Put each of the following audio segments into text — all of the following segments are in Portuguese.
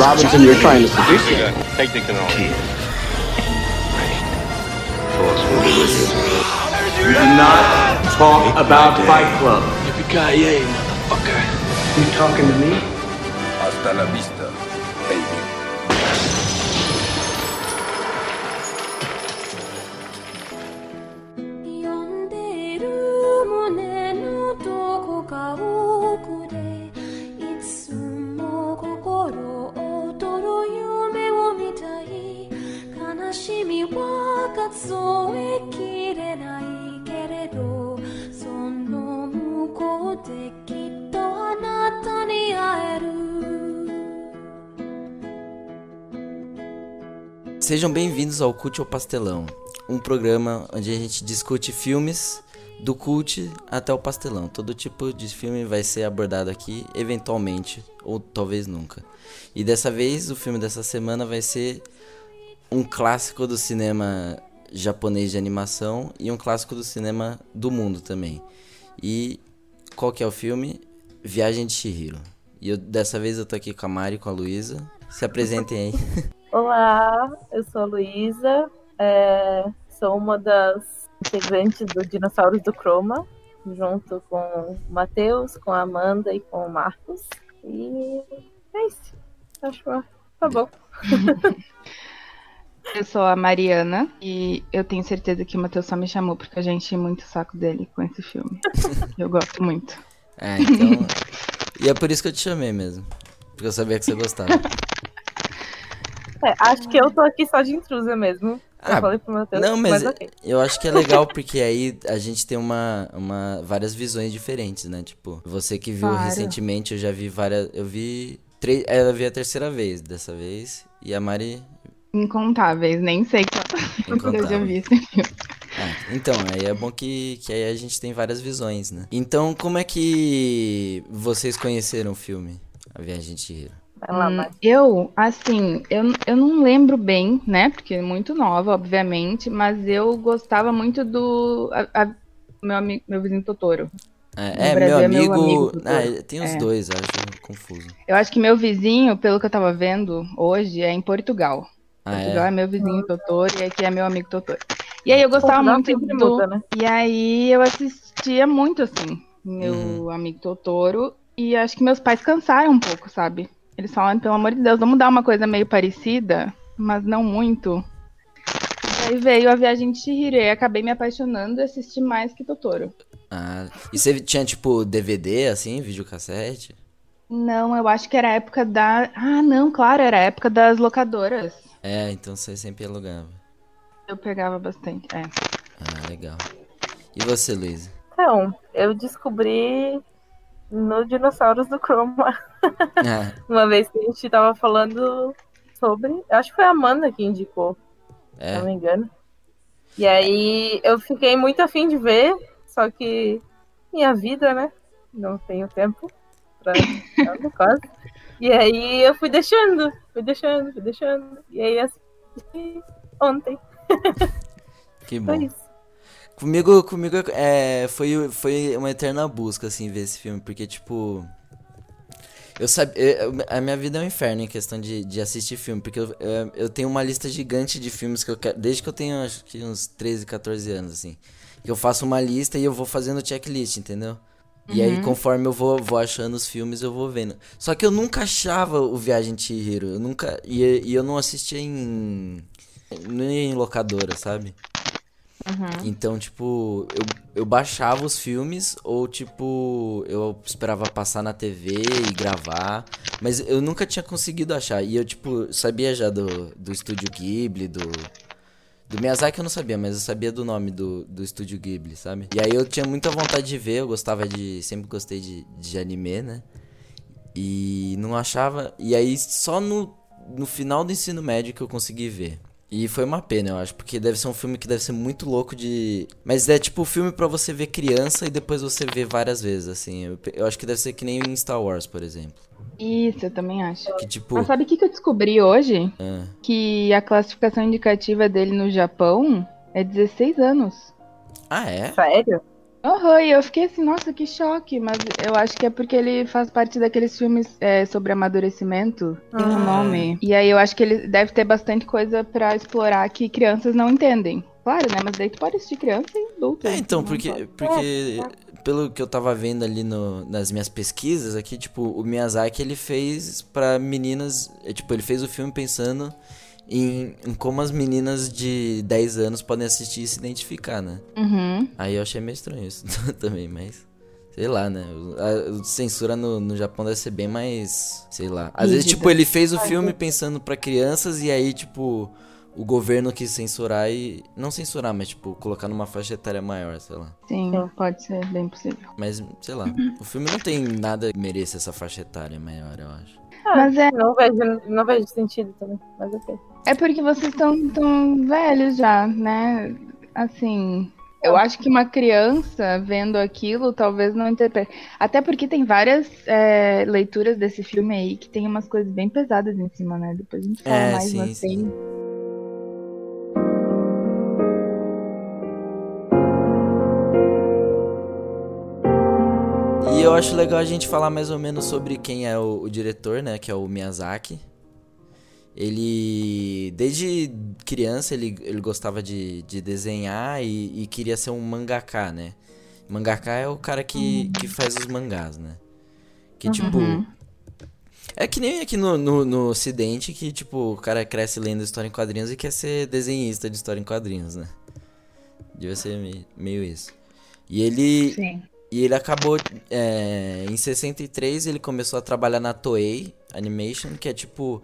Robinson, you're trying to seduce me. You do not talk about Fight Club. Yippee-ki-yay, motherfucker. You talking to me? Hasta la vista, Sejam bem-vindos ao Cult ao Pastelão, um programa onde a gente discute filmes do cult até o pastelão. Todo tipo de filme vai ser abordado aqui, eventualmente, ou talvez nunca. E dessa vez, o filme dessa semana vai ser um clássico do cinema japonês de animação e um clássico do cinema do mundo também. E qual que é o filme? Viagem de Chihiro. E eu, dessa vez eu tô aqui com a Mari e com a Luísa. Se apresentem aí. Olá, eu sou a Luísa, é, sou uma das integrantes do Dinossauros do Chroma, junto com o Matheus, com a Amanda e com o Marcos. E é isso. Acho que tá bom. Eu sou a Mariana e eu tenho certeza que o Matheus só me chamou porque a gente muito o saco dele com esse filme. Eu gosto muito. É, então. e é por isso que eu te chamei mesmo. Porque eu sabia que você gostava. É, acho que eu tô aqui só de intrusa mesmo. Eu Ah, falei pro Matheus, Não, mas ok. eu acho que é legal porque aí a gente tem uma, uma várias visões diferentes, né? Tipo, você que viu Claro. recentemente, eu já vi várias. Eu vi. Três, ela viu a terceira vez dessa vez. E a Mari. Incontáveis, nem sei quantas eu já vi esse filme. Ah, então, aí é bom que, que aí a gente tem várias visões, né? Então, como é que vocês conheceram o filme? A Viagem de Chihiro? Lá, Hum, eu, assim, eu, eu não lembro bem, né? Porque é muito nova, obviamente, mas eu gostava muito do a- a- meu, amigo, meu vizinho Totoro. É, é, Brasil meu é meu amigo. amigo, doutor. ah, tem os É. dois, eu acho confuso. Eu acho que meu vizinho, pelo que eu tava vendo hoje, é em Portugal. Ah, Portugal é? é meu vizinho Totoro e aqui é meu amigo Totoro. E aí eu gostava Portugal muito do. muda, né? E aí eu assistia muito, assim, meu Uhum. amigo Totoro. E acho que meus pais cansaram um pouco, sabe? Eles falam, pelo amor de Deus, vamos dar uma coisa meio parecida, mas não muito. E aí veio a viagem de Chihiro e acabei me apaixonando e assisti mais que Totoro. Ah, e você tinha, tipo, DVD, assim, videocassete? Não, eu acho que era a época da. Ah, não, claro, era a época das locadoras. É, então você sempre alugava. Eu pegava bastante. É. Ah, legal. E você, Luísa? Então, eu descobri no Dinossauros do Chroma. Ah, Uma vez que a gente tava falando sobre. Acho que foi a Amanda que indicou, se não é? me engano. E aí eu fiquei muito afim de ver, só que minha vida, né? Não tenho tempo pra nada, quase. E aí eu fui deixando, fui deixando, fui deixando. E aí assisti ontem. Que bom. Foi isso. Comigo, comigo é, foi, foi uma eterna busca, assim, ver esse filme, porque, tipo. Eu sabia. A minha vida é um inferno em questão de, de assistir filme, porque eu, eu, eu tenho uma lista gigante de filmes que eu quero. Desde que eu tenho, acho que uns 13, 14 anos, assim. Que eu faço uma lista e eu vou fazendo checklist, entendeu? E aí, conforme eu vou, vou achando os filmes, eu vou vendo. Só que eu nunca achava o Viagem de Chihiro. Eu nunca. E, e eu não assistia em. Nem em locadora, sabe? Então, tipo, eu, eu baixava os filmes ou, tipo, eu esperava passar na TV e gravar. Mas eu nunca tinha conseguido achar. E eu, tipo, sabia já do, do estúdio Ghibli, do. Do Miyazaki eu não sabia, mas eu sabia do nome do, do estúdio Ghibli, sabe? E aí eu tinha muita vontade de ver, eu gostava de. Sempre gostei de, de anime, né? E não achava. E aí só no, no final do ensino médio que eu consegui ver. E foi uma pena, eu acho, porque deve ser um filme que deve ser muito louco de. Mas é tipo o filme pra você ver criança e depois você ver várias vezes, assim. Eu, eu acho que deve ser que nem em Star Wars, por exemplo. Isso, eu também acho. Que tipo. Mas sabe o que, que eu descobri hoje? ah, Que a classificação indicativa dele no Japão é 16 anos. Ah, é? Sério? Aham, e eu fiquei assim, nossa, que choque, mas eu acho que é porque ele faz parte daqueles filmes é, sobre amadurecimento, tem um Ah. nome. E aí eu acho que ele deve ter bastante coisa pra explorar que crianças não entendem. Claro, né? Mas daí tu pode assistir criança e adulto. É, então, não porque, pode. porque pelo que eu tava vendo ali no- nas minhas pesquisas aqui, tipo, o Miyazaki ele fez pra meninas, é, tipo, ele fez o filme pensando em, em como as meninas de 10 anos podem assistir e se identificar, né? Uhum. Aí eu achei meio estranho isso também, mas. Sei lá, né? O- A, censura no, no Japão deve ser bem mais. Sei lá. Às vezes, Rígida. tipo, ele fez o filme pensando pra crianças e aí, tipo, o governo quis censurar e. Não censurar, mas, tipo, colocar numa faixa etária maior, sei lá. Sim, pode ser bem possível. Mas, sei lá. O filme não tem nada que mereça essa faixa etária maior, eu acho. Mas é, Não vejo, não vejo sentido também, mas ok. É porque vocês estão tão velhos já, né? Assim, eu acho que uma criança vendo aquilo talvez não interprete. Até porque tem várias é, leituras desse filme aí que tem umas coisas bem pesadas em cima, né? Depois a gente fala É, mais, sim, mas tem. sim. E eu acho legal a gente falar mais ou menos sobre quem é o, o diretor, né? Que é o Miyazaki. Ele, desde criança, ele, ele gostava de, de desenhar e, e queria ser um mangaka, né? Mangaka é o cara que, que faz os mangás, né? Que tipo. Uhum. É que nem aqui no, no, no ocidente que, tipo, o cara cresce lendo história em quadrinhos e quer ser desenhista de história em quadrinhos, né? Devia ser meio, meio isso. E ele, Sim. e ele acabou. é, em 63 ele começou a trabalhar na Toei Animation, que é tipo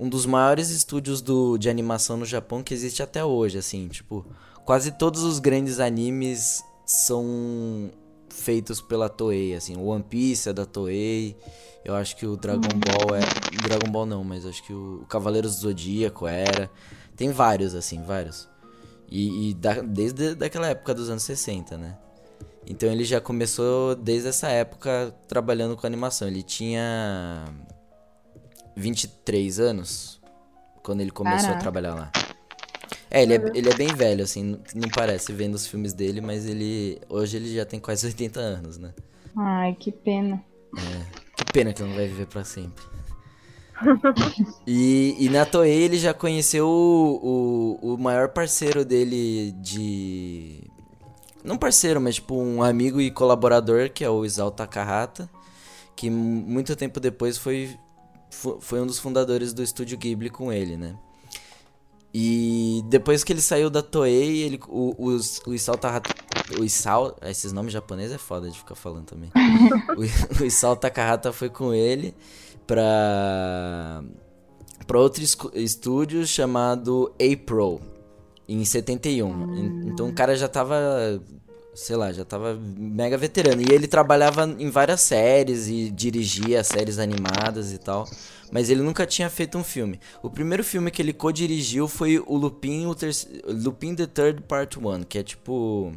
um dos maiores estúdios do, de animação no Japão que existe até hoje, assim, tipo, quase todos os grandes animes são feitos pela Toei, assim, o One Piece é da Toei, eu acho que o Dragon Ball é, Dragon Ball não, mas acho que o, Cavaleiros do Zodíaco era, tem vários, assim, vários, e, e da- desde daquela época dos anos 60, né? Então ele já começou desde essa época trabalhando com animação. Ele tinha 23 anos quando ele começou a Caraca. trabalhar lá. É, ele é, ele é bem velho, assim, não- parece vendo os filmes dele, mas ele. Hoje ele já tem quase 80 anos, né? Ai, que pena. Que pena que não vai viver pra sempre. e, e na Toei ele já conheceu o, o, o maior parceiro dele de. Não parceiro, mas tipo um amigo e colaborador, que é o Isao Takahata, que mu- muito tempo depois foi, fo- foi um dos fundadores do estúdio Ghibli com ele, né? E depois que ele saiu da Toei, ele, o, o, o Isao Takahata. O Isao. Esses nomes japoneses é foda de ficar falando também. o, o Isao Takahata foi com ele pra. pra outro estúdio chamado A-Pro. Em 71. En- Então o cara já tava. Sei lá, já tava mega veterano. E ele trabalhava em várias séries e dirigia séries animadas e tal. Mas ele nunca tinha feito um filme. O primeiro filme que ele co-dirigiu foi o Lupin, o Lupin the Third Part 1, que é tipo.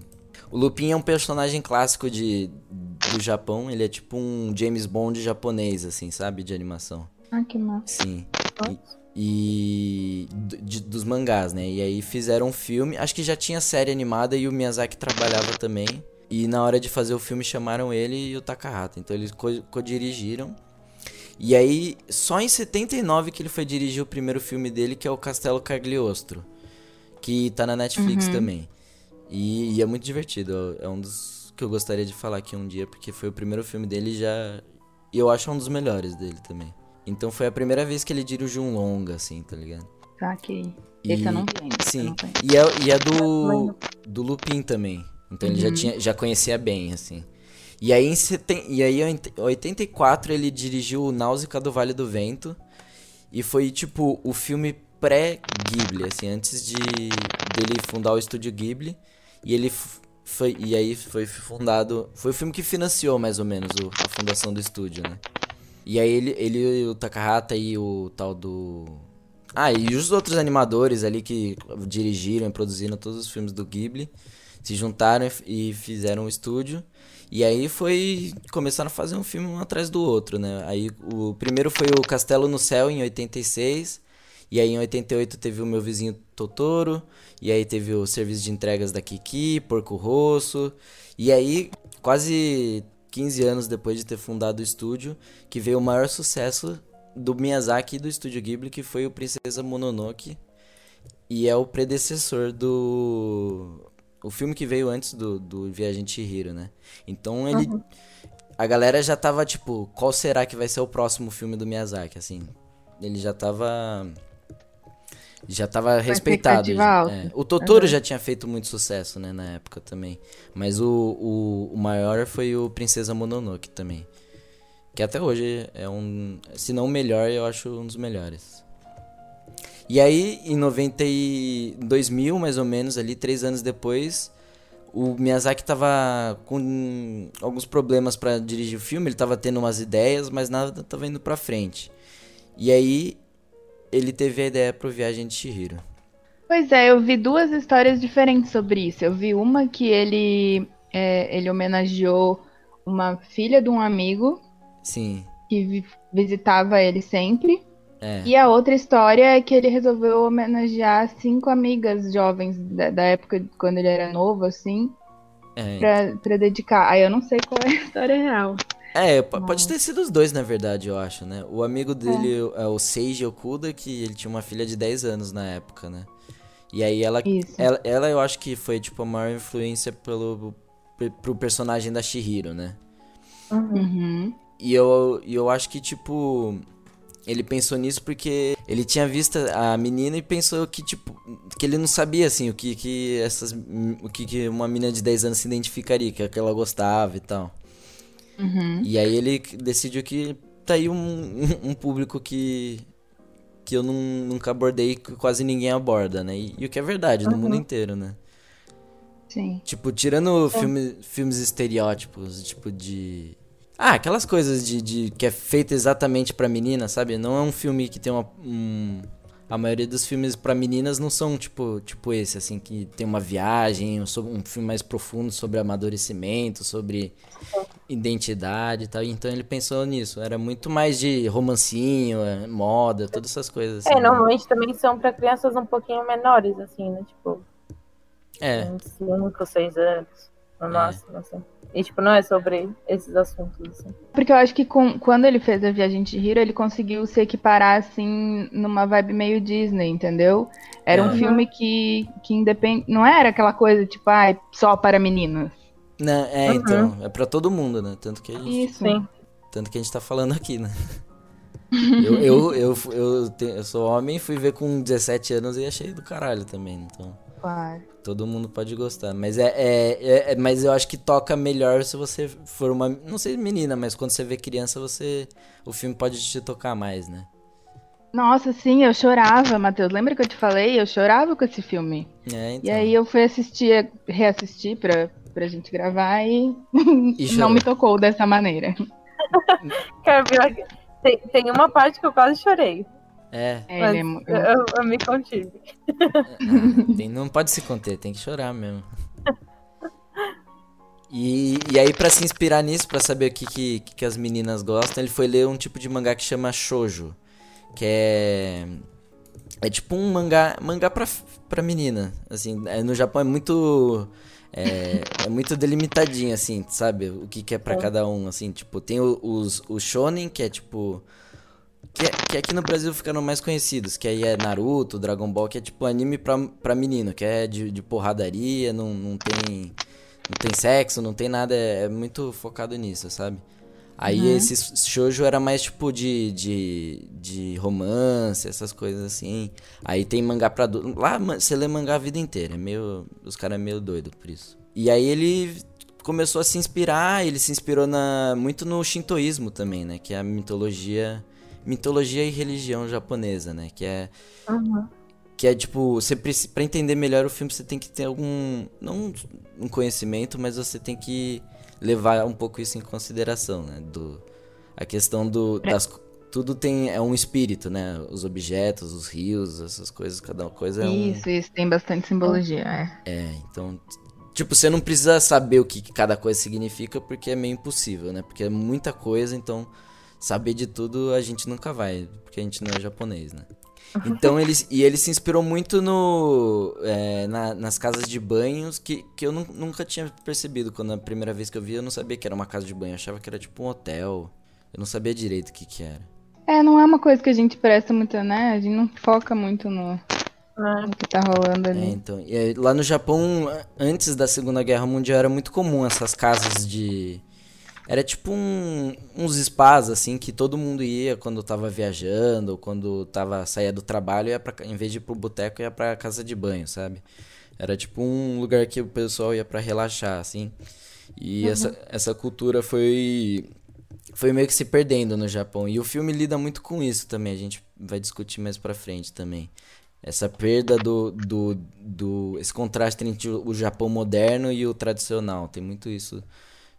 O Lupin é um personagem clássico de, do Japão. Ele é tipo um James Bond japonês, assim, sabe? De animação. Ah, que massa. Sim. E, e de- dos mangás, né? E aí fizeram um filme. Acho que já tinha série animada e o Miyazaki trabalhava também. E na hora de fazer o filme chamaram ele e o Takahata. Então eles co- co-dirigiram. E aí, só em 79 que ele foi dirigir o primeiro filme dele, que é o Castelo Cagliostro. Que tá na Netflix também. E, e é muito divertido. É um dos que eu gostaria de falar aqui um dia, porque foi o primeiro filme dele e já. E eu acho um dos melhores dele também. Então foi a primeira vez que ele dirigiu um longa, assim, tá ligado? Saquei. E- Esse eu não vi ainda. Sim. E é, e é do, do Lupin também. Então ele já, tinha, já conhecia bem, assim. E aí, em seten... e aí em 84 ele dirigiu o Náusea do Vale do Vento. E foi tipo o filme pré-Ghibli, assim, antes de dele fundar o estúdio Ghibli. E ele foi. E aí foi fundado. Foi o filme que financiou mais ou menos o- a fundação do estúdio, né? E aí ele, ele o Takahata e o tal do. Ah, e os outros animadores ali que dirigiram e produziram todos os filmes do Ghibli se juntaram e fizeram um estúdio. E aí foi. Começaram a fazer um filme um atrás do outro, né? Aí o primeiro foi o Castelo no Céu em 86. E aí em 88 teve o meu vizinho Totoro, e aí teve o serviço de entregas da Kiki, Porco Rosso, e aí quase 15 anos depois de ter fundado o estúdio, que veio o maior sucesso do Miyazaki e do estúdio Ghibli, que foi o Princesa Mononoke, e é o predecessor do o filme que veio antes do, do Viagem de Chihiro, né? Então ele a galera já tava tipo, qual será que vai ser o próximo filme do Miyazaki, assim? Ele já tava já tava respeitado. é. O Totoro já tinha feito muito sucesso, né, na época também. Mas o, o, o maior foi o Princesa Mononoke também. Que até hoje é um. Se não o melhor, eu acho um dos melhores. E aí, em 90 e 2000, mais ou menos, ali, três anos depois, o Miyazaki tava com alguns problemas pra dirigir o filme. Ele tava tendo umas ideias, mas nada tava indo pra frente. E aí, ele teve a ideia pro Viagem de Chihiro. Pois é, eu vi duas histórias diferentes sobre isso. Eu vi uma que ele, é, ele homenageou uma filha de um amigo Sim, que vi- visitava ele sempre. é. E a outra história é que ele resolveu homenagear cinco amigas jovens da, da época quando ele era novo, assim, É, pra, pra dedicar. Aí eu não sei qual é a história real. É, po- pode ter sido os dois, na verdade, eu acho, né? O amigo dele é, o Seiji Okuda, que ele tinha uma filha de 10 anos na época, né? E aí ela, Isso. ela, ela eu acho que foi, tipo, a maior influência pelo, pe- pro personagem da Shihiro, né? Uhum. E eu, eu acho que, tipo, ele pensou nisso porque ele tinha visto a menina e pensou que, tipo, que ele não sabia, assim, o que que essas, o que que uma menina de 10 anos se identificaria, que, que ela gostava e tal. Uhum. E aí ele decidiu que tá aí um, um público que que eu nun- nunca abordei, que quase ninguém aborda, né? E, e o que é verdade, no mundo inteiro, né? Sim. Tipo, tirando filme, filmes estereótipos, tipo de... Ah, aquelas coisas de, de que é feito exatamente pra menina, sabe? Não é um filme que tem uma... um- A maioria dos filmes pra meninas não são tipo, tipo esse, assim, que tem uma viagem, um, filme mais profundo sobre amadurecimento, sobre identidade e tal. Então ele pensou nisso. Era muito mais de romancinho, é, moda, todas essas coisas. Assim, É, né? normalmente também são pra crianças um pouquinho menores, assim, né? Tipo, É, uns 5, 6 anos, no máximo, assim. E, tipo, não é sobre esses assuntos, assim. Porque eu acho que com- quando ele fez a Viagem de Hiro, ele conseguiu se equiparar, assim, numa vibe meio Disney, entendeu? Era um Uhum. filme que, que independe... Não era aquela coisa, tipo, ai, só para meninos. né? é Uhum. então, é pra todo mundo, né? Tanto que a gente Isso. Sim. Tanto que a gente tá falando aqui, né? eu, eu, eu, eu, te- eu sou homem, fui ver com 17 anos e achei do caralho também. Então, Claro. todo mundo pode gostar. Mas é, é, é- é- Mas eu acho que toca melhor se você for uma. Não sei menina, mas quando você vê criança, você. O filme pode te tocar mais, né? Nossa, sim, eu chorava, Matheus. Lembra que eu te falei? Eu chorava com esse filme. É, então. E aí eu fui assistir, reassistir pra, pra gente gravar e, E não me tocou dessa maneira. Cara, tem, tem uma parte que eu quase chorei, É, É, mas ele é mu- eu, eu- me contive. tem- não pode se conter, tem que chorar mesmo. E, e aí, pra se inspirar nisso, pra saber o que, que, que as meninas gostam, ele foi ler um tipo de mangá que chama shoujo. Que é... É tipo um mangá, mangá pra, pra menina, assim, é, no Japão é muito... É, é muito delimitadinho, assim, sabe? O que, que é pra cada um, assim, tipo, tem o- os, o shonen, que é tipo... Que, é- que aqui no Brasil ficaram mais conhecidos, que aí é Naruto, Dragon Ball, que é tipo anime pra, pra menino, que é de, de porradaria, não, não tem... Não tem sexo, não tem nada, é, é muito focado nisso, sabe? Aí esse shoujo era mais tipo de, de, de romance, essas coisas assim. Aí tem mangá pra adulto. Lá você lê mangá a vida inteira, é meio, os caras é meio doido por isso. E aí ele começou a se inspirar, ele se inspirou na, muito no shintoísmo também, né? Que é a mitologia, mitologia e religião japonesa, né? Que é que é tipo, você pra entender melhor o filme, você tem que ter algum. Não um conhecimento, mas você tem que levar um pouco isso em consideração, né? Do, a questão do. Das, tudo tem. É um espírito, né? Os objetos, os rios, essas coisas, cada coisa é um. Isso, isso, tem bastante simbologia, é. É, então. Tipo, você não precisa saber o que que cada coisa significa, porque é meio impossível, né? Porque é muita coisa, então. Saber de tudo a gente nunca vai, porque a gente não é japonês, né? Então ele, e ele se inspirou muito no, é, na- nas casas de banhos que, que eu nu- nunca tinha percebido. Quando a primeira vez que eu vi, eu não sabia que era uma casa de banho. Eu achava que era tipo um hotel. Eu não sabia direito o que que era. É, não é uma coisa que a gente presta muita, né? A gente não foca muito no, É. no que tá rolando É, ali. então, e aí, lá no Japão, antes da Segunda Guerra Mundial, era muito comum essas casas de. Era tipo um- uns spas, assim, que todo mundo ia quando tava viajando, quando tava, saía do trabalho, ia pra, em vez de ir pro boteco, ia pra casa de banho, sabe? Era tipo um lugar que o pessoal ia pra relaxar, assim. E essa, essa cultura foi foi meio que se perdendo no Japão. E o filme lida muito com isso também. A gente vai discutir mais pra frente também. Essa perda do, do, do. Esse contraste entre o Japão moderno e o tradicional. Tem muito isso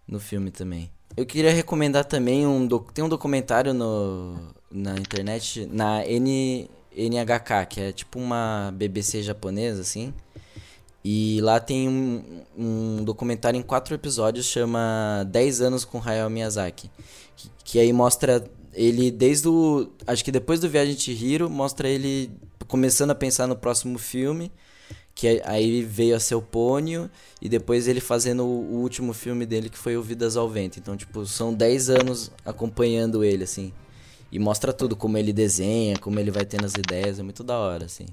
no filme também. Eu queria recomendar também um. Tem um documentário no, na internet, na N, NHK, que é tipo uma BBC japonesa, assim. E lá tem um, um documentário em quatro episódios, chama 10 anos com Hayao Miyazaki. Que, que aí mostra ele desde o. Acho que depois do Viagem de Chihiro, mostra ele começando a pensar no próximo filme. Que aí- aí veio a ser o Pônio. E depois ele fazendo o, último filme dele, que foi o Vidas ao Vento. Então, tipo, são 10 anos acompanhando ele, assim. E mostra tudo, como ele desenha, como ele vai tendo as ideias. É muito da hora, assim.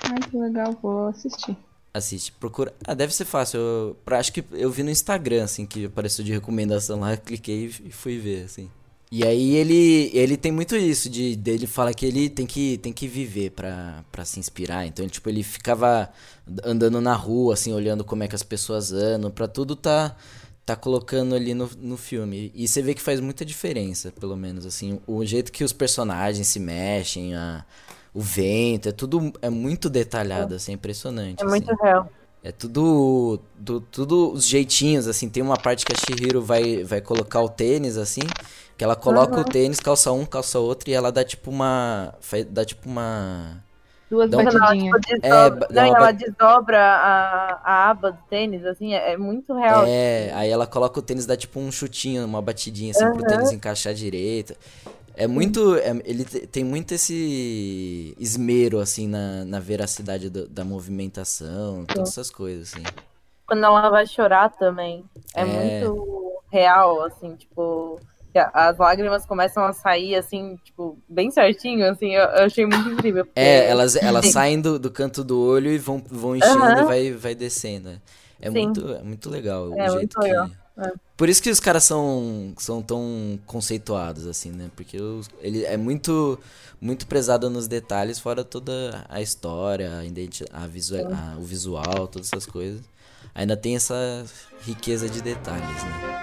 Ai, que legal, vou assistir. Assiste, procura. Ah, deve ser fácil. Eu, pra- acho que eu vi no Instagram, assim, que apareceu de recomendação lá, cliquei e fui ver, assim. E aí ele, ele tem muito isso, de dele fala que ele tem que, tem que viver pra, pra se inspirar. Então, tipo, ele ficava andando na rua, assim, olhando como é que as pessoas andam, pra tudo tá, tá colocando ali no, no filme. E você vê que faz muita diferença, pelo menos, assim. O jeito que os personagens se mexem, a, o vento, é tudo é muito detalhado, assim, é impressionante. É assim. muito real. É tudo, du- tudo os jeitinhos, assim. Tem uma parte que a Shihiro vai, vai colocar o tênis, assim. Que ela coloca o tênis, calça um, calça outro. E ela dá tipo uma. faz- Dá tipo uma. Duas Dá um- Quando ela, batidinhas. tipo, desdobra, É, não, dá uma ela desdobra a, a aba do tênis, assim, é, é muito real. É, aí ela coloca o tênis, dá tipo um chutinho, uma batidinha, assim, pro tênis encaixar direito. É muito. é- ele te- tem muito esse esmero, assim, na, na veracidade do- da movimentação, todas essas coisas, assim. Quando ela vai chorar também. É, É. muito real, assim, tipo. As lágrimas começam a sair, assim, tipo, bem certinho, assim, eu, eu achei muito incrível. porque- É, elas, elas saem do, do canto do olho e vão, vão enchendo e vai, vai descendo. É Sim. muito, é muito legal o É, jeito muito que. É. Por isso que os caras são, são tão conceituados, assim, né? Porque os- ele é muito, muito prezado nos detalhes, fora toda a história, a identi- a visu- a- o visual, todas essas coisas. Ainda tem essa riqueza de detalhes, né?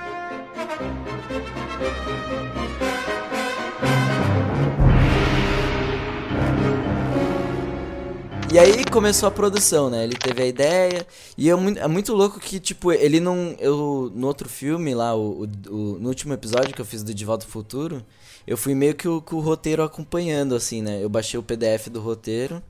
E aí começou a produção, né? Ele teve a ideia. E é muito, é muito louco que, tipo, ele não. Eu, no outro filme lá, o, o- no último episódio que eu fiz do De Volta ao Futuro, eu fui meio que o, com o roteiro acompanhando, assim, né? Eu baixei o PDF do roteiro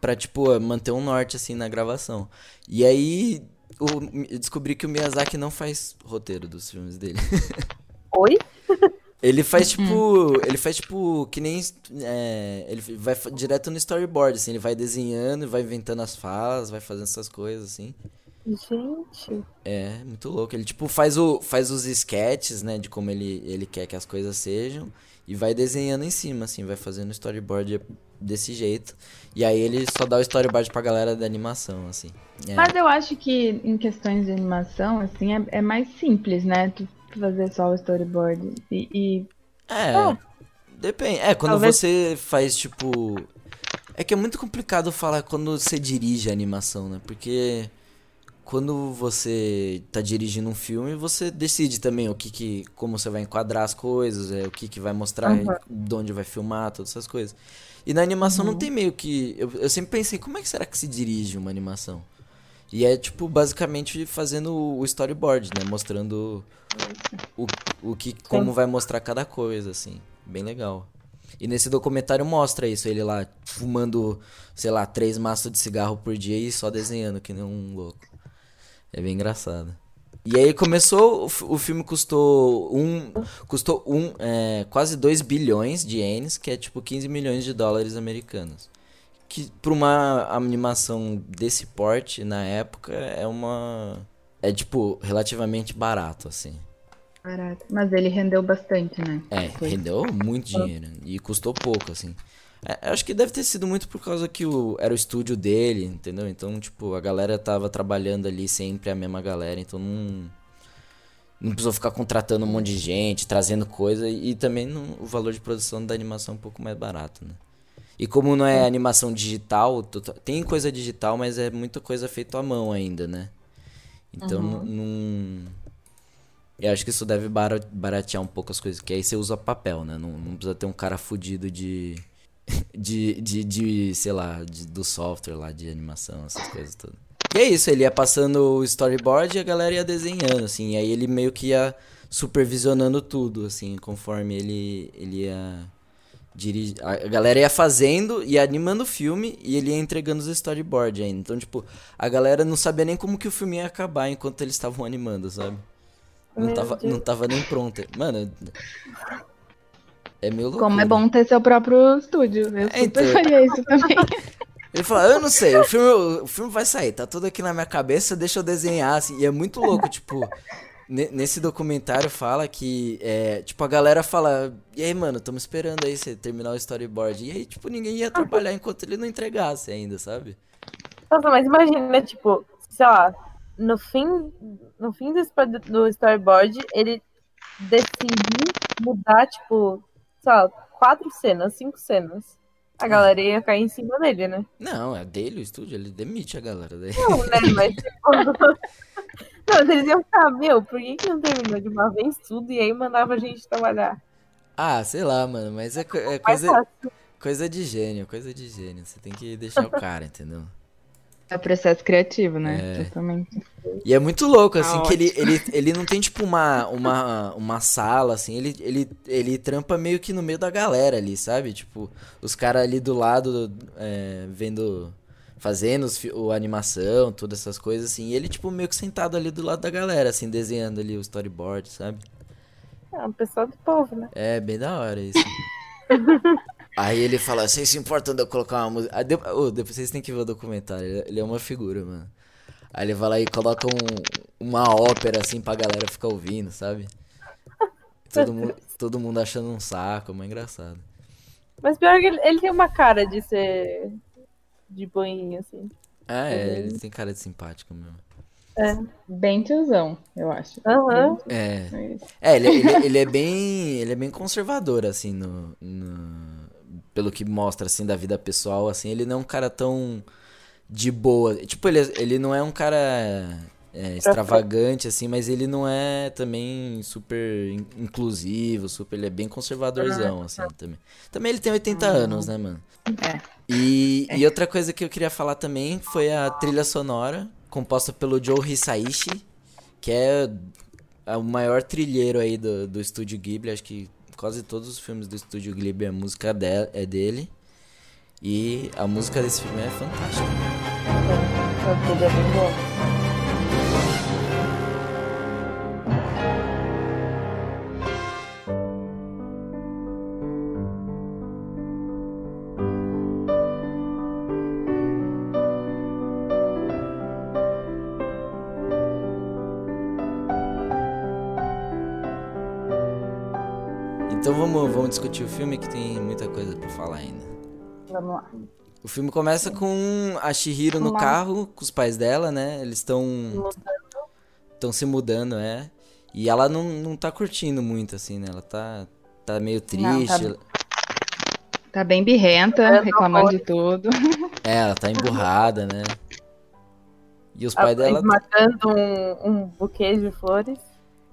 pra, tipo, manter um norte, assim, na gravação. E aí o- eu descobri que o Miyazaki não faz roteiro dos filmes dele. Oi? Ele faz tipo. Ele faz tipo. Que nem. é, ele vai direto no storyboard, assim. Ele vai desenhando, vai inventando as falas, vai fazendo essas coisas, assim. Gente. É, muito louco. Ele tipo faz, o, faz os sketches, né? De como ele, ele quer que as coisas sejam. E vai desenhando em cima, assim. Vai fazendo o storyboard desse jeito. E aí ele só dá o storyboard pra galera da animação, assim. É. Mas eu acho que em questões de animação, assim, é, é mais simples, né? Tu fazer só o storyboard. E, e- É, depende. É, quando Talvez- você faz, tipo. É que é muito complicado falar quando você dirige a animação, né? Porque quando você tá dirigindo um filme, você decide também o que que. como você vai enquadrar as coisas, é, o que que vai mostrar, de onde vai filmar, todas essas coisas. E na animação não tem meio que. Eu, eu sempre pensei, como é que será que se dirige uma animação? E é, tipo, basicamente fazendo o storyboard, né? Mostrando o, o que, como vai mostrar cada coisa, assim. Bem legal. E nesse documentário mostra isso, ele lá fumando, sei lá, três maços de cigarro por dia e só desenhando que nem um louco. É bem engraçado. E aí começou, o fi- o filme custou um, custou um, é, quase 2 bilhões de ienes, que é tipo 15 milhões de dólares americanos. Que pra uma animação desse porte, na época, é uma... É tipo, relativamente barato, assim. Barato. Mas ele rendeu bastante, né? É, Foi. rendeu muito dinheiro. E custou pouco, assim. É, acho que deve ter sido muito por causa que o, era o estúdio dele, entendeu? Então, tipo, a galera tava trabalhando ali sempre a mesma galera, então não. Não precisou ficar contratando um monte de gente, trazendo coisa, e também não- o valor de produção da animação é um pouco mais barato, né? E como não é animação digital, tota- tem coisa digital, mas é muita coisa feita à mão ainda, né? Então não- não. Eu acho que isso deve bara- baratear um pouco as coisas, que aí você usa papel, né? Não, não precisa ter um cara fudido de. De, de, de sei lá, de- do software lá de animação, essas coisas todas. E é isso, ele ia passando o storyboard e a galera ia desenhando, assim, e aí ele meio que ia supervisionando tudo, assim, conforme ele, ele ia dirigir. A galera ia fazendo e animando o filme e ele ia entregando os storyboards ainda. Então, tipo, a galera não sabia nem como que o filme ia acabar enquanto eles estavam animando, sabe? Não Meu tava, Deus. não tava nem pronta. Mano, é meio louco. Como é bom ter seu próprio estúdio. Eu super então. faria isso também. Ele fala, eu não sei, o filme, o filme vai sair, tá tudo aqui na minha cabeça, deixa eu desenhar, assim. E é muito louco, tipo, nesse documentário fala que, é, tipo, a galera fala, e aí, mano, tamo esperando aí você terminar o storyboard. E aí, tipo, ninguém ia trabalhar enquanto ele não entregasse ainda, sabe? Nossa, mas imagina, tipo, sei lá, no fim, no fim do, storyboard, ele decidir mudar, tipo, sei lá, quatro cenas, cinco cenas. A galera ia cair em cima dele, né? Não, é dele o estúdio, ele demite a galera daí. Não, né? Mas, tipo... Não, mas eles iam ficar, meu, por que, que não terminou de uma vez tudo e aí mandava a gente trabalhar? Ah, sei lá, mano, mas é, é coisa, coisa de gênio, coisa de gênio. Você tem que deixar o cara, entendeu? É processo criativo, né? É. Totalmente. E é muito louco, assim, Ah, que ele, ele, ele não tem, tipo, uma, uma, uma sala, assim, ele, ele, ele trampa meio que no meio da galera ali, sabe? Tipo, os caras ali do lado, é, vendo, fazendo os, o a animação, todas essas coisas, assim, e ele, tipo, meio que sentado ali do lado da galera, assim, desenhando ali o storyboard, sabe? É uma pessoa do povo, né? É, bem da hora isso. Aí ele fala, vocês se importam de eu colocar uma música? Aí de- ô, depois vocês têm que ver o documentário, ele, ele é uma figura, mano. Aí ele vai lá e coloca um- uma ópera assim pra galera ficar ouvindo, sabe? Todo mundo, todo mundo achando um saco, é muito engraçado. Mas pior que ele, ele tem uma cara de ser de boinha, assim. Ah, é, ele tem cara de simpático mesmo. Bem tiozão, eu acho. Aham. É. É. É, ele, ele, ele é bem. Ele é bem conservador, assim, no, no- Pelo que mostra, assim, da vida pessoal, assim, ele não é um cara tão de boa. Tipo, ele, ele não é um cara é, extravagante, assim, mas ele não é também super in- inclusivo, super. Ele é bem conservadorzão, assim, também. Também ele tem 80 anos, né, mano? É. E, e outra coisa que eu queria falar também foi a trilha sonora, composta pelo Joe Hisaishi, que é é o maior trilheiro aí do, do estúdio Ghibli. Acho que quase todos os filmes do estúdio Ghibli a música de- é dele. E a música desse filme é fantástica. Trilha é bem boa. Discutir o filme que tem muita coisa pra falar ainda. Vamos lá. O filme começa com a Shihiro no Uma- carro com os pais dela, né? Eles estão estão se mudando, é. E ela não, não tá curtindo muito, assim, né? Ela tá, tá meio Não, tá- triste. Tá bem birrenta, reclamando de tudo. É, ela tá emburrada, né? E os pais A- dela. Esmagando um, um buquê de flores.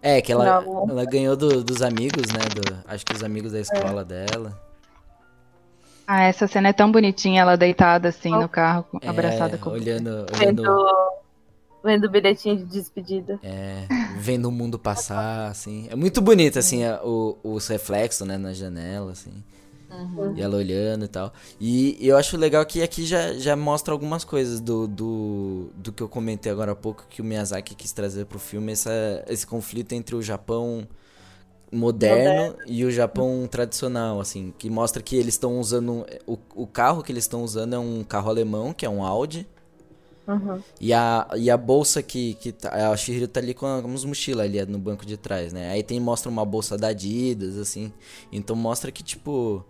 É, que ela, Não. ela ganhou do- dos amigos, né? do- acho que os amigos da escola dela. Ah, essa cena é tão bonitinha, ela deitada assim no carro, É, abraçada com olhando, Vendo, olhando, vendo o bilhetinho de despedida. é, vendo o mundo passar, assim. É muito bonito, assim, a- o, os reflexos, né, na janela, assim. E ela olhando e tal. E eu acho legal que aqui já, já mostra algumas coisas do, do, do que eu comentei agora há pouco, que o Miyazaki quis trazer pro filme, essa, esse conflito entre o Japão moderno e o Japão tradicional, assim, que mostra que eles estão usando. O, o carro que eles estão usando é um carro alemão, que é um Audi. Uhum. E a, e a bolsa que, que tá, a Shihiro tá ali com umas mochilas ali no banco de trás, né? Aí tem mostra uma bolsa da Adidas, assim. Então mostra que, tipo,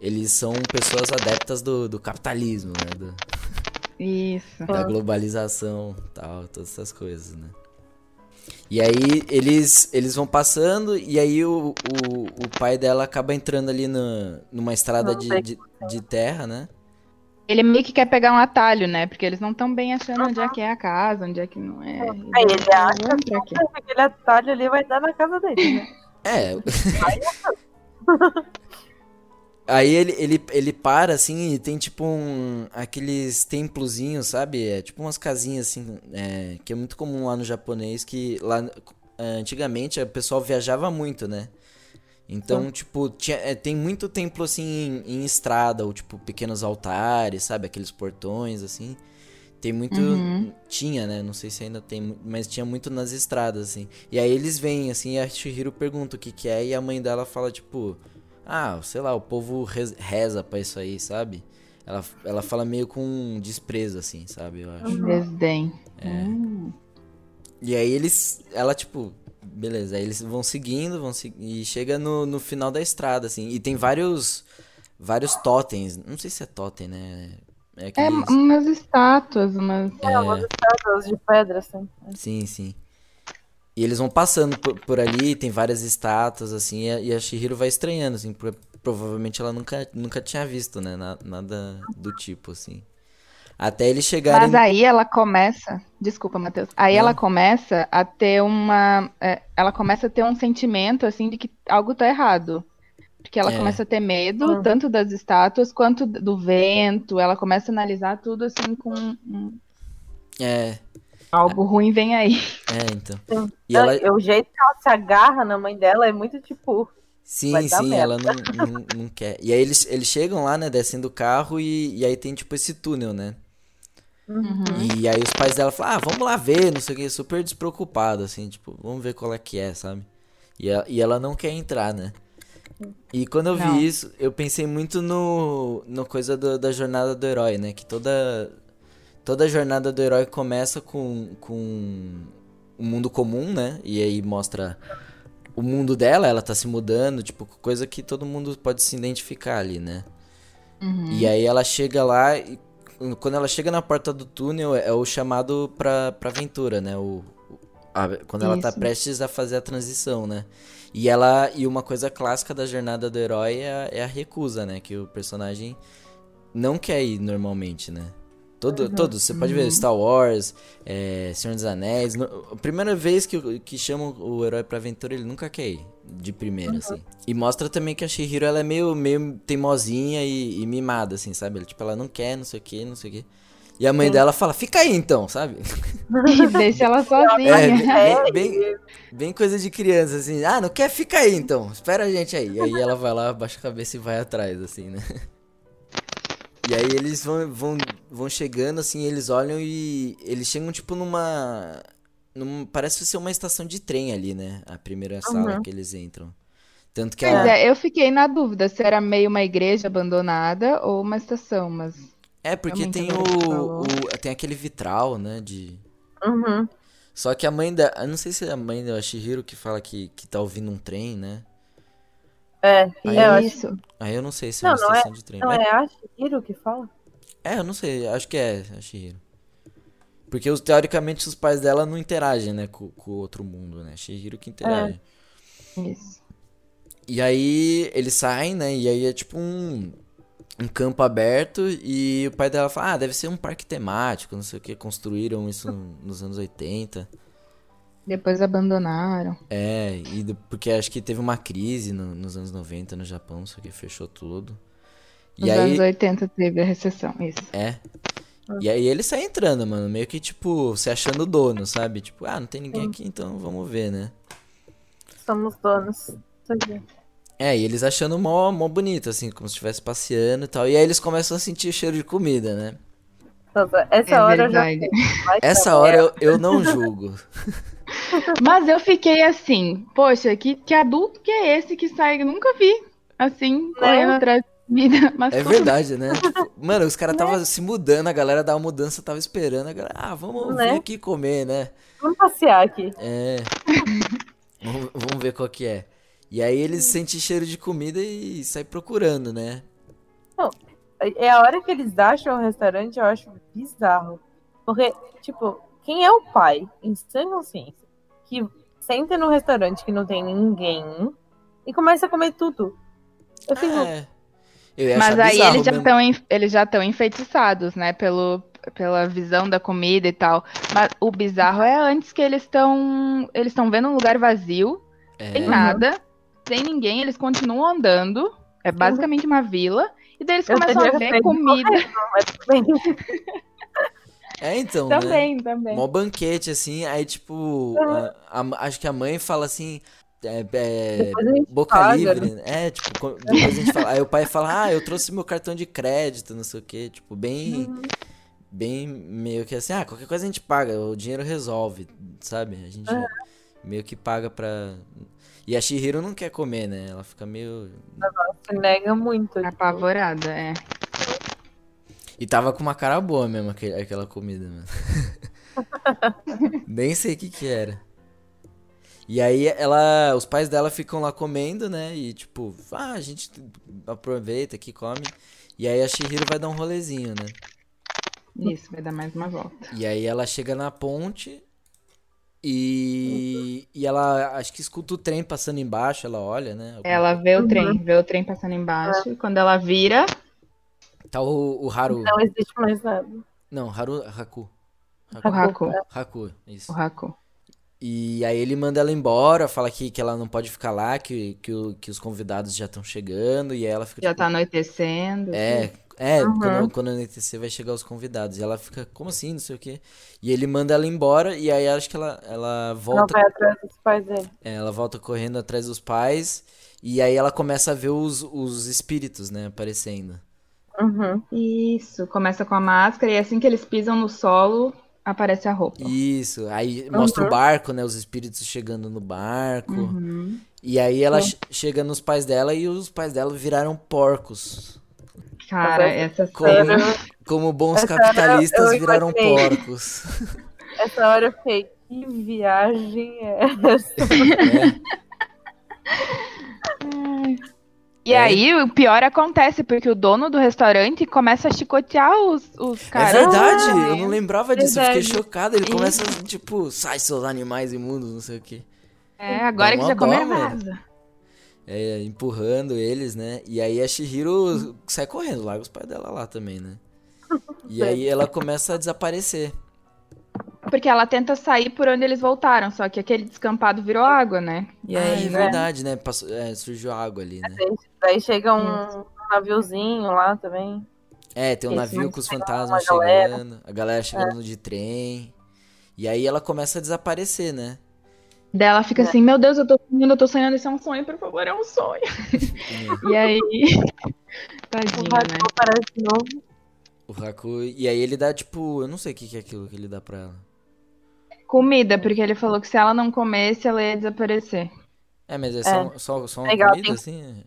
eles são pessoas adeptas do, do capitalismo, né? Do- Isso. da globalização tal, todas essas coisas, né? E aí eles, eles vão passando e aí o, o, o pai dela acaba entrando ali na, numa estrada de, de, de terra, né? Ele meio que quer pegar um atalho, né? Porque eles não estão bem achando onde é que é a casa, onde é que não é. Aí ele acha Vamos pra quê? que aquele atalho ali vai dar na casa dele, né? É. Aí ele, ele, ele para assim e tem tipo um. aqueles templozinhos, sabe? É tipo umas casinhas assim, é, que é muito comum lá no japonês, que lá é, antigamente o pessoal viajava muito, né? Então, tipo, tinha, é, tem muito templo assim em, em estrada, ou tipo pequenos altares, sabe? Aqueles portões assim. Tem muito. Tinha, né? Não sei se ainda tem, mas tinha muito nas estradas, assim. E aí eles vêm, assim, e a Chihiro pergunta o que que é, e a mãe dela fala, tipo, ah, sei lá, o povo rez- reza pra isso aí, sabe? Ela, ela fala meio com desprezo, assim, sabe? Eu acho. Desdém. E aí eles. Ela, tipo. Beleza, aí eles vão seguindo, vão se- e chega no, no final da estrada, assim. E tem vários. Vários totens. Não sei se é totem, né? É É, aqueles... umas estátuas, umas. Estátuas de pedra, assim. Sim, sim. E eles vão passando por, por ali, tem várias estátuas, assim, e a, e a Shihiro vai estranhando, assim, porque provavelmente ela nunca, nunca tinha visto, né? na- Nada do tipo, assim. Até eles chegarem. Mas aí ela começa. Desculpa, Matheus. Aí Não. ela começa a ter uma. é, ela começa a ter um sentimento, assim, de que algo tá errado. Porque ela É. começa a ter medo, tanto das estátuas quanto do vento. Ela começa a analisar tudo, assim, com. É, Algo ruim vem aí. é, então. Sim. E ela. O jeito que ela se agarra na mãe dela é muito tipo. Sim, sim, ela não, não, não quer. E aí eles, eles chegam lá, né, descendo do carro e, e aí tem tipo esse túnel, né? E aí os pais dela falam, ah, vamos lá ver, não sei o que, super despreocupado, assim, tipo, vamos ver qual é que é, sabe? E ela, e ela não quer entrar, né? E quando eu Não. vi isso, eu pensei muito no, no coisa do- da jornada do herói, né? Que toda, toda jornada do herói começa com, com o mundo comum, né? E aí mostra o mundo dela, ela tá se mudando, tipo, coisa que todo mundo pode se identificar ali, né? E aí ela chega lá e quando ela chega na porta do túnel é o chamado pra, pra aventura, né? O, a- quando ela tá Isso. prestes a fazer a transição, né? E ela e uma coisa clássica da jornada do herói é a, é a recusa, né? Que o personagem não quer ir normalmente, né? Todo, Todos, você pode ver Star Wars, é, Senhor dos Anéis. no- a primeira vez que, que chamam o herói pra aventura, ele nunca quer ir, de primeira, assim. E mostra também que a Shihiro, ela é meio, meio teimosinha e, e mimada, assim, sabe? Tipo, ela não quer, não sei o que, não sei o que. E a mãe dela fala, fica aí então, sabe? Deixa ela sozinha. É, bem, bem, bem coisa de criança, assim. Ah, não quer? Fica aí então. Espera a gente aí. Aí ela vai lá, baixa a cabeça e vai atrás, assim, né? E aí eles vão, vão, vão chegando, assim, eles olham e. Eles chegam, tipo, numa. num- parece ser uma estação de trem ali, né? A primeira sala que eles entram. Tanto que ela. é, eu fiquei na dúvida se era meio uma igreja abandonada ou uma estação, mas. É, porque tem o, o- Tem aquele vitral, né? De. Uhum. Só que a mãe da. Eu não sei se é a mãe da Shihiro que fala que, que tá ouvindo um trem, né? É, Aí é, eu Isso. Aí eu não sei se é Não, uma não é- estação de trem. Não, Mas- é a Shihiro que fala? É, eu não sei, acho que é a Shihiro. Porque os- teoricamente os pais dela não interagem, né, com, o outro mundo, né? Shihiro que interage. Isso. E aí eles saem, né? E aí é tipo um, um campo aberto e o pai dela fala, ah, deve ser um parque temático, não sei o que, construíram isso nos anos 80. Depois abandonaram. É, e porque acho que teve uma crise no- nos anos 90 no Japão, só que fechou tudo. E Nos aí, anos 80 teve a recessão, isso. É. E aí ele sai entrando, mano, meio que tipo, se achando dono, sabe? Tipo, ah, não tem ninguém aqui, então vamos ver, né? Somos donos. É, e eles achando mó, mó bonito, assim, como se estivesse passeando e tal. E aí eles começam a sentir o cheiro de comida, né? Nossa, essa É hora eu já verdade. sei. Vai Essa hora eu, eu não julgo. Mas eu fiquei assim, poxa, que, que adulto que é esse que sai? Eu nunca vi. Assim, correndo atrás de vida. Mas É tudo verdade, né? Tipo, Mano, os caras tava se mudando, a galera da mudança tava esperando. A galera, ah, vamos Né? vir aqui comer, né? Vamos passear aqui. É. vamos, vamos ver qual que é. E aí eles sentem cheiro de comida e saem procurando, né? É a hora que eles acham o restaurante, eu acho bizarro. Porque, tipo, quem é o pai, em sã consciência, que senta no restaurante que não tem ninguém e começa a comer tudo? Eu fico, É. Mas aí bizarro eles já estão eles já estão enfeitiçados, né, pelo pela visão da comida e tal. Mas o bizarro é antes que eles estão eles estão vendo um lugar vazio, É. sem nada, sem ninguém, eles continuam andando. É basicamente uma vila. E daí eles Eu começam a ver comida. É, então, né? Também, também. Mó banquete, assim, aí tipo, a- a- acho que a mãe fala assim, é, é, boca paga, livre, né? É, tipo, depois a gente fala, aí o pai fala, ah, eu trouxe meu cartão de crédito, não sei o quê, tipo, bem, Uhum. bem meio que assim, ah, qualquer coisa a gente paga, o dinheiro resolve, sabe? A gente meio que paga pra... E a Shihiro não quer comer, né? Ela fica meio... Se nega muito. Apavorada, é. E tava com uma cara boa mesmo, aquele- aquela comida, mano. Nem sei o que que era. E aí ela, os pais dela ficam lá comendo, né? E tipo, ah, a gente aproveita aqui, come. E aí a Shihiro vai dar um rolezinho, né? Isso, vai dar mais uma volta. E aí ela chega na ponte e, e ela acho que escuta o trem passando embaixo, ela olha, né? Alguma- Ela vê o trem, vê o trem passando embaixo. E quando ela vira, Tá o, o Haru. Não existe mais nada. Não, Haru, Haku. o Haku. Haku, isso. O Haku. E aí ele manda ela embora, fala que, que ela não pode ficar lá, que, que, o- que os convidados já estão chegando, e ela fica Já tipo, tá anoitecendo. É, é, Uhum. quando, quando anoitecer vai chegar os convidados. E ela fica, como assim, não sei o quê. E ele manda ela embora, e aí acho que ela, ela volta, vai atrás dos pais dele. é, ela volta correndo atrás dos pais, e aí ela começa a ver os, os espíritos, né, aparecendo. Uhum. Isso, começa com a máscara e assim que eles pisam no solo, aparece a roupa. Isso, aí mostra o barco, né, os espíritos chegando no barco. Uhum. E aí ela che- chega nos pais dela e os pais dela viraram porcos. Cara, essa Como, cena. como bons Essa hora capitalistas eu viraram imaginei. porcos. Essa hora eu fiquei, que viagem é essa? E É. aí, o pior acontece, porque o dono do restaurante começa a chicotear os, os É caras. verdade, eu não lembrava disso, eu fiquei verdade. chocado. Ele Isso. começa, tipo, sai seus animais imundos, não sei o quê. É, agora que já velho. vaza. É, empurrando eles, né? E aí a Shihiro sai correndo, larga os pais dela lá também, né? E aí ela começa a desaparecer. Porque ela tenta sair por onde eles voltaram, só que aquele descampado virou água, né? E aí, é verdade, né? Passou, é, surgiu água ali, né? Daí chega um, um naviozinho lá também. É, tem um Esse navio com os fantasmas galera. chegando, a galera chegando de trem. E aí ela começa a desaparecer, né? Daí ela fica assim, meu Deus, eu tô sonhando, eu tô sonhando, isso é um sonho, por favor, é um sonho. e aí. O Tadinha, né? aparece de novo. O Haku. E aí ele dá, tipo, eu não sei o que que é aquilo que ele dá pra ela. Comida, porque ele falou que se ela não comesse, ela ia desaparecer. É, mas é só, só, só uma Legal, comida, tem- assim?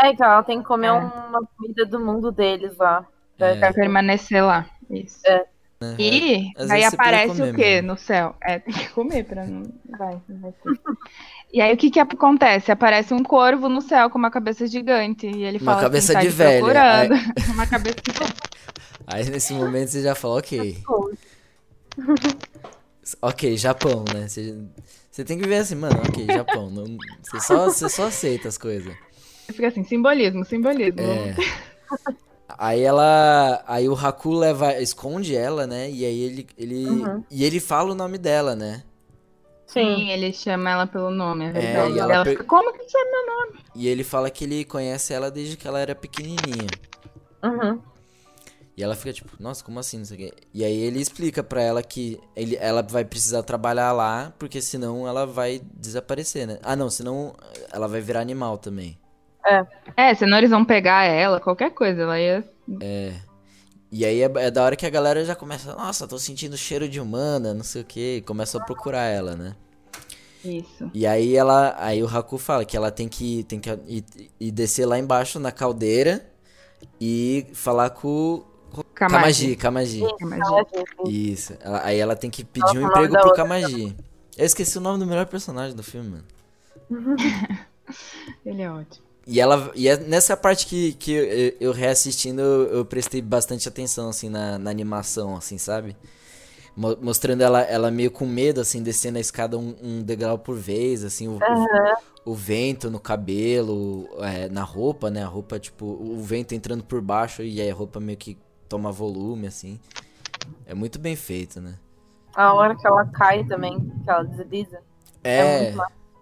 É, então ela tem que comer É. uma comida do mundo deles lá. É. Pra permanecer lá. Isso. É. né? E Às precisa aparece comer o quê mesmo. no céu? É, tem que comer pra não. Vai, não vai ter. E aí o que que acontece? Aparece um corvo no céu com uma cabeça gigante. E ele Uma fala cabeça assim, tá de te velho. procurando. uma cabeça de Aí nesse momento você já fala, ok. Ok, Japão, né? Você, você tem que ver assim, mano, ok, Japão. Não, você, só, você só aceita as coisas. Fica assim, simbolismo, simbolismo. É. Aí ela. Aí o Haku leva. esconde ela, né? E aí ele. ele Uhum. E ele fala o nome dela, né? Sim. Sim, ele chama ela pelo nome, é É, verdade. e E ela ela per- fica, como que sabe meu nome? E ele fala que ele conhece ela desde que ela era pequenininha. Uhum. E ela fica tipo, nossa, como assim? Não sei o quê. E aí ele explica pra ela que ele, ela vai precisar trabalhar lá, porque senão ela vai desaparecer, né? Ah, não, senão ela vai virar animal também. É, senão eles vão pegar ela, qualquer coisa. Ela ia. E aí é, é da hora que a galera já começa, nossa, tô sentindo cheiro de humana, não sei o que, e começa a procurar ela, né? Isso. E aí ela, aí o Haku fala que ela tem que, tem que ir, ir descer lá embaixo na caldeira e falar com com Kamaji, Kamaji. Kamaji. Kamaji. Isso. Ela- aí ela tem que pedir um emprego pro outra Kamaji. Eu esqueci o nome do melhor personagem do filme, mano. Ele é ótimo. E ela e é nessa parte que, que eu, eu reassistindo eu, eu prestei bastante atenção assim na, na animação, assim, sabe? Mo- Mostrando ela, ela meio com medo, assim, descendo a escada um, um degrau por vez, assim, o, o, o vento no cabelo, é, na roupa, né? A roupa, tipo, o vento entrando por baixo e aí a roupa meio que toma volume, assim. É muito bem feito, né? A hora que ela cai também, que ela desliza. É É,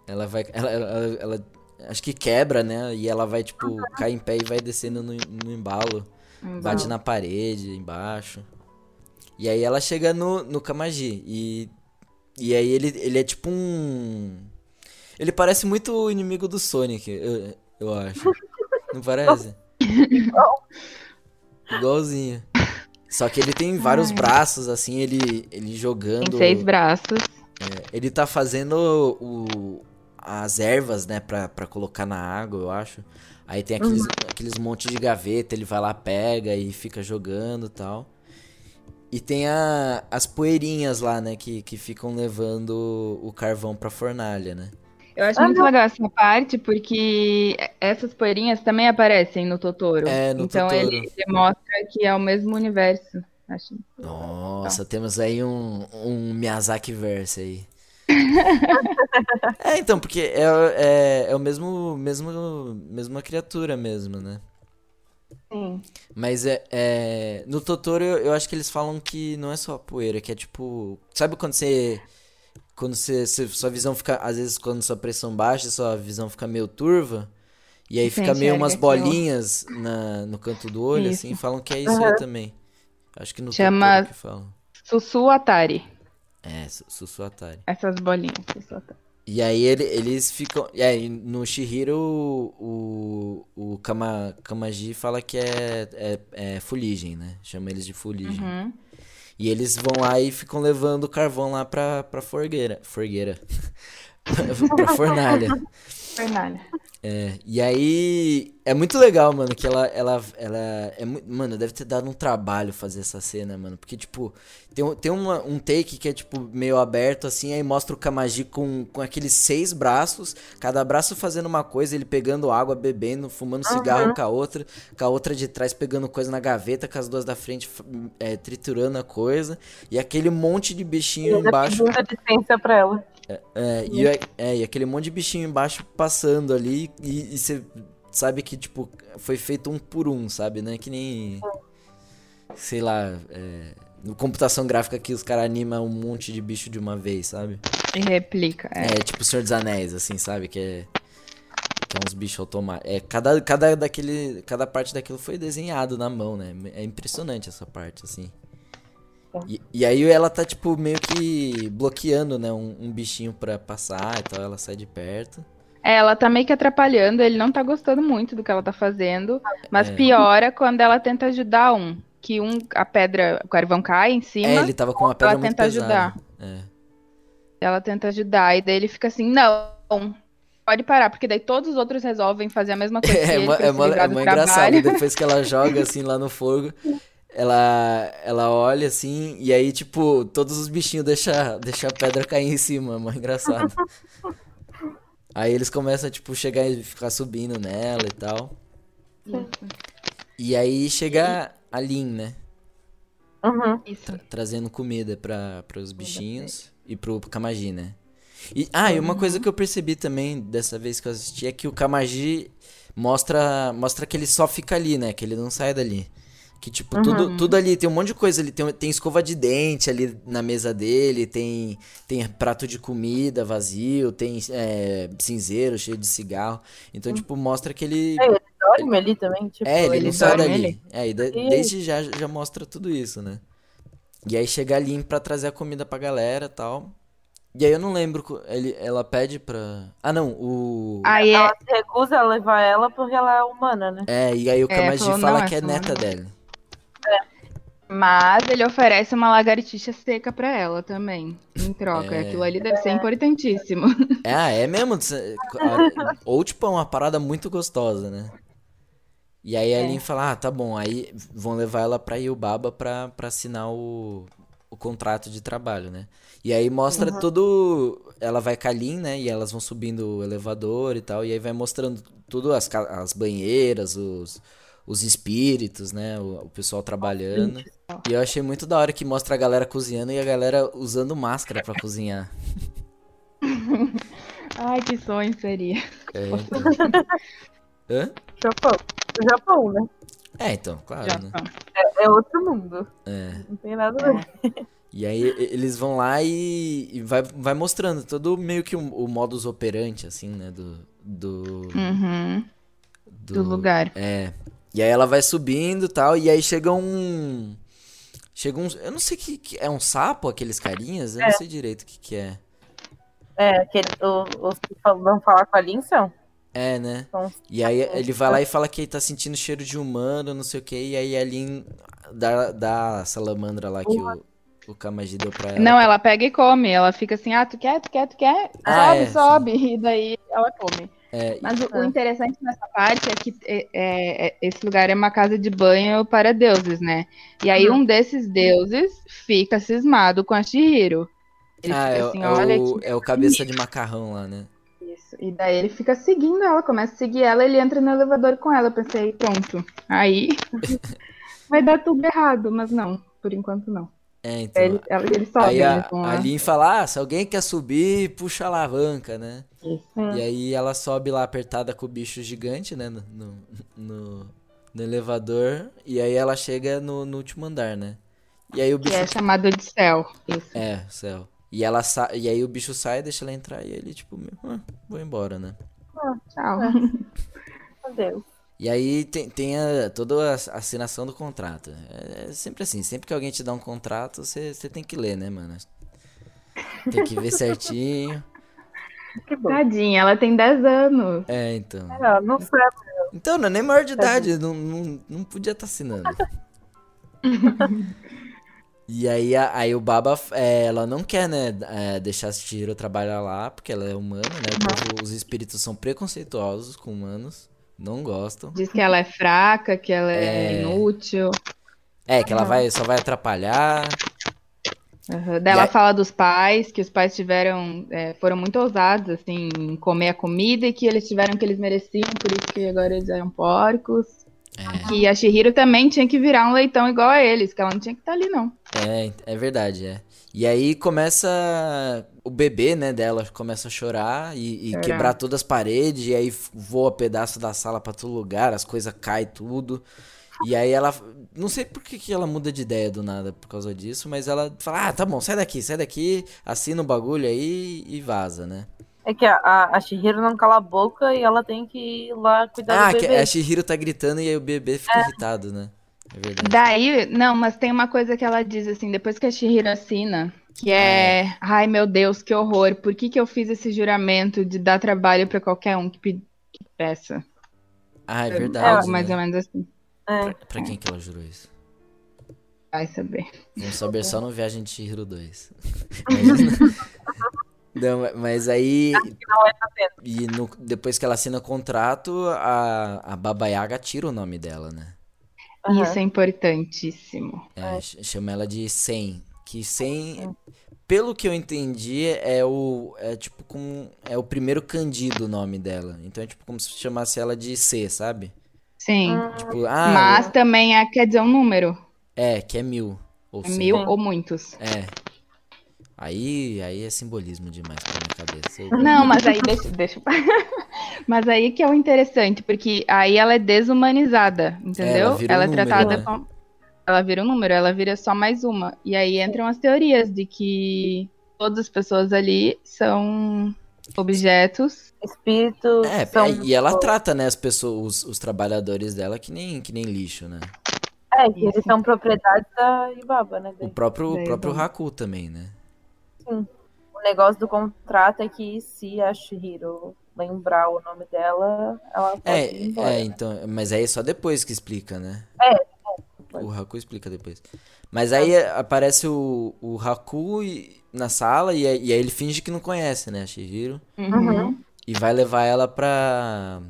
ela vai. Ela, ela, ela- acho que quebra, né? E ela vai, tipo, cai em pé e vai descendo no, no embalo. Bate na parede, embaixo. E aí ela chega no, no Kamaji. E, e aí ele, ele é tipo um. Ele parece muito o inimigo do Sonic, eu, eu acho. Não parece? Igualzinho. Só que ele tem vários braços, assim, ele, ele jogando. Tem seis braços. Ele tá fazendo o, as ervas, né, pra, pra colocar na água, eu acho. Aí tem aqueles, aqueles montes de gaveta, ele vai lá, pega e fica jogando e tal. E tem a, as poeirinhas lá, né, que, que ficam levando o carvão pra fornalha, né? Eu acho muito legal essa parte, porque essas poeirinhas também aparecem no Totoro. É, no então Totoro. ele demonstra que é o mesmo universo. Acho. Nossa, temos aí um, um Miyazaki verse aí. é, então, porque é, é, é o mesmo, mesmo, mesma criatura mesmo, né? Sim. Mas é, é- no Totoro eu, eu acho que eles falam que não é só poeira, que é tipo, sabe quando você quando você, você- sua visão fica às vezes quando sua pressão baixa, sua visão fica meio turva e aí Você fica meio umas bolinhas na, no canto do olho, Isso. assim, falam que é isso aí também. Acho que no Chama- que falam. Sussu Atari. É, Su- Sussu Atari. Essas bolinhas. Sussu Atari. E aí ele- eles ficam. E aí no Shihiro o, o Kama, Kamaji fala que é, é, é fuligem, né? Chama eles de fuligem. Uhum. E eles vão lá e ficam levando o carvão lá pra, pra forgueira. Forgueira. pra fornalha. Fornalha. É, e aí é muito legal, mano, que ela ela ela é muito, mano, deve ter dado um trabalho fazer essa cena, mano, porque tipo, tem, um- tem uma, um take que é tipo meio aberto assim, aí mostra o Kamaji com, com aqueles seis braços, cada braço fazendo uma coisa, ele pegando água, bebendo, fumando cigarro com a outra, com a outra de trás pegando coisa na gaveta, com as duas da frente é, triturando a coisa, e aquele monte de bichinho embaixo. pedindo licença pra ela. É, e, é, é, e aquele monte de bichinho embaixo passando ali e você sabe que, tipo, foi feito um por um, sabe? Não é que nem. Sei lá. É, no computação gráfica que os caras animam um monte de bicho de uma vez, sabe? E replica. É. É, tipo o Senhor dos Anéis, assim, sabe? Que é. Que é uns bichos automáticos. É, cada, cada, daquele, cada parte daquilo foi desenhado na mão, né? É impressionante essa parte, assim. E, e aí ela tá, tipo, meio que bloqueando, né? Um, um bichinho pra passar e tal. Ela sai de perto. É, ela tá meio que atrapalhando, ele não tá gostando muito do que ela tá fazendo, mas É. piora quando ela tenta ajudar um. Que um, a pedra, o carvão cai em cima, É, ele tava com uma pedra ela muito tenta pesada. ajudar. É. ela tenta ajudar, e daí ele fica assim, não, pode parar, porque daí todos os outros resolvem fazer a mesma coisa É, é, livrar é do mó trabalho. engraçado. Depois que ela joga assim lá no fogo, ela, ela olha assim, e aí, tipo, todos os bichinhos deixam deixa a pedra cair em cima. É mó engraçado. Aí eles começam, tipo, chegar e ficar subindo nela e tal. E aí chega a Lin, né? Uhum. Isso. trazendo comida para os bichinhos e pro Kamaji, né? E, ah, e uma coisa que eu percebi também dessa vez que eu assisti é que o Kamaji mostra, mostra que ele só fica ali, né? Que ele não sai dali. Que, tipo, tudo, tudo ali, tem um monte de coisa ali. Tem, tem escova de dente ali na mesa dele, tem, tem prato de comida vazio, tem é, cinzeiro cheio de cigarro. Então, tipo, mostra que ele. É, ele dorme ali também, tipo, É, ele, ele não sai dorme dali. ali. É, e de- desde já, já mostra tudo isso, né? E aí chega a Lin pra trazer a comida pra galera e tal. E aí eu não lembro. Ele, ela pede pra. Ah, não, o. Aí é, Ela se recusa a levar ela porque ela é humana, né? É, e aí o É, Kamaji falou, fala não, que é neta mulher- dele. Mas ele oferece uma lagartixa seca pra ela também, em troca. É. Aquilo ali deve ser importantíssimo. É, ah, é mesmo? Ou, tipo, é uma parada muito gostosa, né? E aí a Lin fala, ah, tá bom. Aí vão levar ela pra Yubaba pra, pra assinar o, o contrato de trabalho, né? E aí mostra tudo... Ela vai com a Lin, né? E elas vão subindo o elevador e tal. E aí vai mostrando tudo, as, as banheiras, os, os espíritos, né? O, o pessoal trabalhando. E eu achei muito da hora que mostra a galera cozinhando e a galera usando máscara pra cozinhar. Ai, que sonho seria. É, então. Hã? Japão. Japão, né? É, então, claro, né? tá. É, é outro mundo. É. Não tem nada a ver. E aí eles vão lá e, e vai, vai mostrando todo meio que o, o modus operandi, assim, né? Do. Do. Uhum, do- do lugar. É. E aí ela vai subindo e tal, e aí chega um. Chega um. Eu não sei que, que. É um sapo, aqueles carinhas? Eu não sei direito o que, que é. É, aquele, o- os que vão falar com a Lin são. É, né? são E aí ele vai lá e fala que ele tá sentindo cheiro de humano, não sei o que, e aí a Lin dá, dá a salamandra lá que o, o Kamaji deu pra ela. Não, ela pega e come. Ela fica assim, ah, tu quer, tu quer, tu quer? Ah, sobe, é, sobe. E daí ela come. É, Mas o, o É. interessante nessa parte é que é, é- é- esse lugar é uma casa de banho para deuses, né? E aí um desses deuses fica cismado com a Shihiro. Ele ah, fica é, assim, é o, é o cabeça de macarrão lá, né? isso. E daí ele fica seguindo ela, começa a seguir ela, ele entra no elevador com ela. Eu pensei, pronto. Aí vai dar tudo errado, mas não, por enquanto não. É, então. Ele, ela- ele sobe, Aí né, a, com a a- Lin fala, ah, se alguém quer subir, puxa a alavanca, né? Isso. E aí ela sobe lá apertada com o bicho gigante, né? No, no, no- no elevador. E aí ela chega no, no último andar, né? E aí o Que bicho. é chamado de céu. Isso. É, céu. E, ela sa... e aí o bicho sai, deixa ela entrar e ele, tipo, ah, vou embora, né? Tchau. Meu Deus. E aí tem, tem a- toda a assinação do contrato. É, é sempre assim, sempre que alguém te dá um contrato, você tem que ler, né, mano? Tem que ver certinho. Que bom. Tadinha, ela tem 10 anos. É, então. É, não sei. Então, não é nem maior de idade, não, não, não podia estar assinando. E aí, a- aí o Baba, é, ela não quer, né, é, deixar a Chihiro trabalhar lá, porque ela é humana, né? Povo- os espíritos são preconceituosos com humanos, não gostam. Diz que ela é fraca, que ela é, É. inútil. É, que ela vai, só vai atrapalhar. Uhum. Daí ela aí- fala dos pais, que os pais tiveram, é, foram muito ousados, assim, em comer a comida e que eles tiveram o que eles mereciam, por isso que agora eles eram porcos. É, Que a Shihiro também tinha que virar um leitão igual a eles, que ela não tinha que estar ali, não. é, é verdade, é. E aí começa o bebê, né, dela começa a chorar e, e quebrar todas as paredes, e aí voa pedaço da sala pra todo lugar, as coisas caem tudo. E aí ela, não sei por que, que ela muda de ideia do nada por causa disso, mas ela fala, ah, tá bom, sai daqui, sai daqui, assina o bagulho aí e vaza, né? É que a, a, a Shihiro não cala a boca e ela tem que ir lá cuidar Ah, do que bebê. a Shihiro tá gritando e aí o bebê fica irritado, né? É verdade. Daí, não, mas tem uma coisa que ela diz, assim, depois que a Shihiro assina, que é, ai meu Deus, que horror, por que que eu fiz esse juramento de dar trabalho pra qualquer um que, pe- que peça? Ah, é verdade. Algo mais né? ou menos assim, É. Pra, pra quem que ela jurou isso? vai saber. Vamos saber só no Viagem de Chihiro 2. Imagina. Não, mas aí. E no- depois que ela assina o contrato, a, a Baba Yaga tira o nome dela, né? Aham. Isso é importantíssimo. É, ch- Chama ela de Sen. Que Sen, pelo que eu entendi, é o. É tipo como. É o primeiro kanji do nome dela. Então é tipo como se chamasse ela de C, sabe? Sim. Tipo, ah, Mas também é, quer dizer um número. é, que é mil. Ou É mil ou muitos. É. Aí, aí é simbolismo demais pra minha cabeça. Eu- Não, mas aí deixa, deixa. Mas aí que é o interessante, porque aí ela é desumanizada, entendeu? ela vira um ela é número, tratada né? como. Ela vira um número, ela vira só mais uma. E aí entram as teorias de que todas as pessoas ali são objetos. Espíritos É, são... é, e ela trata, né, as pessoas, os, os trabalhadores dela que nem, que nem lixo, né? É, que eles são propriedade da Ibaba, né? O próprio, o próprio. Haku também, né? O o negócio do contrato é que se a Shihiro lembrar o nome dela, ela pode É, ir embora. é, então, mas aí é só depois que explica, né? É, O Haku explica depois. Mas aí aparece o, o Haku e- na sala e, aí- e aí ele finge que não conhece, né, a Shihiro. Uhum. E vai levar ela pra,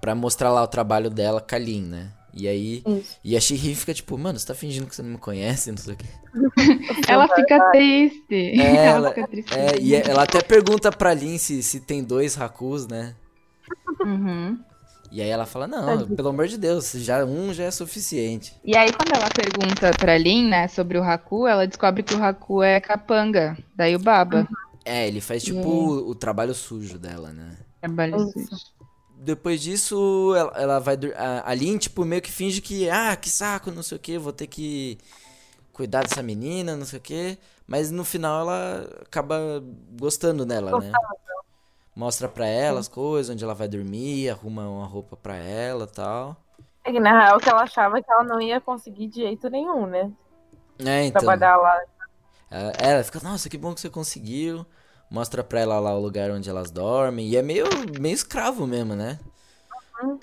pra mostrar lá o trabalho dela com a Lin, né? E aí. Isso. E a Shihiro fica tipo, mano, você tá fingindo que você não me conhece, não sei o quê. Ela fica triste. É, ela ela- fica triste. É, e ela até pergunta pra Lin se, se tem dois Hakus, né? Uhum. E aí ela fala, não, pelo amor de Deus, já, um já é suficiente. E aí, quando ela pergunta pra Lin, né, sobre o Haku, ela descobre que o Haku é capanga, daí o Baba. É, ele faz tipo o, o trabalho sujo dela, né? Trabalho sujo. Depois disso, ela, ela vai. A, a Lin, tipo, meio que finge que, ah, que saco, não sei o que, vou ter que cuidar dessa menina, não sei o que. Mas no final ela acaba gostando dela, né? Mostra pra ela as coisas, onde ela vai dormir, arruma uma roupa pra ela e tal. É que na real que ela achava que ela não ia conseguir de jeito nenhum, né? É, então. Trabalhar lá. Ela, ela fica, nossa, que bom que você conseguiu. Mostra pra ela lá o lugar onde elas dormem. E é meio, meio escravo mesmo, né?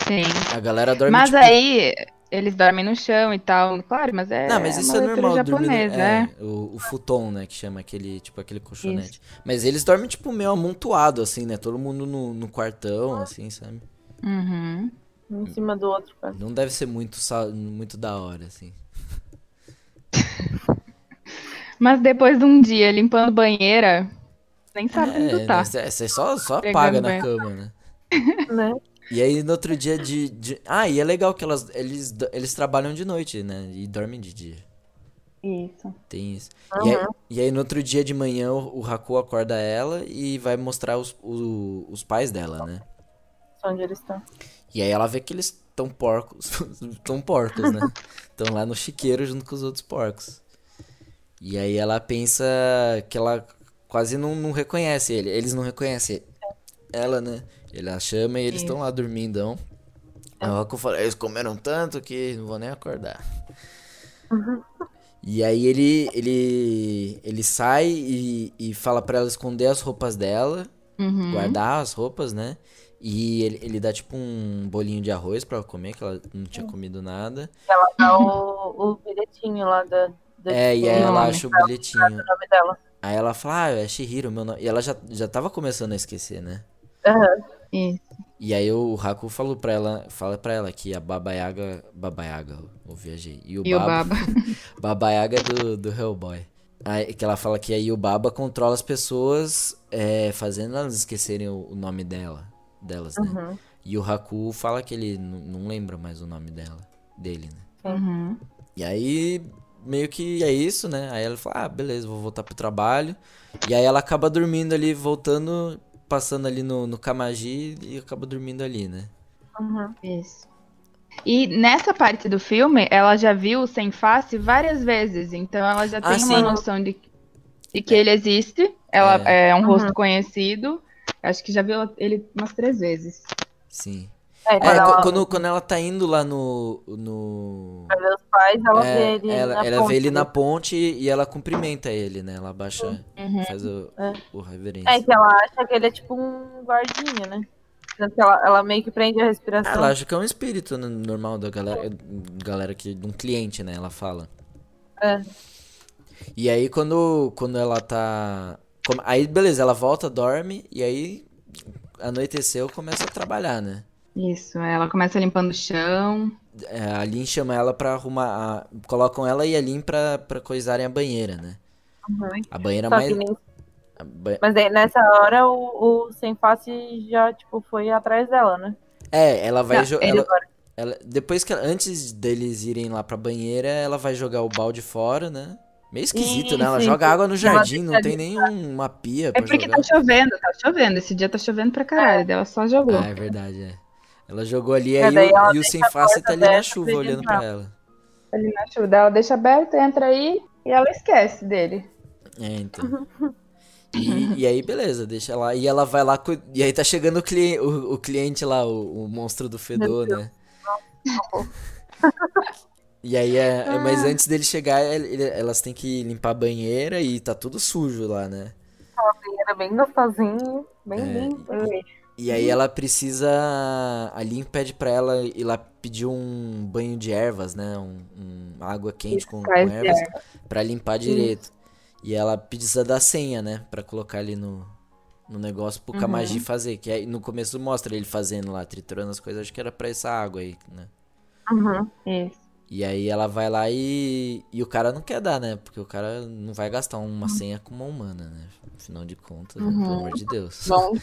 Sim. A galera dorme Mas tipo, aí, eles dormem no chão e tal, claro, mas é Não, mas isso é normal, dormir no- japonesa, é, o, o futon, né, que chama aquele, tipo, aquele colchonete. Mas eles dormem, tipo, meio amontoado, assim, né, todo mundo no, no quartão, assim, sabe? Uhum. Em cima do outro, cara. Não deve ser muito, muito da hora, assim. Mas depois de um dia limpando banheira, nem sabe É, onde tá. né, Você só, só Pegando apaga na cama, né? Né? E aí, no outro dia de... de- Ah, e é legal que elas, eles, eles trabalham de noite, né, e dormem de dia. Isso. Tem isso. E, aí, e aí, no outro dia de manhã, o, o Haku acorda ela e vai mostrar os, o- os pais dela, né? Onde eles estão. E aí ela vê que eles estão porcos. Estão porcos, né? Estão lá no chiqueiro junto com os outros porcos. E aí ela pensa que ela quase não, não reconhece ele. Eles não reconhecem ela, né? Ele a chama e eles estão lá dormindão. Aí o Haku fala, eles comeram tanto que não vou nem acordar. E aí ele, ele, ele sai e, e fala pra ela esconder as roupas dela Uhum. guardar as roupas, né? E ele, ele dá tipo um bolinho de arroz pra ela comer, que ela não tinha comido nada. Ela dá o, o bilhetinho lá da. da É, e aí ela acha o bilhetinho. O nome dela. Aí ela fala, ah, é Shihiro, meu nome. E ela já, já tava começando a esquecer, né? Aham. Isso. E aí o Haku falou pra ela, fala pra ela que a Baba Yaga, Baba Yaga, eu viajei. E o E Baba, Baba. Baba Yaga do, do Hellboy. Aí, que ela fala que aí o Baba controla as pessoas, é, fazendo elas esquecerem o, o nome dela, delas, né? Uhum. E o Haku fala que ele não lembra mais o nome dela, dele, né? Uhum. E aí, meio que é isso, né? Aí ela fala, ah, beleza, vou voltar pro trabalho. E aí ela acaba dormindo ali, voltando, passando ali no, no Kamaji e acaba dormindo ali, né? Uhum. Isso. E nessa parte do filme, ela já viu o Sem Face várias vezes, então ela já Ah, tem sim. uma noção de, de que ele existe. Ela é, um rosto conhecido. Acho que já viu ele umas três vezes. Sim. É, É, quando qu- ela quando, quando ela tá indo lá no. no... ver os pais, ela vê É, ele. ela na ela ponte, vê ele na ponte e ela cumprimenta ele, né? Ela abaixa, faz o, É. o reverência. É que ela acha que ele é tipo um guardinha, né? Ela, ela meio que prende a respiração. Ela acha que é um espírito normal da galera, galera que, de um cliente, né? Ela fala. É. E aí quando, quando ela tá. Aí beleza, ela volta, dorme, e aí anoiteceu começa a trabalhar, né? Isso, ela começa limpando o chão. É, a Lin chama ela pra arrumar. a- colocam ela e a Lin pra, pra coisarem a banheira, né? A banheira Só mais. que nem- a ba- Mas aí, nessa hora o, o Sem Face já, tipo, foi atrás dela, né? É, ela vai Não, jo- Ele ela, Depois que. ela- Antes deles irem lá pra banheira, ela vai jogar o balde fora, né? Meio esquisito, né? Ela Isso, joga isso. água no jardim, não tem nenhuma pia É pra porque jogar. tá chovendo, tá chovendo. Esse dia tá chovendo pra caralho. daí Ela só jogou. Ah, é verdade, é. Ela jogou ali, É, aí o, e o sem a face tá ali na chuva pra olhando pra ela. Ali na chuva. Ela deixa aberto, entra aí e ela esquece dele. É, então. E, e aí, beleza, deixa lá. E ela vai lá. E aí tá chegando o, cli... o, o cliente lá, o, o monstro do fedor, né? E aí, é, é- mas Ah. antes dele chegar, ele- ele- elas têm que limpar a banheira e tá tudo sujo lá, né? era bem gostosinho, bem É. E aí ela precisa. A Lin pede pra ela ir lá pedir um banho de ervas, né? Um, um água quente com, com ervas pra limpar direito. E ela precisa da senha, né? Pra colocar ali no, no negócio pro Kamaji fazer. Que aí no começo mostra ele fazendo lá, triturando as coisas. Acho que era pra essa água aí, né? Uhum. Isso. E aí ela vai lá e. E o cara não quer dar, né? Porque o cara não vai gastar Uhum. uma senha com uma humana, né? Afinal de contas, né? pelo amor de Deus. Bom,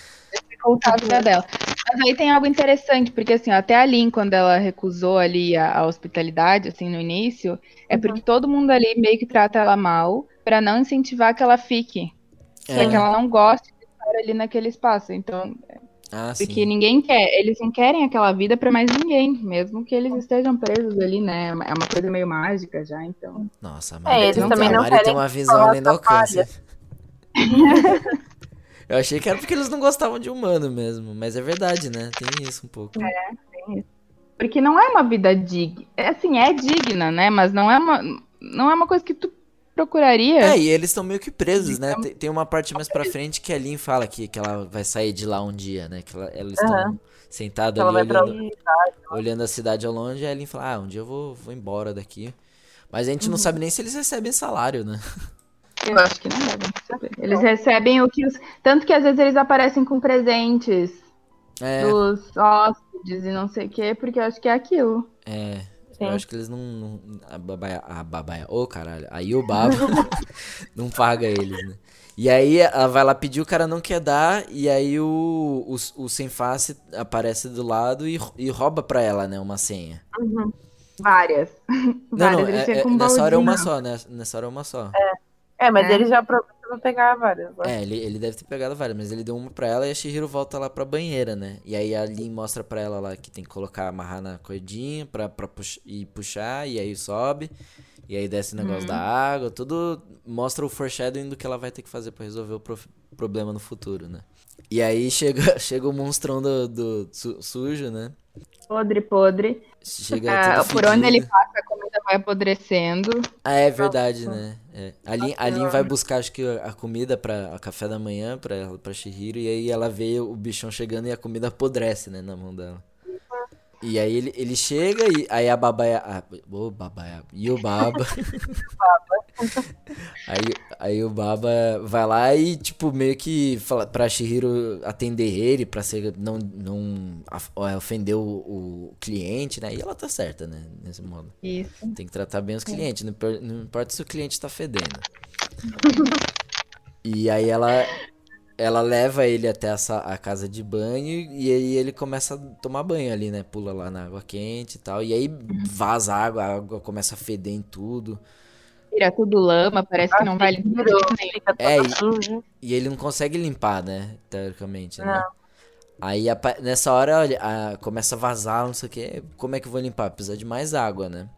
dificultar a vida dela. Mas aí tem algo interessante, porque assim, ó, até a Lin, quando ela recusou ali a, a hospitalidade, assim, no início, é porque todo mundo ali meio que trata ela mal pra não incentivar que ela fique. É. Pra que ela não goste de estar ali naquele espaço. Então, Ah, porque sim. ninguém quer, eles não querem aquela vida pra mais ninguém, mesmo que eles estejam presos ali, né? É uma coisa meio mágica já, então. Nossa, a É, eles tem, também a não Mari tem querem uma visão além do alcance. Eu achei que era porque eles não gostavam de humano mesmo, mas é verdade, né? Tem isso um pouco. Porque não é uma vida digna. É assim, é digna, né? Mas não é uma, não é uma coisa que tu procuraria. É, e eles estão meio que presos, né? Tem, tem uma parte mais pra frente que a Lin fala que, que ela vai sair de lá um dia, né? Que ela- elas estão sentadas Ela ali olhando, olhando a cidade ao longe, e a Lin fala, ah, um dia eu vou, vou embora daqui. Mas a gente Uhum. não sabe nem se eles recebem salário, né? Eu acho que não devem saber. Eles recebem o que os. Tanto que às vezes eles aparecem com presentes É, dos hóspedes e não sei o quê, porque eu acho que é aquilo. é. Sim. Eu acho que eles não. não a babaia. A babaia. Ô, caralho. Aí o baba não paga eles, né? E aí ela vai lá pedir, o cara não quer dar, e aí o, o, o sem face aparece do lado e, e rouba pra ela, né? Uma senha. Várias. Não, Várias. não, eles é- é- com um nessa hora é uma só, né? Nessa hora é uma só. É, mas É. ele já aproveitou pra pegar várias. né? É, ele, ele deve ter pegado várias, mas ele deu uma pra ela e a Shihiro volta lá pra banheira, né? E aí a Lin mostra pra ela lá que tem que colocar, amarrar na cordinha pra, pra pux- e puxar, e aí sobe. E aí desce o negócio da água, tudo mostra o foreshadowing do que ela vai ter que fazer pra resolver o prof- problema no futuro, né? E aí chega, chega o monstrão do, do su- sujo, né? Podre, podre. Chega Ah, por onde ele passa, a comida vai apodrecendo. Ah, é verdade, né? É. A, Lin, a Lin vai buscar, acho que, a comida para a café da manhã pra, pra Shihiro, e aí ela vê o bichão chegando e a comida apodrece, né, na mão dela. E aí ele, ele chega e aí a babaia. Ah, ô, babaia. E o baba. aí, aí o baba vai lá e, tipo, meio que fala pra Shihiro atender ele, pra ser, não, não ofender o, o cliente, né? E ela tá certa, né? Nesse modo. Isso. Tem que tratar bem os clientes, não, não importa se o cliente tá fedendo. e aí ela ela leva ele até essa, a casa de banho e aí ele começa a tomar banho ali, né? Pula lá na água quente e tal. E aí vaza a água, a água começa a feder em tudo. Vira tudo lama, parece que não vai limpar. É, e-. E ele não consegue limpar, né? Teoricamente, né? Não. Aí apa- nessa hora olha, a- começa a vazar, não sei o que. Como é que eu vou limpar? Precisa de mais água, né?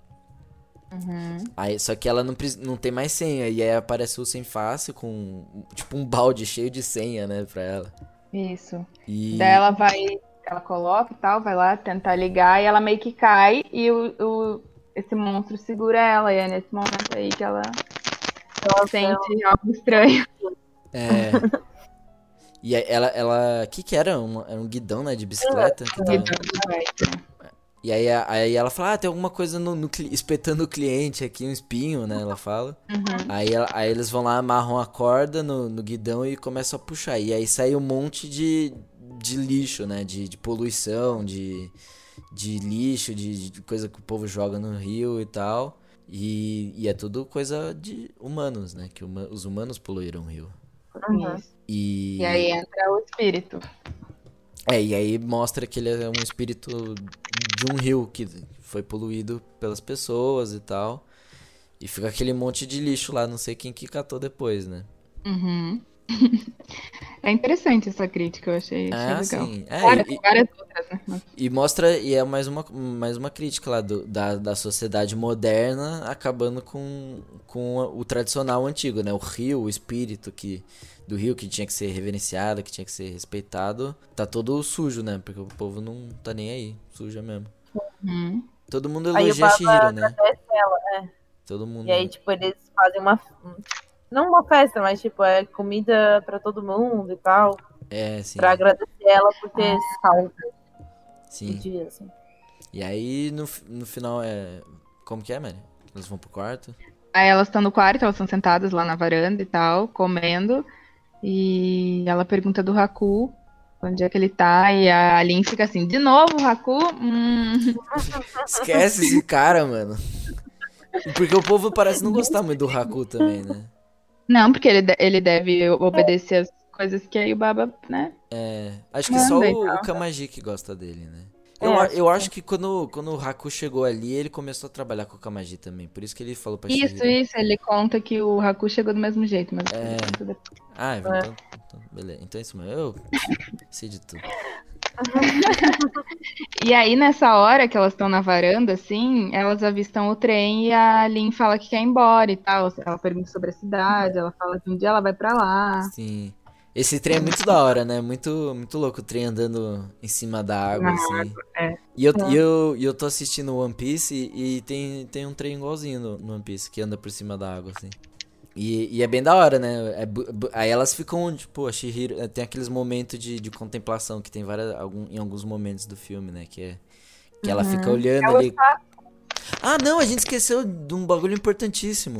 Aí, só que ela não, não tem mais senha. E aí aparece o sem face com tipo um balde cheio de senha, né, pra ela. Isso. E. Daí ela vai, ela coloca e tal, vai lá tentar ligar e ela meio que cai e o, o- esse monstro segura ela. E é nesse momento aí que ela, ela sente algo estranho. É. E aí ela. ela que que era? Um, era um guidão, né, de bicicleta? que tava- E aí, aí ela fala, ah, tem alguma coisa no, no espetando o cliente aqui, um espinho, né? Ela fala. Aí, ela- aí eles vão lá, amarram a corda no, no guidão e começam a puxar. E aí sai um monte de, de lixo, né? De, de poluição, de, de lixo, de, de coisa que o povo joga no rio e tal. E, e é tudo coisa de humanos, né? Que huma- os humanos poluíram o rio. Isso. E, E aí entra o espírito. é, e aí mostra que ele é um espírito de um rio que foi poluído pelas pessoas e tal. E fica aquele monte de lixo lá, não sei quem que catou depois, né? Uhum. É interessante essa crítica, eu achei, achei Ah, legal. sim. É, Várias, e, várias outras, né? Mas- e mostra, e é mais uma, mais uma crítica lá do- da, da sociedade moderna acabando com, com o tradicional antigo, né? O rio, o espírito que, do rio que tinha que ser reverenciado, que tinha que ser respeitado, tá todo sujo, né? Porque o povo não tá nem aí, suja mesmo. Uhum. Todo mundo elogia Shihiro, né? ela, é. Todo mundo. E aí, tipo, eles fazem uma. Não uma festa, mas tipo, é comida pra todo mundo e tal. É, sim. Pra agradecer ela por ter salvo o Sim. dia, assim. E aí, no, no final, é... Como que é, Mary? Eles vão pro quarto? Aí elas estão no quarto, elas estão sentadas lá na varanda e tal, comendo. E ela pergunta do Haku onde é que ele tá. E a Lin fica assim, de novo, Haku? Hum. Esquece esse cara, mano. Porque o povo parece não gostar muito do Haku também, né? Não, porque ele, ele deve obedecer as coisas que a Yubaba, né? É, acho que só Manda, o, então. o Kamaji que gosta dele, né? É, Eu, acho eu que acho que quando, quando o Haku chegou ali, ele começou a trabalhar com o Kamaji também. Por isso que ele falou pra Isso, Shihiro. isso, ele conta que o Haku chegou do mesmo jeito, mas É. Ah, então, então, beleza. Então é isso mesmo. Eu sei de tudo. E aí, nessa hora que elas estão na varanda, assim, elas avistam o trem e a Lin fala que quer ir embora e tal. Ela pergunta sobre a cidade, ela fala que um dia ela vai pra lá. Sim. Esse trem é muito da hora, né? Muito, muito louco o trem andando em cima da água, Na assim. é. E eu, e eu, e eu tô assistindo One Piece e, e tem, tem um trem igualzinho no, no One Piece que anda por cima da água, assim. E, e é bem da hora, né? É aí elas ficam, tipo, a Shihiro. eh, Tem aqueles momentos de, de contemplação que tem várias, algum, em alguns momentos do filme, né? Que é. Que ela fica olhando Ela ali. tá- Ah, não, a gente esqueceu de um bagulho importantíssimo.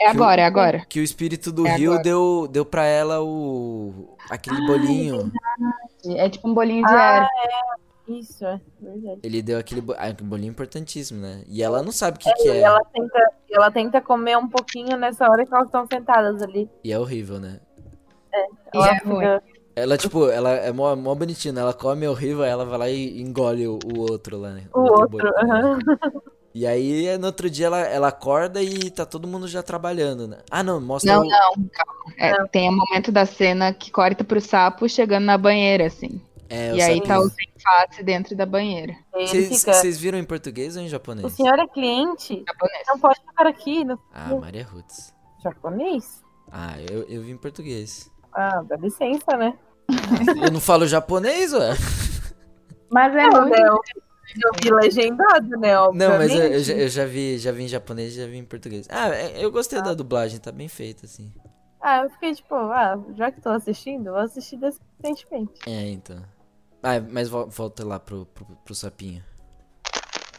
É agora, é agora. Que o espírito do É rio agora. deu, deu pra ela o. aquele bolinho. É tipo um bolinho de Ah, erva. Isso, é verdade. Ele deu aquele bo- aquele bolinho importantíssimo, né? E ela não sabe o que, que E é. ela tenta, ela tenta comer um pouquinho nessa hora que elas estão sentadas ali. E é horrível, né? E Ela é fica- ruim. Ela, tipo, ela é mó, mó bonitinha, né? Ela come é horrível, aí ela vai lá e engole o, o outro lá, né? O outro, boi- aham. E aí, no outro dia, ela, ela acorda e tá todo mundo já trabalhando, né? Ah, não, mostra Não, o... não, calma. É, tem o momento da cena que corta pro sapo chegando na banheira, assim. É, o e aí tá o sem face dentro da banheira. Vocês fica. viram em português ou em O japonês? senhor é cliente? Japonês. Não pode ficar aqui no Ah, Maria Roots. japonês? Ah, eu, eu vi em português. Ah, dá licença, né? Eu não falo japonês, ué? Mas é Não, muito. né? Eu, vi legendado, né? Não, mas eu, eu Obviamente. já, eu já vi, já vi em japonês e já vi em português. Ah, é- eu gostei da dublagem, tá bem feita, assim. Ah, eu fiquei tipo, ah, já que tô assistindo, vou assistir decentemente. É, então. Ah, mas vol- volta lá pro, pro, pro sapinho.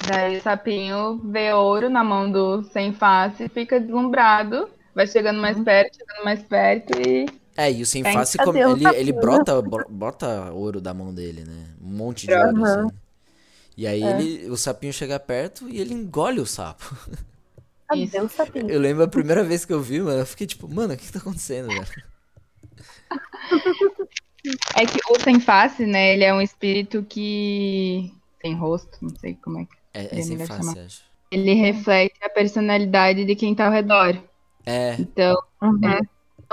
Daí o sapinho vê ouro na mão do sem face, fica deslumbrado, vai chegando mais perto, chegando mais perto e. É, e o sem face, come- ele, ele brota, bro- bota ouro da mão dele, né? Um monte de ouro, Aham. assim. E aí ele, o sapinho chega perto e ele engole o sapo. Isso. Adeus, sapinho. Eu lembro a primeira vez que eu vi, mano, eu fiquei tipo, mano, o que que tá acontecendo, velho? É que o sem face, né? Ele é um espírito que. Sem rosto, não sei como é que. É, é Ele sem face, chamar. acho. Ele reflete a personalidade de quem tá ao redor. É, Então, Uhum. É.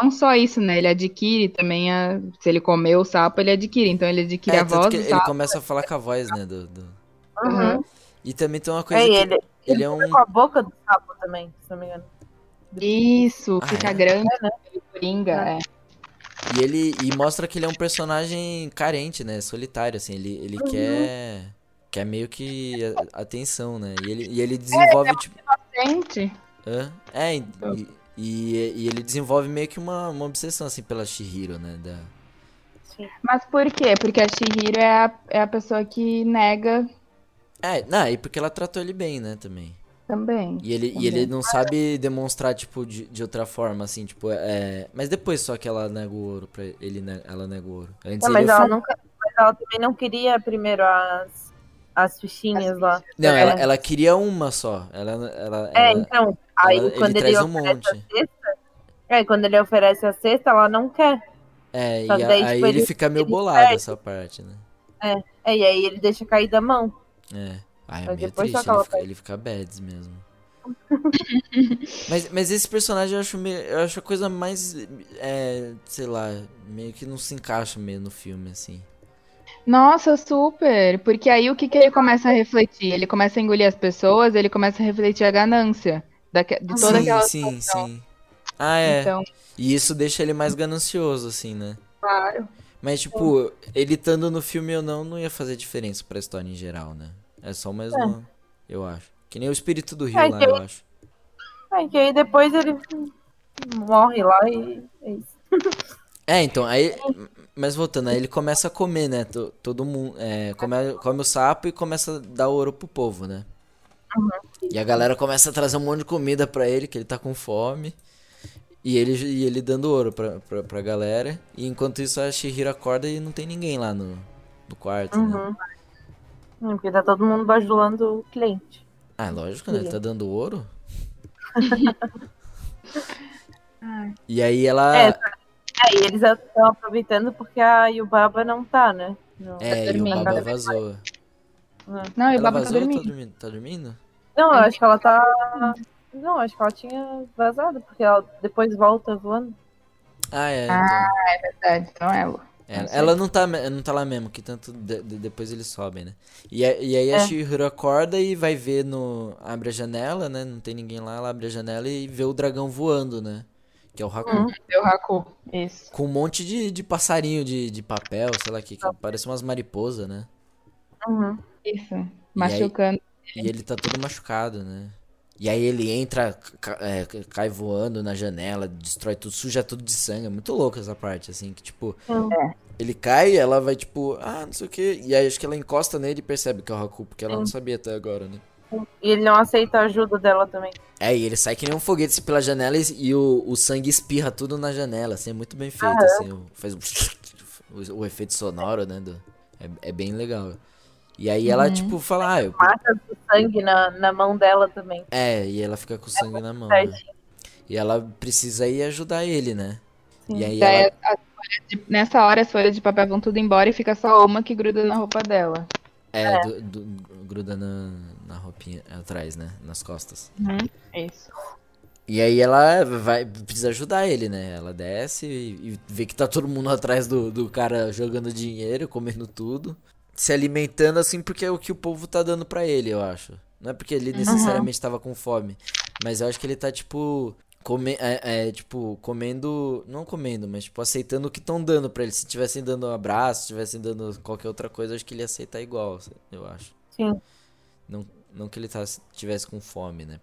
não só isso, né? Ele adquire também a. Se ele comer o sapo, ele adquire. Então ele adquire é a voz que do ele sapo. começa a falar com a voz, né, do... do- Uhum. E também tem uma coisa É, que ele, ele é um... com a boca do sapo também, se não me engano. Isso, Ah, fica é? grande, ele coringa. É. E ele e mostra que ele é um personagem carente, né? Solitário, assim. Ele, ele Uhum. quer. Quer meio que a- atenção, né? E ele, e ele desenvolve, tipo. Gente, Hã? É, e, e, e ele desenvolve meio que uma, uma obsessão, assim, pela Shihiro, né? Da... mas por quê? Porque a Shihiro é a, é a pessoa que nega É, não, e porque ela tratou ele bem, né, também. Também. E ele, e ele não sabe demonstrar, tipo, de, de outra forma, assim, tipo, é. Mas depois só que ela nega o ouro pra ele, né? Ela nega o ouro. Antes Não, mas ele ela nunca. Mas ela também não queria primeiro as, as fichinhas lá. Não, É. ela, ela queria uma só. Ela. ela, É, ela- então, aí ela- quando ele ele, traz um oferece monte. a cesta. É, quando ele oferece a cesta, ela não quer. É, e Só a- daí, aí tipo, ele ele- fica meio ele bolado perde. essa parte, né? É, e aí ele deixa cair da mão. É. Ai, é meio triste, ele fica, ele fica bads mesmo. mas, mas esse personagem eu acho meio, eu acho a coisa mais, é, sei lá, meio que não se encaixa meio no filme, assim. Nossa, super! Porque aí o que, que ele começa a refletir? Ele começa a engolir as pessoas, ele começa a refletir a ganância daque- de toda sim, aquela sim, situação. sim. Ah, é. Então, E isso deixa ele mais ganancioso, assim, né? claro. Mas, tipo, ele estando no filme ou não, não ia fazer diferença pra história em geral, né? É só mais uma, eu acho. Que nem o espírito do Rio É, lá, que eu acho. É, que aí depois ele morre lá e é isso. É, então, aí. Mas voltando, aí ele começa a comer, né? to- Todo mundo. É, come, come o sapo e começa a dar ouro pro povo, né? E a galera começa a trazer um monte de comida pra ele, que ele tá com fome. E ele, e ele dando ouro pra, pra, pra galera. E enquanto isso a Shihiro acorda e não tem ninguém lá no, no quarto, né? Hum, Porque tá todo mundo bajulando o cliente. Ah, lógico, né? Ele tá dando ouro. E aí ela. É, É, e eles estão aproveitando porque a Yubaba não tá, né? Não, É, e o dormindo. Baba vazou. Não, e o Ela Baba tá vazou ou tá dormindo. dormindo? Tá dormindo? Não, eu acho que ela tá. Não, acho que ela tinha vazado, porque ela depois volta voando. Ah, é. Ah, então. Verdade, então é ela. É, ela não tá, não tá lá mesmo, que tanto de- de- depois eles sobem, né? E, a- e aí a É. Shihiro acorda e vai ver no. Abre a janela, né? Não tem ninguém lá, ela abre a janela e vê o dragão voando, né? Que é o Haku. Uhum. Deu Haku. Isso. Com um monte de, de passarinho de, de papel, sei lá, que, que parece umas mariposas, né? Uhum. Isso. Machucando. E ele tá todo machucado, né? E aí ele entra, é, cai voando na janela, destrói tudo, suja tudo de sangue. É muito louco essa parte, assim, que tipo. Ele cai, ela vai tipo, ah, não sei o que. E aí acho que ela encosta nele e percebe que é o Haku, porque ela não sabia até agora, né? E ele não aceita a ajuda dela também. É, e ele sai que nem um foguete pela janela e, e o, o sangue espirra tudo na janela, assim, é muito bem feito, assim, o- faz o, o efeito sonoro, né? do- é, é bem legal. E aí ela, tipo, fala, ah, eu, Marcas do sangue na, na mão dela também. É, e ela fica com sangue na mão. né? E ela precisa ir ajudar ele, né? E aí Daí ela. as folhas de- nessa hora as folhas de papel vão tudo embora e fica só uma que gruda na roupa dela. É, do- do- gruda na, na roupinha atrás, né? Nas costas. Isso. E aí ela vai. Precisa ajudar ele, né? Ela desce e, e vê que tá todo mundo atrás do, do cara jogando dinheiro, comendo tudo. Se alimentando assim, porque é o que o povo tá dando pra ele, eu acho. Não é porque ele necessariamente tava com fome. Mas eu acho que ele tá, tipo. Come, é, é, tipo, comendo. Não comendo, mas tipo, aceitando o que estão dando pra ele. Se tivessem dando um abraço, se tivessem dando qualquer outra coisa, eu acho que ele ia aceitar igual, eu acho. Sim. Não, não que ele tá, tivesse com fome, né?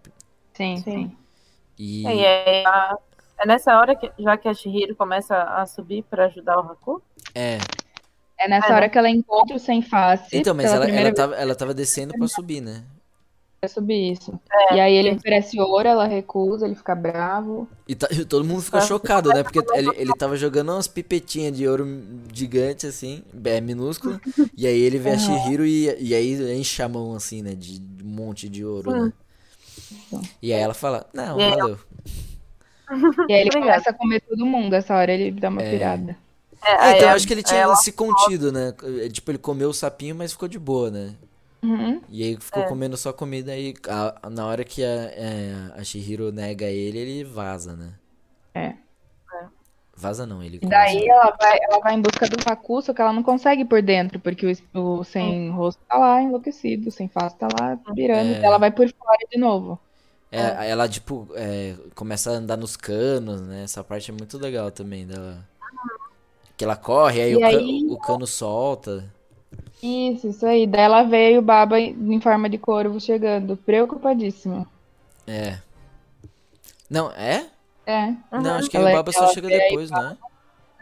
Sim, Sim. sim. E. E aí, a- é nessa hora que, já que a Shihiro começa a subir pra ajudar o Haku. É. É nessa É, hora né? que ela encontra o sem face. Então, mas ela, ela, tava, ela tava descendo pra subir, né? vez subir isso. e aí ele oferece ouro, ela recusa, ele fica bravo. E, tá- e todo mundo fica Ah, chocado, né? Porque ele, ele tava jogando umas pipetinhas de ouro gigante, assim, é, minúsculo. E aí ele vê a Shihiro e, e aí enche a mão, assim, né? De, de um monte de ouro, né? E aí ela fala, não, E valeu. E aí ele Obrigada. começa a comer todo mundo. Essa hora ele dá uma É. pirada. É, É, então a- acho que ele tinha ela- se contido, né? É, Tipo, ele comeu o sapinho, mas ficou de boa, né? Uhum. E aí ficou É. comendo só comida e a- na hora que a, é, a Shihiro nega ele, ele vaza, né? É. Vaza não, ele E começa- daí ela vai, ela vai em busca do Haku, só que ela não consegue por dentro, porque o, o sem rosto tá lá enlouquecido, sem face tá lá pirando. É. e Ela vai por fora de novo. É, ela, tipo, é, começa a andar nos canos, né? Essa parte é muito legal também dela. Que ela corre, aí, E o, aí- o cano solta. Isso, isso aí. Daí ela veio o Baba em forma de corvo chegando, preocupadíssima. É. Não, é? É. Não, acho que Ela- o Baba só chega aí depois, né?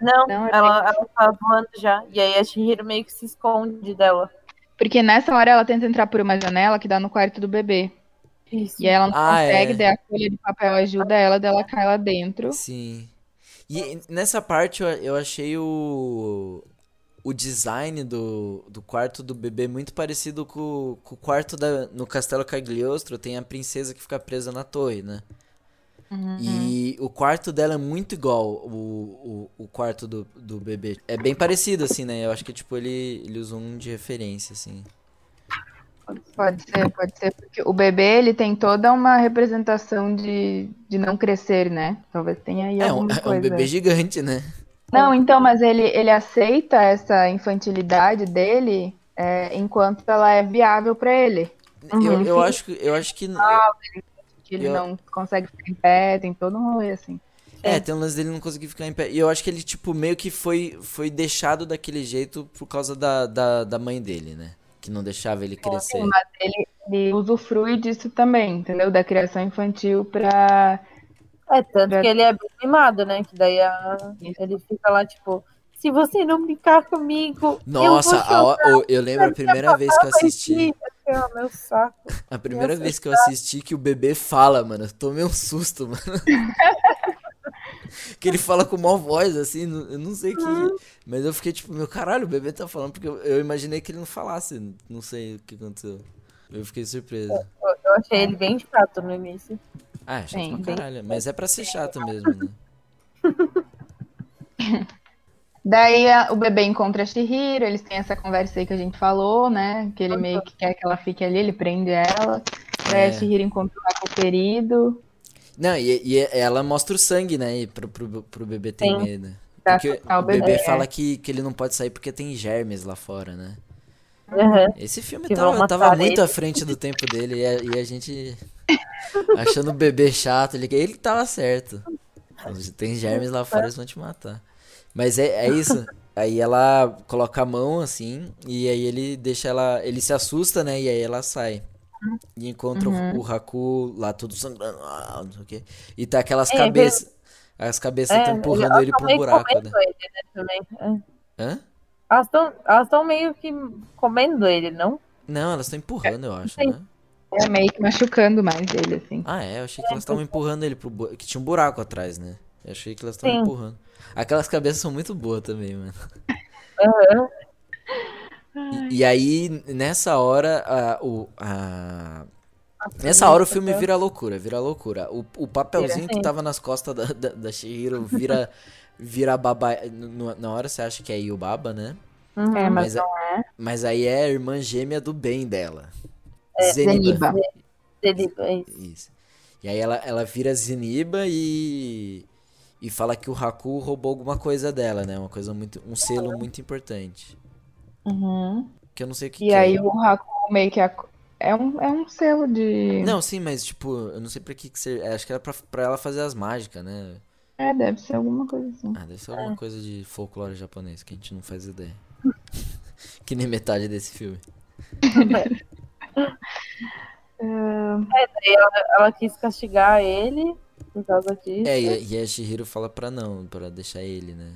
Não, Não, ela, ela tá voando já. E aí a Shihiro meio que se esconde dela. Porque nessa hora ela tenta entrar por uma janela que dá no quarto do bebê. Isso. E aí ela não Ah, consegue, é. daí a folha de papel ajuda ela, daí ela cai lá dentro. Sim. E nessa parte eu, eu achei o, o design do, do quarto do bebê muito parecido com, com o quarto da, no Castelo Cagliostro. Tem a princesa que fica presa na torre, né? E o quarto dela é muito igual o, o, o quarto do, do bebê. É bem parecido, assim, né? Eu acho que, tipo, ele, ele usou um de referência, assim. Pode ser, pode ser, porque o bebê ele tem toda uma representação de, de não crescer, né? Talvez tenha aí É um, alguma é um coisa. bebê gigante, né? Não, então, mas ele, ele aceita essa infantilidade dele é, enquanto ela é viável pra ele. Eu, Uhum. Ele eu, acho, que- eu acho que. Que ele Eu- não consegue ficar em pé, tem todo um rolê assim. É, tem um lance dele não conseguir ficar em pé. E eu acho que ele, tipo, meio que foi, foi deixado daquele jeito por causa da, da, da mãe dele, né? Que não deixava ele crescer. Mas ele, ele usufrui disso também, entendeu? Da criação infantil pra, É, tanto Já- que ele é bem mimado, né? Que daí a- ele fica lá, tipo, se você não brincar comigo. Nossa, eu, a eu, eu lembro a primeira vez que eu assisti. É, meu saco. A primeira vez que eu assisti que o bebê fala, mano, eu tomei um susto, mano. que ele fala com maior voz, assim, eu não sei o que. Mas eu fiquei tipo, meu caralho, o bebê tá falando, porque eu, eu imaginei que ele não falasse, não sei o que aconteceu. Eu fiquei surpreso. Eu, eu achei ele bem chato no início. Ah, é chato Sim, pra bem- caralho. Mas é pra ser chato mesmo, né? Daí a- o bebê encontra a Shihiro, eles têm essa conversa aí que a gente falou, né? Que ele meio que quer que ela fique ali, ele prende ela. Daí É. a Shihiro encontra o querido. Não, e, e ela mostra o sangue, né? E pro, pro, pro bebê ter Sim. medo. Porque o bebê bebê, é. fala que, que ele não pode sair porque tem germes lá fora, né? Uhum. Esse filme tava, tava muito ele. à frente do tempo dele e a, e a gente achando o bebê chato. Ele, ele tava certo. Tem germes lá fora, eles vão te matar. Mas é, é isso. Aí ela coloca a mão assim, e aí ele deixa ela. Ele se assusta, né? E aí ela sai. E encontra o- o Haku lá todo sangrando. ah, não sei o quê. E tá aquelas É, cabeças. As cabeças estão empurrando elas ele pro buraco, né? ele, né, também. É. Hã? Elas estão meio que comendo ele, não? Não, elas estão empurrando, eu acho, Sim. né? É meio que machucando mais ele, assim. Ah, é? Eu achei que elas estavam empurrando ele pro buraco. Que tinha um buraco atrás, né? Eu achei que elas estavam empurrando. Aquelas cabeças são muito boas também, mano. Aham. E, e aí, nessa hora, a, o, a... Nessa hora o filme vira loucura, vira loucura. O, o papelzinho que tava nas costas da, da, da Shihiro vira, vira baba. Na hora você acha que é Yubaba, né? Uhum. É, mas Mas, a- mas aí é a irmã gêmea do bem dela. Zeniba. Ele, é isso. Isso. E aí ela, ela vira Zeniba e. E fala que o Haku roubou alguma coisa dela, né? Uma coisa muito. Um selo muito importante. Uhum. Que eu não sei o que, E que aí é. o Haku meio que... ac- É um, é um selo de... Não, sim, mas tipo, eu não sei pra que que ser. Acho que era pra, pra ela fazer as mágicas, né? É, deve ser alguma coisa assim. Ah, deve ser alguma coisa de folclore japonês que a gente não faz ideia. que nem metade desse filme. Daí ela, ela quis castigar ele por causa disso. É, e, e a Shihiro fala pra não, pra deixar ele, né?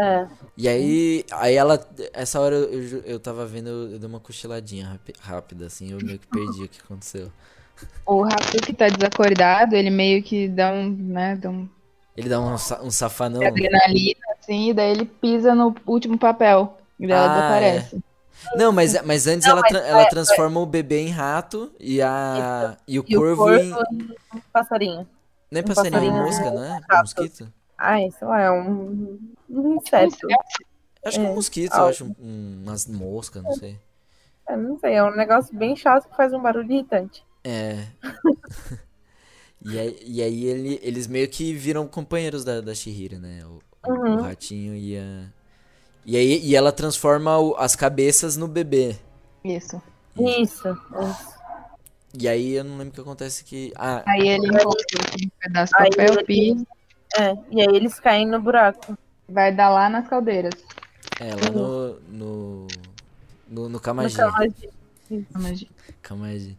É. E aí, aí ela, essa hora eu, eu, eu tava vendo, eu, dei uma cochiladinha rápida, assim, eu meio que perdi o que aconteceu. O Haku que tá desacordado, ele meio que dá um, né, dá um Ele dá um, um safanão. adrenalina, assim, e daí ele pisa no último papel. E daí ela Ah, desaparece. Não, mas, mas antes Não, ela, mas tra- ela é- transforma o bebê em rato e, a, e o E o corvo corvo em. passarinho. Nem um passarinho, passarinho mosca, né? Mosquito? Ah, isso é um, um inseto. Acho que é um É. mosquito, eu acho. um- umas moscas, não sei. É, não sei, é um negócio bem chato que faz um barulho irritante. É. e aí, e aí ele, eles meio que viram companheiros da, da Shihiro, né? O, o- o Uhum. ratinho e a. E aí e ela transforma o- as cabeças no bebê. Isso. Isso. isso. E aí eu não lembro o que acontece que. Ah, Aí ele encontra um pedaço de Aí papel, ele- É, e aí eles caem no buraco. Vai dar lá nas caldeiras. é, lá no. No. No, no No Kamaji. Kamaji. Kamaji.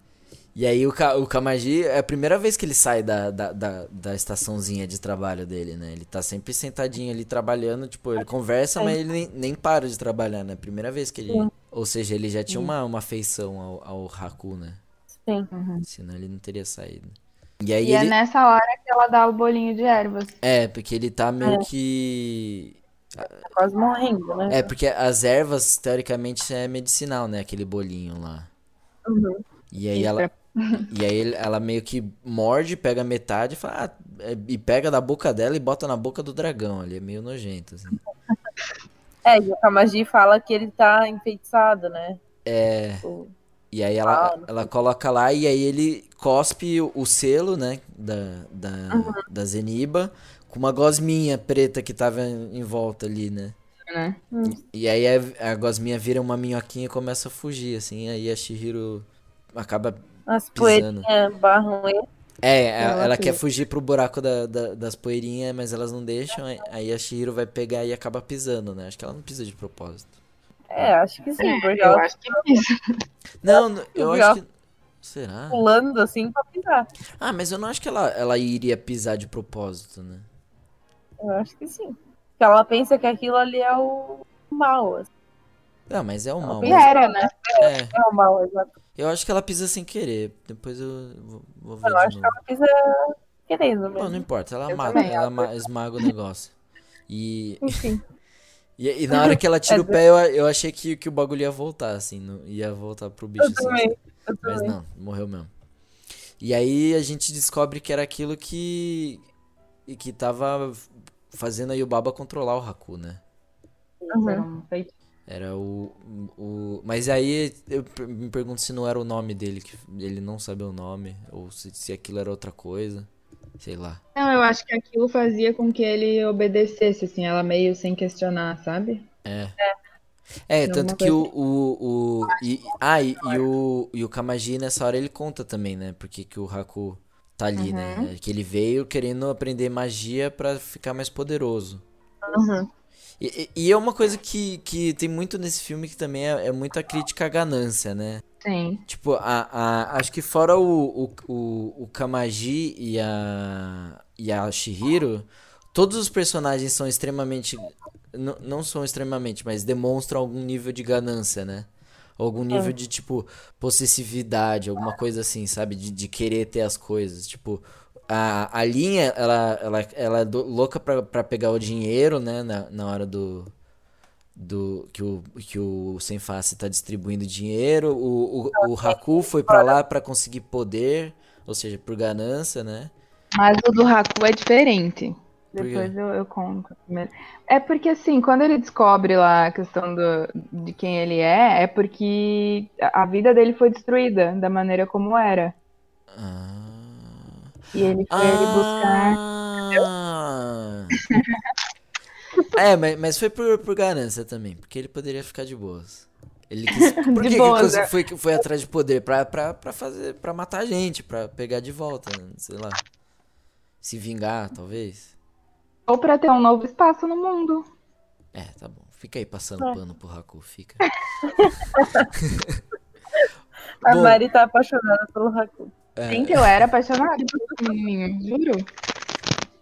E aí o, Ka- o Kamaji é a primeira vez que ele sai da, da, da, da estaçãozinha de trabalho dele, né? Ele tá sempre sentadinho ali trabalhando, tipo, ele conversa, mas ele nem, nem para de trabalhar, né? Primeira vez que ele. Ou seja, ele já tinha uma, uma afeição ao, ao Haku, né? Sim. Senão ele não teria saído. E aí E é ele. nessa hora que ela dá o bolinho de ervas. É, porque ele tá meio que. Tá quase morrendo, né? É, porque as ervas, teoricamente, é medicinal, né? Aquele bolinho lá. Uhum. E aí ela. E aí ele- ela meio que morde, pega metade e fala. "Ah", é, e pega da boca dela e bota na boca do dragão ali. É meio nojento, assim. É, e o Kamaji fala que ele tá enfeitiçado, né? É. Tipo, E aí ela, Ah, ela coloca lá e aí ele cospe o, o selo, né? Da, da, da Zeniba com uma gosminha preta que tava em, em volta ali, né? Né? E aí a, a gosminha vira uma minhoquinha e começa a fugir, assim. Aí a Shihiro acaba. as Pisando. poeirinhas barram ele. É, ela, Ela quer fugir pro buraco da, da- das poeirinhas, mas elas não deixam. aí- Aí a Shihiro vai pegar e acaba pisando, né? Acho que ela não pisa de propósito. É, acho que sim, porque Eu ela acho que é. Não, eu acho que. Será? pulando assim pra pisar. Ah, mas eu não acho que ela, ela iria pisar de propósito, né? Eu acho que sim. Porque ela pensa que aquilo ali é o mal. Assim. Ah, mas é o mal. Mas- Era, né? É, É o mal, exato. eu acho que ela pisa sem querer. Depois eu vou, vou ver Eu de acho que novo. ela pisa querendo Bom, mesmo. não importa, ela, Eu ela ma- esmaga o negócio. E, Enfim. e, e na hora que ela tira É o pé, eu, eu achei que, que o bagulho ia voltar, assim, não- ia voltar pro bicho, Eu assim. também. Eu Mas também. não, morreu mesmo. E aí a gente descobre que era aquilo que. e que tava fazendo a Yubaba controlar o Haku, né? Uhum. Era feito- Era o, o. Mas aí eu me pergunto se não era o nome dele, que ele não sabe o nome, ou se, se aquilo era outra coisa. Sei lá. Não, eu acho que aquilo fazia com que ele obedecesse, assim, ela meio sem questionar, sabe? É. É, Tem tanto que o. o, o e, ah, e, e o, e o Kamaji nessa hora ele conta também, né? Porque que o Haku tá ali, né? Que ele veio querendo aprender magia pra ficar mais poderoso. Uhum. E, e- é uma coisa que, que tem muito nesse filme que também é, é muita crítica à ganância, né? Sim. Tipo, a, a, acho que fora o, o, o, o Kamaji e a, e a Shihiro, todos os personagens são extremamente. Não são extremamente, mas demonstram algum nível de ganância, né? Algum nível de, tipo, possessividade, alguma coisa assim, sabe? De, de querer ter as coisas. Tipo, a, a linha, ela, ela, ela é do- louca pra, pra pegar o dinheiro, né? Na, na hora do. Do, que o, que o Sem Face tá distribuindo dinheiro. O, o, o Haku foi pra lá pra conseguir poder, ou seja, por ganância, né? Mas o do Haku é diferente. Depois eu, eu conto. É porque, assim, quando ele descobre lá a questão do, de quem ele é, é porque a vida dele foi destruída da maneira como era. Ah. E ele foi ele buscar. Ah. é, mas, mas foi por, por ganância também, porque ele poderia ficar de boas. Ele quis, por que que boas, cons- né? foi, foi atrás de poder? Pra, pra, pra fazer, pra matar a gente, pra pegar de volta, né? sei lá. Se vingar, talvez. Ou pra ter um novo espaço no mundo. É, tá bom. Fica aí passando É. pano pro Haku, fica. A Bom, Mari tá apaixonada pelo Haku. é, Gente, eu era apaixonada por esse juro.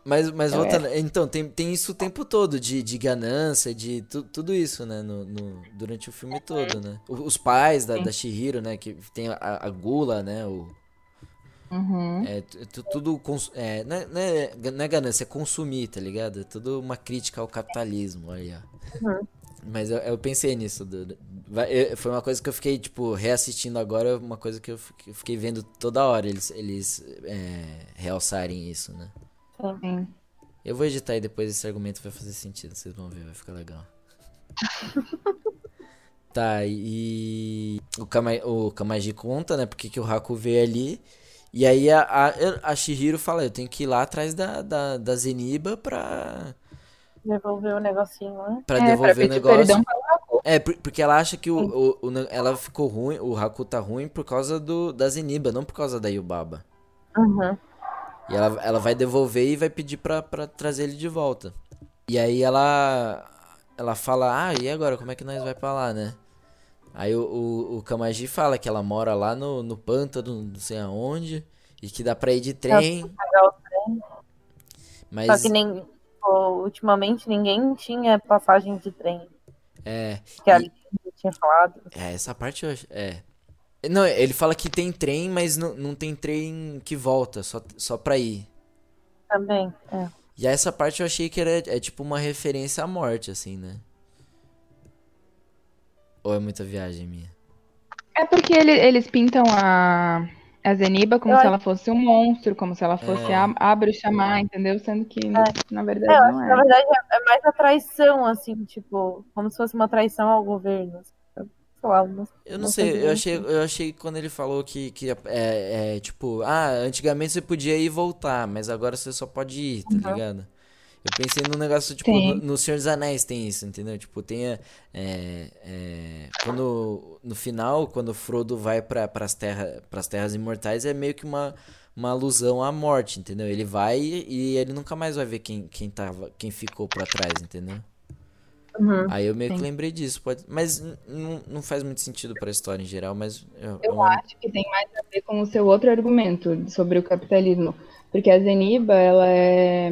Mas, mas Eu voltando, então, tem, tem isso o tempo todo, de, de ganância, de tu- tudo isso, né, no, no- durante o filme todo, né? Os pais da, da Shihiro, né, que tem a, a gula, né, o, Uhum. é, tu- tu- tudo, é, não, é, não, é, não é ganância, é consumir, tá ligado? É tudo uma crítica ao capitalismo, aí, ó. Mas eu, eu pensei nisso, do- foi uma coisa que eu fiquei, tipo, reassistindo agora, uma coisa que eu fiquei, eu fiquei vendo toda hora, eles, eles é, realçarem isso, né? Sim. Eu vou editar e depois esse argumento vai fazer sentido, vocês vão ver, vai ficar legal. tá, e o, Kama, o Kamaji conta, né, porque que o Haku veio ali, e aí a, a, a Shihiro fala, eu tenho que ir lá atrás da, da, da Zeniba pra, Devolver o negocinho, né? pra É, pra devolver o pedir negócio. É, por- porque ela acha que o, o, o ela ficou ruim, o Haku tá ruim por causa do, da Zeniba, não por causa da Yubaba. Uhum. E ela, ela vai devolver e vai pedir pra, pra trazer ele de volta. E aí ela ela fala, ah, e agora, como é que nós vai pra lá, né? Aí o, o, o Kamaji fala que ela mora lá no, no pântano, não sei aonde, e que dá pra ir de trem. Trem. Mas Só que nem, pô, ultimamente ninguém tinha passagem de trem. é, Que a E- Lívia tinha falado. é, essa parte eu acho, é. Não, ele fala que tem trem, mas não, não tem trem que volta, só, só pra ir. Também. É. E essa parte eu achei que era é tipo uma referência à morte, assim, né? Ou é muita viagem minha? É porque ele- eles pintam a, a Zeniba como Eu se acho- ela fosse um monstro, como se ela fosse É. a, a bruxa má, entendeu? Sendo que, na verdade, É, não que é. na verdade é, é mais a traição, assim, tipo, como se fosse uma traição ao governo. Sei lá, não, Eu não sei, eu achei, eu achei que quando ele falou que, que é, é, tipo, ah, antigamente você podia ir e voltar, mas agora você só pode ir, tá ligado? Eu pensei num negócio, tipo, no, no Senhor dos Anéis tem isso, entendeu? Tipo, tem a, é, é, quando, no final, quando o Frodo vai para pras, terra, pras terras imortais, é meio que uma, uma alusão à morte, entendeu? Ele vai e ele nunca mais vai ver quem, quem, tava, quem ficou pra trás, entendeu? Uhum. Aí eu meio que Sim. lembrei disso, pode... mas não faz muito sentido pra história em geral, mas eu, Eu eu- acho que tem mais a ver com o seu outro argumento sobre o capitalismo. Porque a Zeniba, ela é,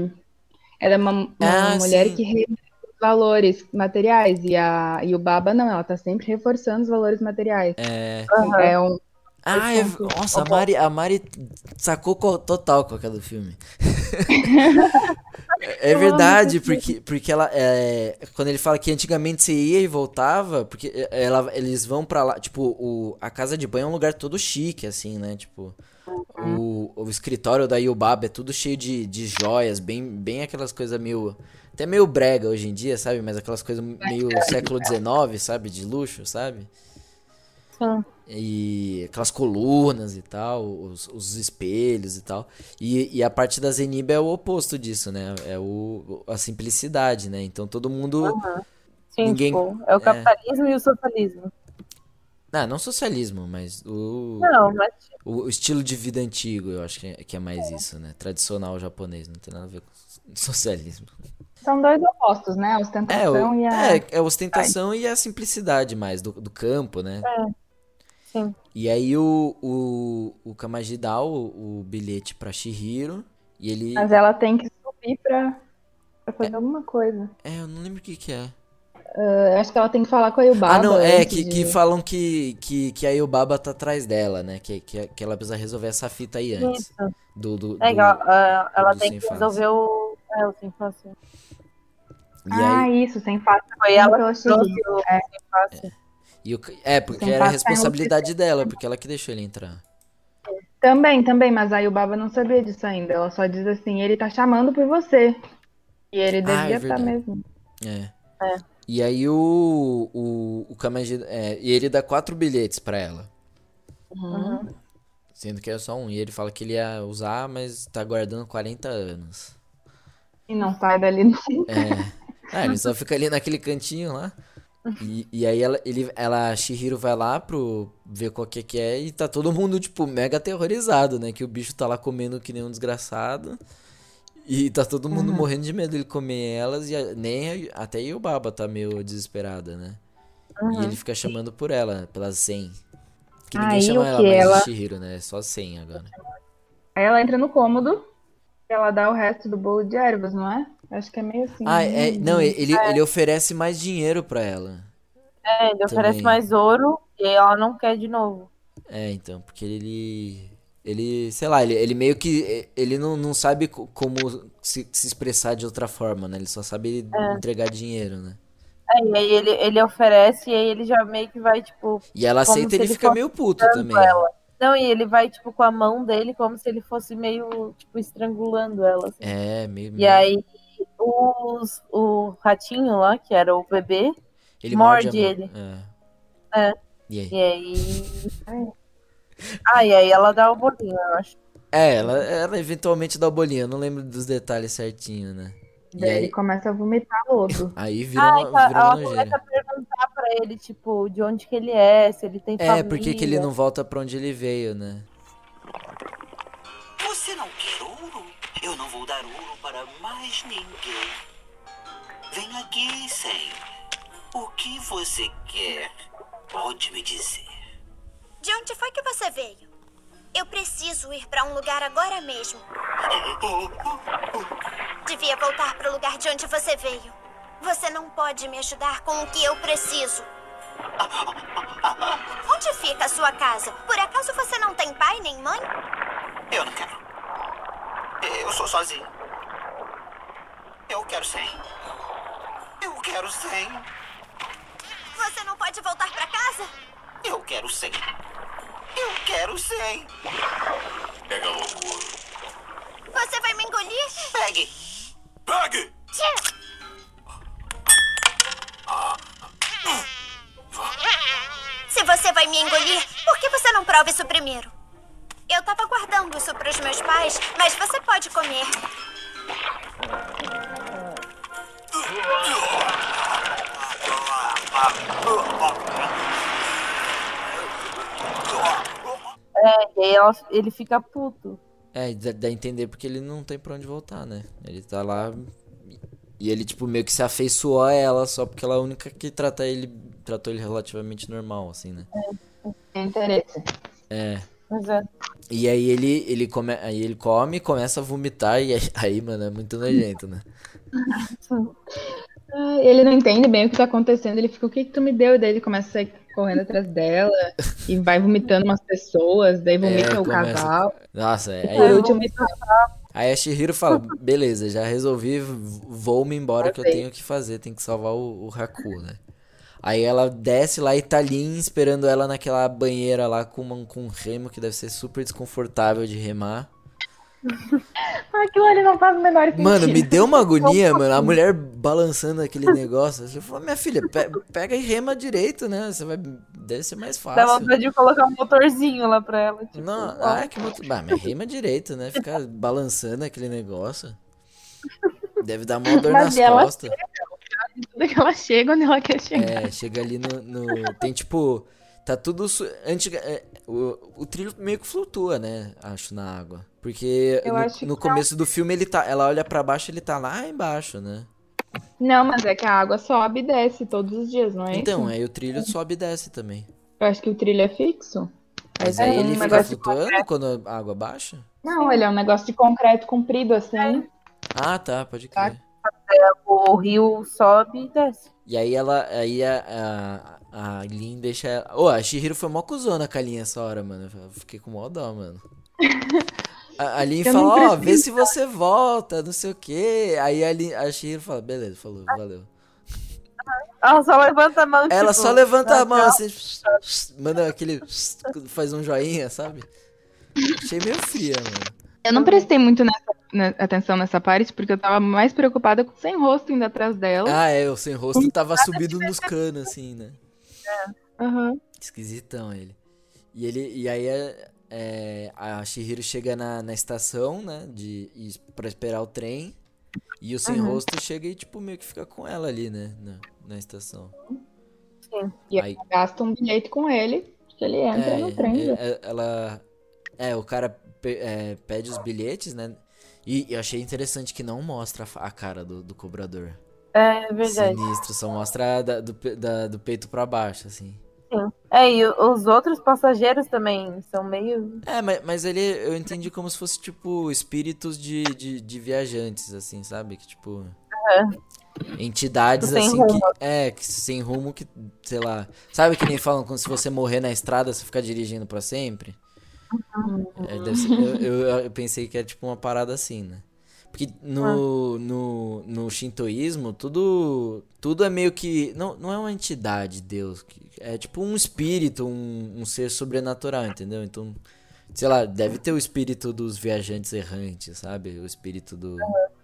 ela é uma, uma Ah, mulher sim. que os valores materiais. E, a, e o Baba, não, ela tá sempre reforçando os valores materiais. é... Aham. É um, Ah, é... nossa, a Mari, a Mari sacou co- total com aquela do filme. É verdade, porque, porque ela é, quando ele fala que antigamente você ia e voltava, porque ela, eles vão pra lá, tipo, o, a casa de banho é um lugar todo chique, assim, né? Tipo, o, o escritório da Yubaba é tudo cheio de, de joias, bem, bem aquelas coisas meio. Até meio brega hoje em dia, sabe? Mas aquelas coisas meio século XIX, sabe? De luxo, sabe? Sim. E aquelas colunas e tal, os, os espelhos e tal. E, e a parte da Zeniba é o oposto disso, né? É o, a simplicidade, né? Então todo mundo. Sim, Ninguém- tipo, é o capitalismo e o socialismo. Ah, não socialismo, mas o, Não, mas o, o estilo de vida antigo, eu acho que é, que é mais isso, né? Tradicional japonês, não tem nada a ver com socialismo. são dois opostos, né? A É, ostentação o, e a. é, é a ostentação e a simplicidade mais do, do campo, né? Sim. E aí o, o, o Kamaji dá o, o bilhete pra Shihiro e ele. Mas ela tem que subir pra, pra fazer alguma coisa. É, eu não lembro o que que é. Eu acho que ela tem que falar com a Yubaba. Ah, não, é, que, de- que falam que, que, que a Yubaba tá atrás dela, né? Que, que, que ela precisa resolver essa fita aí antes. Isso. Do, do, É do- ela, ah, ela do tem que resolver o. É, o sem. E Ah, aí, isso, sem face. Foi ela que trouxe o É. sem face. E o- é, porque Sem era a face tá responsabilidade dela, porque ela que deixou ele entrar. Também, também, mas a Yubaba não sabia disso ainda. Ela só diz assim, ele tá chamando por você. E ele Ah, é devia estar verdade. mesmo. É. É. E aí o, o, o Kamaji. É, e ele dá quatro bilhetes pra ela. Uhum. Sendo que é só um. E ele fala que ele ia usar, mas tá guardando 40 anos. E não sai dali nunca. É. Ah, ele só fica ali naquele cantinho lá. E, e aí ela, ele, ela, a Shihiro vai lá pro ver qual que que é e tá todo mundo, tipo, mega aterrorizado, né? Que o bicho tá lá comendo que nem um desgraçado. E tá todo mundo morrendo de medo dele comer elas e a- nem a- até o Baba tá meio desesperada, né? E ele fica chamando por ela, pela Zen. Que ninguém Aí chama ela mais ela- de Shihiro, né? É só Zen agora. Aí ela entra no cômodo e ela dá o resto do bolo de ervas, não é? Acho que é meio assim. Ah, é, né? não, ele, ele oferece mais dinheiro pra ela. É, ele oferece Também. mais ouro e ela não quer de novo. É, então, porque ele. Ele, sei lá, ele, ele meio que. Ele não, não sabe co- como se, se expressar de outra forma, né? Ele só sabe entregar dinheiro, né? É, e aí ele, ele oferece e aí ele já meio que vai, tipo, E ela aceita e ele ele fica meio puto também. ela. Não, e ele vai, tipo, com a mão dele como se ele fosse meio, tipo, estrangulando ela. assim. É, meio. E aí os, o ratinho lá, que era o bebê, ele morde a mão. ele. É. É. E aí? e aí. Ah, e aí ela dá o bolinho, eu acho. É, ela, ela eventualmente dá o bolinho, eu não lembro dos detalhes certinho, né? E Daí ele aí, começa a vomitar lodo. aí vira Ah, uma, então vira ela uma começa a perguntar pra ele, tipo, de onde que ele é, se ele tem É, família. por que ele não volta pra onde ele veio, né? Você não quer? Eu não vou dar ouro para mais ninguém. Vem aqui, Sam. O que você quer? Pode me dizer. De onde foi que você veio? Eu preciso ir para um lugar agora mesmo. Devia voltar para o lugar de onde você veio. Você não pode me ajudar com o que eu preciso. Onde fica a sua casa? Por acaso você não tem pai nem mãe? Eu não quero. Eu sou sozinho. Eu quero 100. Eu quero 100. Você não pode voltar para casa? Eu quero 100. Eu quero 100. Pega logo o ouro. Você vai me engolir? Pegue. Pegue! Se você vai me engolir, por que você não prova isso primeiro? Eu tava guardando isso para os meus pais, mas você pode comer. É, e aí ela- ele fica puto. É, dá, a entender porque ele não tem pra onde voltar, né? Ele tá lá E ele, tipo, meio que se afeiçoou a ela só porque ela é a única que trata ele, tratou ele relativamente normal, assim, né? Tem interesse. É. Mas é. E aí ele, ele, come, aí ele come, começa a vomitar e aí, mano, é muito nojento, né? Ah, Ele não entende bem o que tá acontecendo. Ele fica, o que que tu me deu? E daí ele começa a sair correndo atrás dela e vai vomitando umas pessoas, daí vomita É, o começa- casal. Nossa, é, aí, último, aí a Shihiro fala, beleza, já resolvi, vou-me embora que eu tenho que fazer, tem que salvar o, o Haku, né? Aí ela desce lá e tá Lin esperando ela naquela banheira lá com, uma- com um remo que deve ser super desconfortável de remar. aquilo ali não faz o menor sentido. Mano, me deu uma agonia, mano. A mulher balançando aquele negócio. Eu falei, minha filha, pe- pega e rema direito, né? Você vai. Deve ser mais Dá fácil. vontade de colocar um motorzinho lá pra ela. Tipo, Não, ó. ai, que moto... Bah, mas rema direito, né? Ficar balançando aquele negócio. Deve dar uma dor Mas nas costas. Tudo que ela chega onde ela quer chegar. É, chega ali no, no- Tem tipo. Tá tudo. Antiga... é, o, o trilho meio que flutua, né? Acho, na água. Porque no, no começo do filme ele tá. Ela olha pra baixo ele tá lá embaixo, né? Não, mas é que a água sobe e desce todos os dias, não é Então, isso? aí o trilho sobe e desce também. Eu acho que o trilho é fixo. Mas É aí um ele fica negócio de flutuando quando a água baixa? Não, ele é um negócio de concreto comprido assim. Ah, tá, pode crer. O rio sobe e desce. E aí ela. Aí a, a, a Lin deixa ela. Ô, a Shihiro foi mó cuzona com a Lin essa hora, mano. Eu fiquei com mó dó, mano. A, a Lin Eu fala, ó, vê preciso. se você volta, não sei o quê. Aí a, Lin, a Shihiro fala, beleza, falou, valeu. Ela só levanta a mão. Ela tipo, só levanta a "Ah, mão tchau". assim, manda aquele. faz um joinha, sabe? Achei meio fria, mano. Eu não prestei muito nessa- né, atenção nessa parte, porque eu tava mais preocupada com o sem rosto indo atrás dela. Ah, é, o sem rosto tava subido nos canos, assim, né? Aham. Esquisitão ele. E ele e aí é, é, a Shihiro chega na, na estação, né, de e, para esperar o trem. E o sem Uhum. rosto chega e tipo meio que fica com ela ali, né, na, na estação. E Aí- ela gasta um bilhete com ele, que ele entra É, no trem. é, é, ela é, o cara é, pede os bilhetes, né? E eu achei interessante que não mostra a cara do, do cobrador. É verdade. Sinistro, só mostra da- do, da- do peito pra baixo, assim. Sim. É, e os outros passageiros também são meio. É, mas, mas ele eu entendi como se fosse, tipo, espíritos de, de, de viajantes, assim, sabe? Que, tipo. Entidades, Sem assim, rumo. que. É, que sem rumo, que, sei lá. Sabe que nem falam como se você morrer na estrada, você ficar dirigindo pra sempre? É, deve ser- eu, eu- pensei que era tipo uma parada assim, né? Porque no, no, no shintoísmo, tudo, tudo é meio que. Não, não é uma entidade, Deus. É tipo um espírito, um, um ser sobrenatural, entendeu? Então, sei lá, deve ter o espírito dos viajantes errantes, sabe? O espírito do.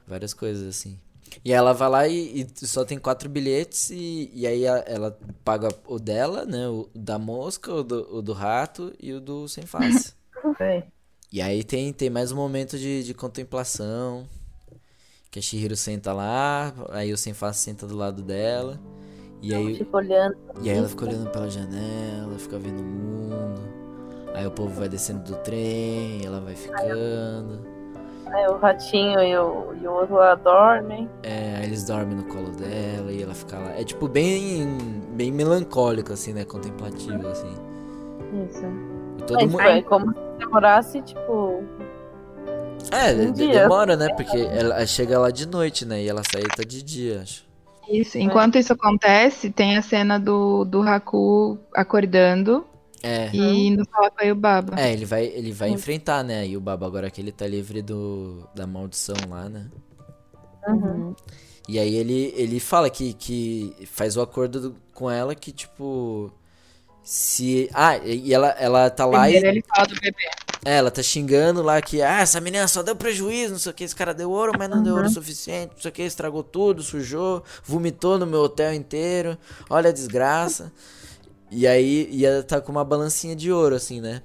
Várias coisas assim. E ela vai lá e, e só tem quatro bilhetes e, e aí a- ela paga o dela, né? O da mosca, o do, o do rato e o do sem face. É. E aí tem, tem mais um momento de, de contemplação. Que a Shihiro senta lá, aí o sem face senta do lado dela. E aí, e aí ela fica olhando pela janela, fica vendo o mundo. Aí o povo vai descendo do trem, ela vai ficando. Aí o ratinho e o, e o outro lá dormem. É, aí eles dormem no colo dela e ela fica lá. É tipo bem, bem melancólico, assim, né? Contemplativo, assim. Isso. Todo Mas mundo. é como se demorasse, tipo. É, um de- dia. demora, né? Porque ela chega lá de noite, né? E ela sai tá de dia, acho. Isso. Enquanto isso acontece, tem a cena do, do Haku acordando É. e indo falar com a Yubaba. É, ele vai, ele vai enfrentar, né? E o Baba agora que ele tá livre do, da maldição lá, né? Uhum. E aí ele, ele fala que, que faz o acordo do- com ela que, tipo. Se. Ah, e ela, ela tá lá e. É, ela tá xingando lá que, ah, essa menina só deu prejuízo, não sei o que, esse cara deu ouro, mas não deu ouro suficiente, não sei o que, estragou tudo, sujou, vomitou no meu hotel inteiro, olha a desgraça. E aí, e ela tá com uma balancinha de ouro, assim, né?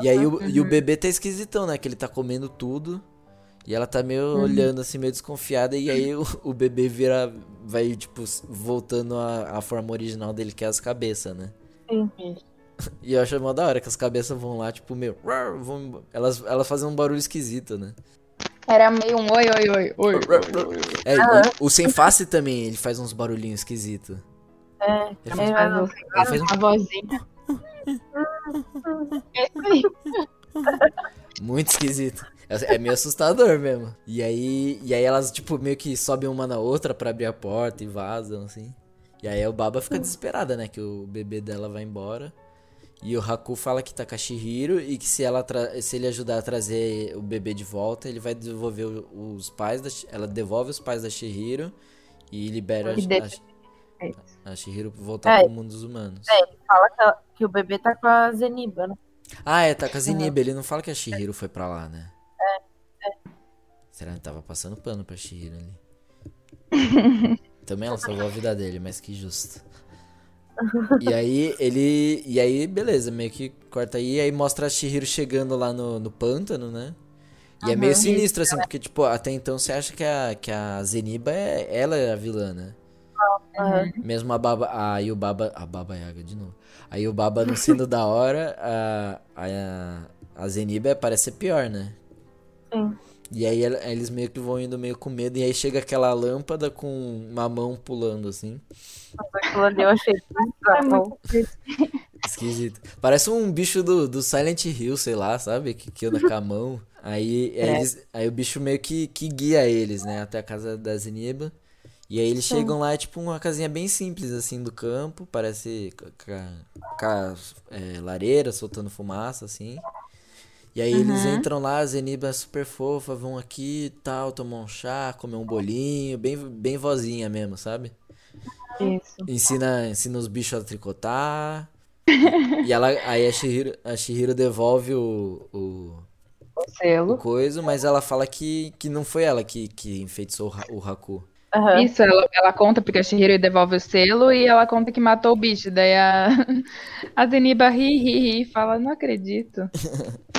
E aí, o, e o bebê tá esquisitão, né? Que ele tá comendo tudo. E ela tá meio olhando, assim, meio desconfiada. E aí, o, o bebê vira, vai, tipo, voltando à, à forma original dele, que é as cabeças, né? Sim. E eu acho mó da hora que as cabeças vão lá, tipo, meio. Vão, elas, elas fazem um barulho esquisito, né? Era meio um oi, oi, oi, oi. É, o, o sem face também, ele faz uns barulhinhos esquisitos. É, Ele é, faz, Mas mas- você ele faz um- a vozinha. É muito esquisito. É, é meio assustador mesmo. E aí, e aí elas, tipo, meio que sobem uma na outra pra abrir a porta e vazam, assim. E aí o Baba fica desesperada, né? Que o bebê dela vai embora. E o Haku fala que tá com a Shihiro e que se, ela se ele ajudar a trazer o bebê de volta, ele vai devolver os pais da Ela devolve os pais da Shihiro e libera E deixa- a, a Shihiro voltar É. pro mundo dos humanos. É, ele fala que, ela- que o bebê tá com a Zeniba, né? Ah, é, tá com a Zeniba. Ele não fala que a Shihiro foi pra lá, né? Será que tava passando pano pra Shihiro ali? Também ela salvou a vida dele, mas que justo. E aí, ele. E aí, beleza, meio que corta aí, aí mostra a Shihiro chegando lá no, no pântano, né? E é meio sinistro, assim, porque, tipo, até então você acha que a, que a Zeniba é. Ela é a vilã, né? Aham. Mesmo a Baba. Aí o Baba. A Baba Yaga de novo. Aí o Baba não sendo da hora, a, a, a Zeniba parece ser pior, né? Sim. E aí el- eles meio que vão indo meio com medo. E aí chega aquela lâmpada com uma mão pulando assim. Eu achei É Esquisito. Parece um bicho do, do Silent Hill, sei lá, sabe? Que, que anda com a mão. Aí, aí É. eles- aí o bicho meio que, que guia eles, né? Até a casa da Zeniba. E aí eles chegam lá, é tipo uma casinha bem simples, assim, do campo. Parece com a- com a, é, lareira, soltando fumaça, assim. E aí eles entram lá, a Zeniba é super fofa, vão aqui e tal, tomar um chá, comer um bolinho, bem, bem vozinha mesmo, sabe? isso. Ensina, ensina os bichos a tricotar. e ela, aí a Shihiro, a Shihiro devolve o, o, O o selo. coisa, mas ela fala que, que não foi ela que, que enfeitiçou o, o Haku. Aham. Isso, ela, ela conta porque a Shihiro devolve o selo e ela conta que matou o bicho. Daí a, a Zeniba ri, ri, ri e fala, não acredito.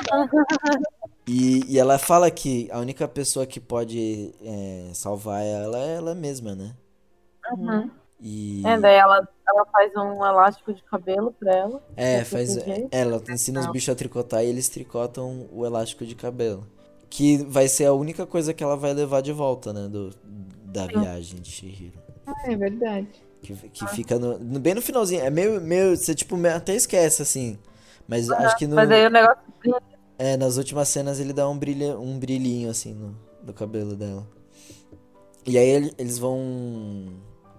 E, e ela fala que a única pessoa que pode é, salvar ela é ela mesma, né? Uhum. E É, daí ela, ela faz um elástico de cabelo pra ela. é, faz, jeito. ela ensina os bichos a tricotar e eles tricotam o elástico de cabelo. Que vai ser a única coisa que ela vai levar de volta, né? Do, da viagem de Shihiro. É verdade. Que, que fica no, no- bem no finalzinho. É meio, meio. Você, tipo, até esquece, assim. Mas acho que no, Mas aí o negócio é, nas últimas cenas ele dá um, brilha, um brilhinho, assim, no, no cabelo dela. E aí ele- eles vão.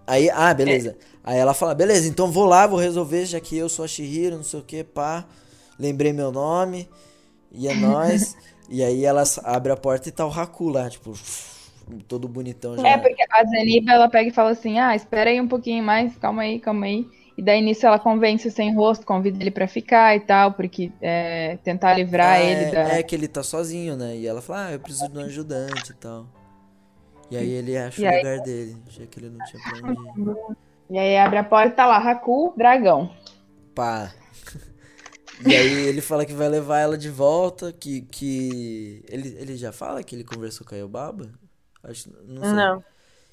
Aí, ah, beleza. Aí ela fala, beleza, então vou lá, vou resolver, já que eu sou a Shihiro, não sei o que, pá. Lembrei meu nome. E é nóis. e aí ela abre a porta e tá o Haku lá, tipo, todo bonitão já. É, porque a Zeniba, ela pega e fala assim, ah, espera aí um pouquinho mais, calma aí, calma aí. E daí nisso ela convence o sem rosto, convida ele pra ficar e tal, porque é, tentar livrar Ah, ele é, da... é que ele tá sozinho, né? E ela fala, ah, eu preciso de um ajudante e tal. E aí ele acha E o aí- lugar dele, já que ele não tinha pra onde ir. E aí abre a porta e tá lá, Haku, dragão. Pá. E aí ele fala que vai levar ela de volta, que, que... Ele, ele já fala que ele conversou com a Yobaba? Acho, não sei. Não.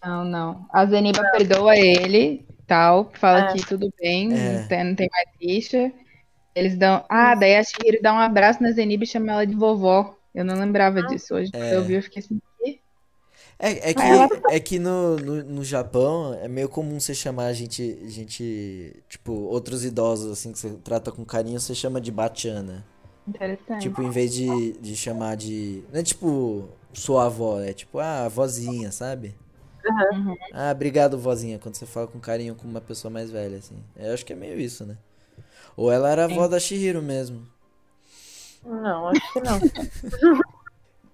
Não, não. A Zeniba perdoa ele, tal, fala É. que tudo bem, É. não, tem, não tem mais rixa. Eles dão. Ah, daí a Shihiro dá um abraço na Zeniba e chama ela de vovó. Eu não lembrava disso hoje. Quando É. eu vi, eu fiquei assim. "Quê?" É, é que, ela- é que no, no, no Japão é meio comum você chamar a gente, gente, tipo, outros idosos, assim, que você trata com carinho, você chama de bachan, né? Interessante. Tipo, em vez de, de chamar de. Não é tipo sua avó, é tipo, ah, vozinha, sabe? Uhum. Ah, obrigado, vozinha, quando você fala com carinho com uma pessoa mais velha, assim. Eu acho que é meio isso, né? Ou ela era a avó da Shihiro mesmo. Não, acho que não.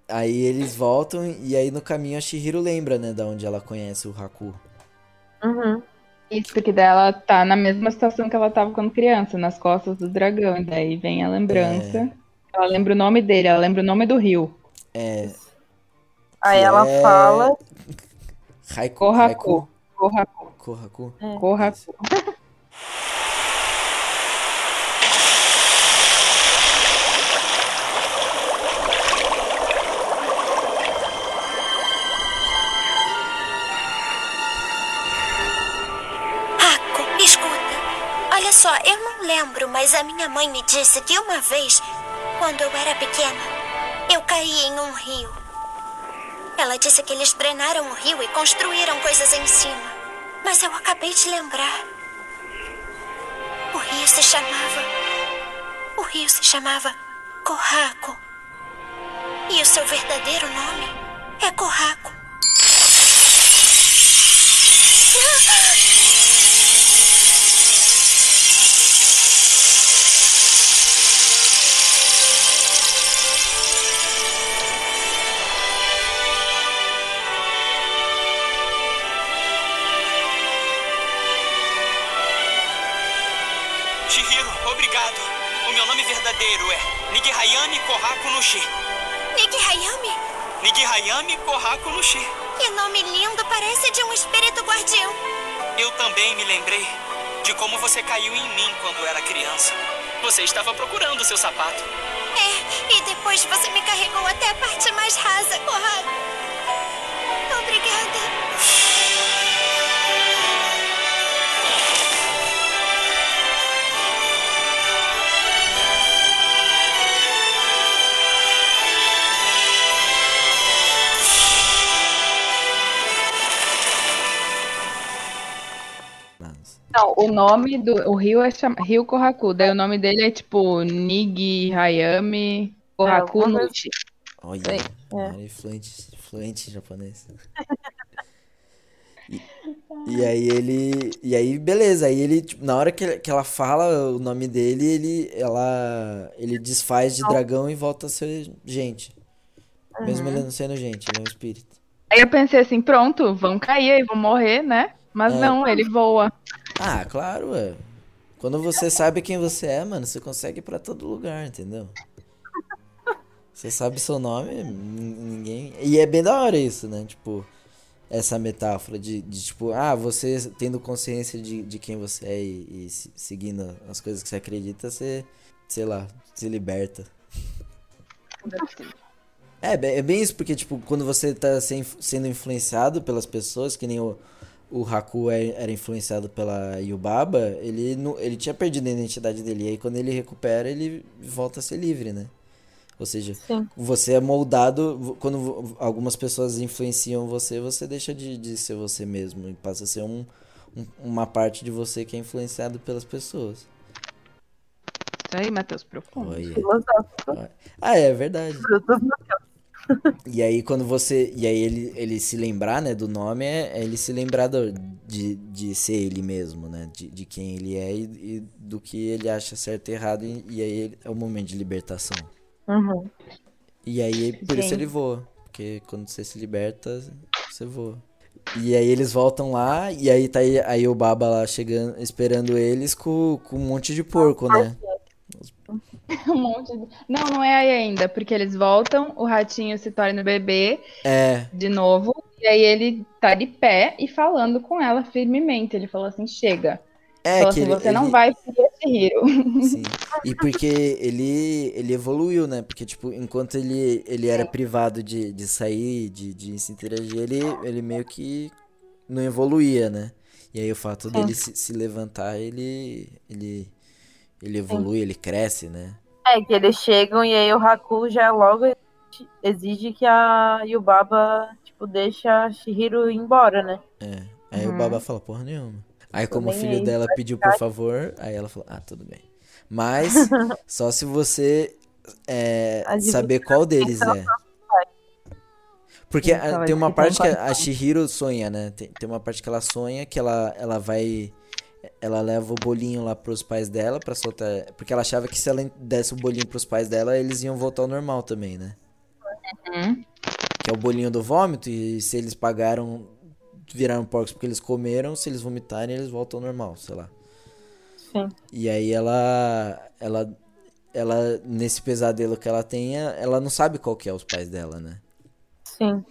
Aí eles voltam e aí no caminho a Shihiro lembra, né, da onde ela conhece o Haku. Uhum. Isso, porque daí ela tá na mesma situação que ela tava quando criança, nas costas do dragão. E daí vem a lembrança. Ela lembra o nome dele, ela lembra o nome do rio. É. Aí que ela é fala. Haiku. Kohaku. Kohaku. Haiku? Kohaku. Kohaku. Raco, escuta. Olha só, eu não lembro, mas a minha mãe me disse que uma vez, quando eu era pequena, eu caí em um rio. Ela disse que eles drenaram o rio e construíram coisas em cima. Mas eu acabei de lembrar. O rio se chamava. O rio se chamava Corraco. E o seu verdadeiro nome é Corraco. Verdadeiro é Nigihayami Kohaku no Shi. Nick Hayami? Nigihayami Kohaku no Shi. Que nome lindo, parece de um espírito guardião. Eu também me lembrei de como você caiu em mim quando era criança. Você estava procurando seu sapato. É, e depois você me carregou até a parte mais rasa, Corrado. O nome do o rio é chama, Rio Kohaku. Daí o nome dele é tipo Nigi Hayami Kohaku alguma Nuchi. Olha, é. Fluente, fluente em japonês. E, e aí ele. E aí, beleza. Aí ele, tipo, na hora que, que ela fala o nome dele, ele, ela, ele desfaz de dragão e volta a ser gente. Mesmo ele não sendo gente, ele é um espírito. Aí eu pensei assim, pronto, vão cair aí, vão morrer, né? Mas É. não, ele voa. Ah, claro, ué. Quando você sabe quem você é, mano, você consegue ir pra todo lugar, entendeu? Você sabe seu nome, ninguém. E é bem da hora isso, né? Tipo, essa metáfora de, de, tipo, ah, você tendo consciência de, de quem você é e, e se- seguindo as coisas que você acredita, você, sei lá, se liberta. É, é bem isso, porque, tipo, quando você tá sendo influenciado pelas pessoas, que nem o, o Haku é- era influenciado pela Yubaba, ele, não, ele tinha perdido a identidade dele. E aí, quando ele recupera, ele volta a ser livre, né? Ou seja, Sim. você é moldado. Quando algumas pessoas influenciam você, você deixa de, de ser você mesmo e passa a ser um, um- uma parte de você que é influenciado pelas pessoas. Isso aí, Matheus, profundo. Olha. Ah, é verdade. Frutos do céu. E aí quando você. E aí ele, ele se lembrar, né, do nome, é, é ele se lembrar do- de, de ser ele mesmo, né? De, de quem ele é e, e do que ele acha certo e errado. E, e aí ele- é o momento de libertação. Uhum. E aí, por isso Gente. ele voa. Porque quando você se liberta, você voa. E aí eles voltam lá, e aí tá aí, aí o Baba lá chegando, esperando eles com, com um monte de porco, né? Um monte de... Não, não é aí ainda, porque eles voltam, o ratinho se torna bebê É, de novo, e aí ele tá de pé e falando com ela firmemente. Ele falou assim: chega. é falou que assim, ele, você não ele- vai seguir esse Hiro. Sim. E porque ele, ele evoluiu, né? Porque, tipo, enquanto ele, ele era privado de, de sair, de, de se interagir, ele, ele meio que não evoluía, né? E aí o fato dele se, se levantar, ele, ele, ele evolui, ele cresce, né? É, que eles chegam e aí o Haku já logo exige que a Yubaba, tipo, deixa a Shihiro ir embora, né? É. Aí o Uhum. Baba fala, porra nenhuma. Aí como o filho aí, dela pediu por favor, aí ela falou, ah, tudo bem. Mas só se você é, saber qual deles é. Porque Sim, ah, fala tem uma parte que a, a. Shihiro sonha, né? Tem, tem uma parte que ela sonha que ela, ela vai. Ela leva o bolinho lá pros pais dela pra soltar. Porque ela achava que se ela desse o bolinho pros pais dela, eles iam voltar ao normal também, né? Uhum. Que é o bolinho do vômito, e se eles pagaram, viraram porcos porque eles comeram, se eles vomitarem, eles voltam ao normal, sei lá. Sim. E aí ela. Ela. Ela, nesse pesadelo que ela tem, ela não sabe qual que é os pais dela, né? Sim.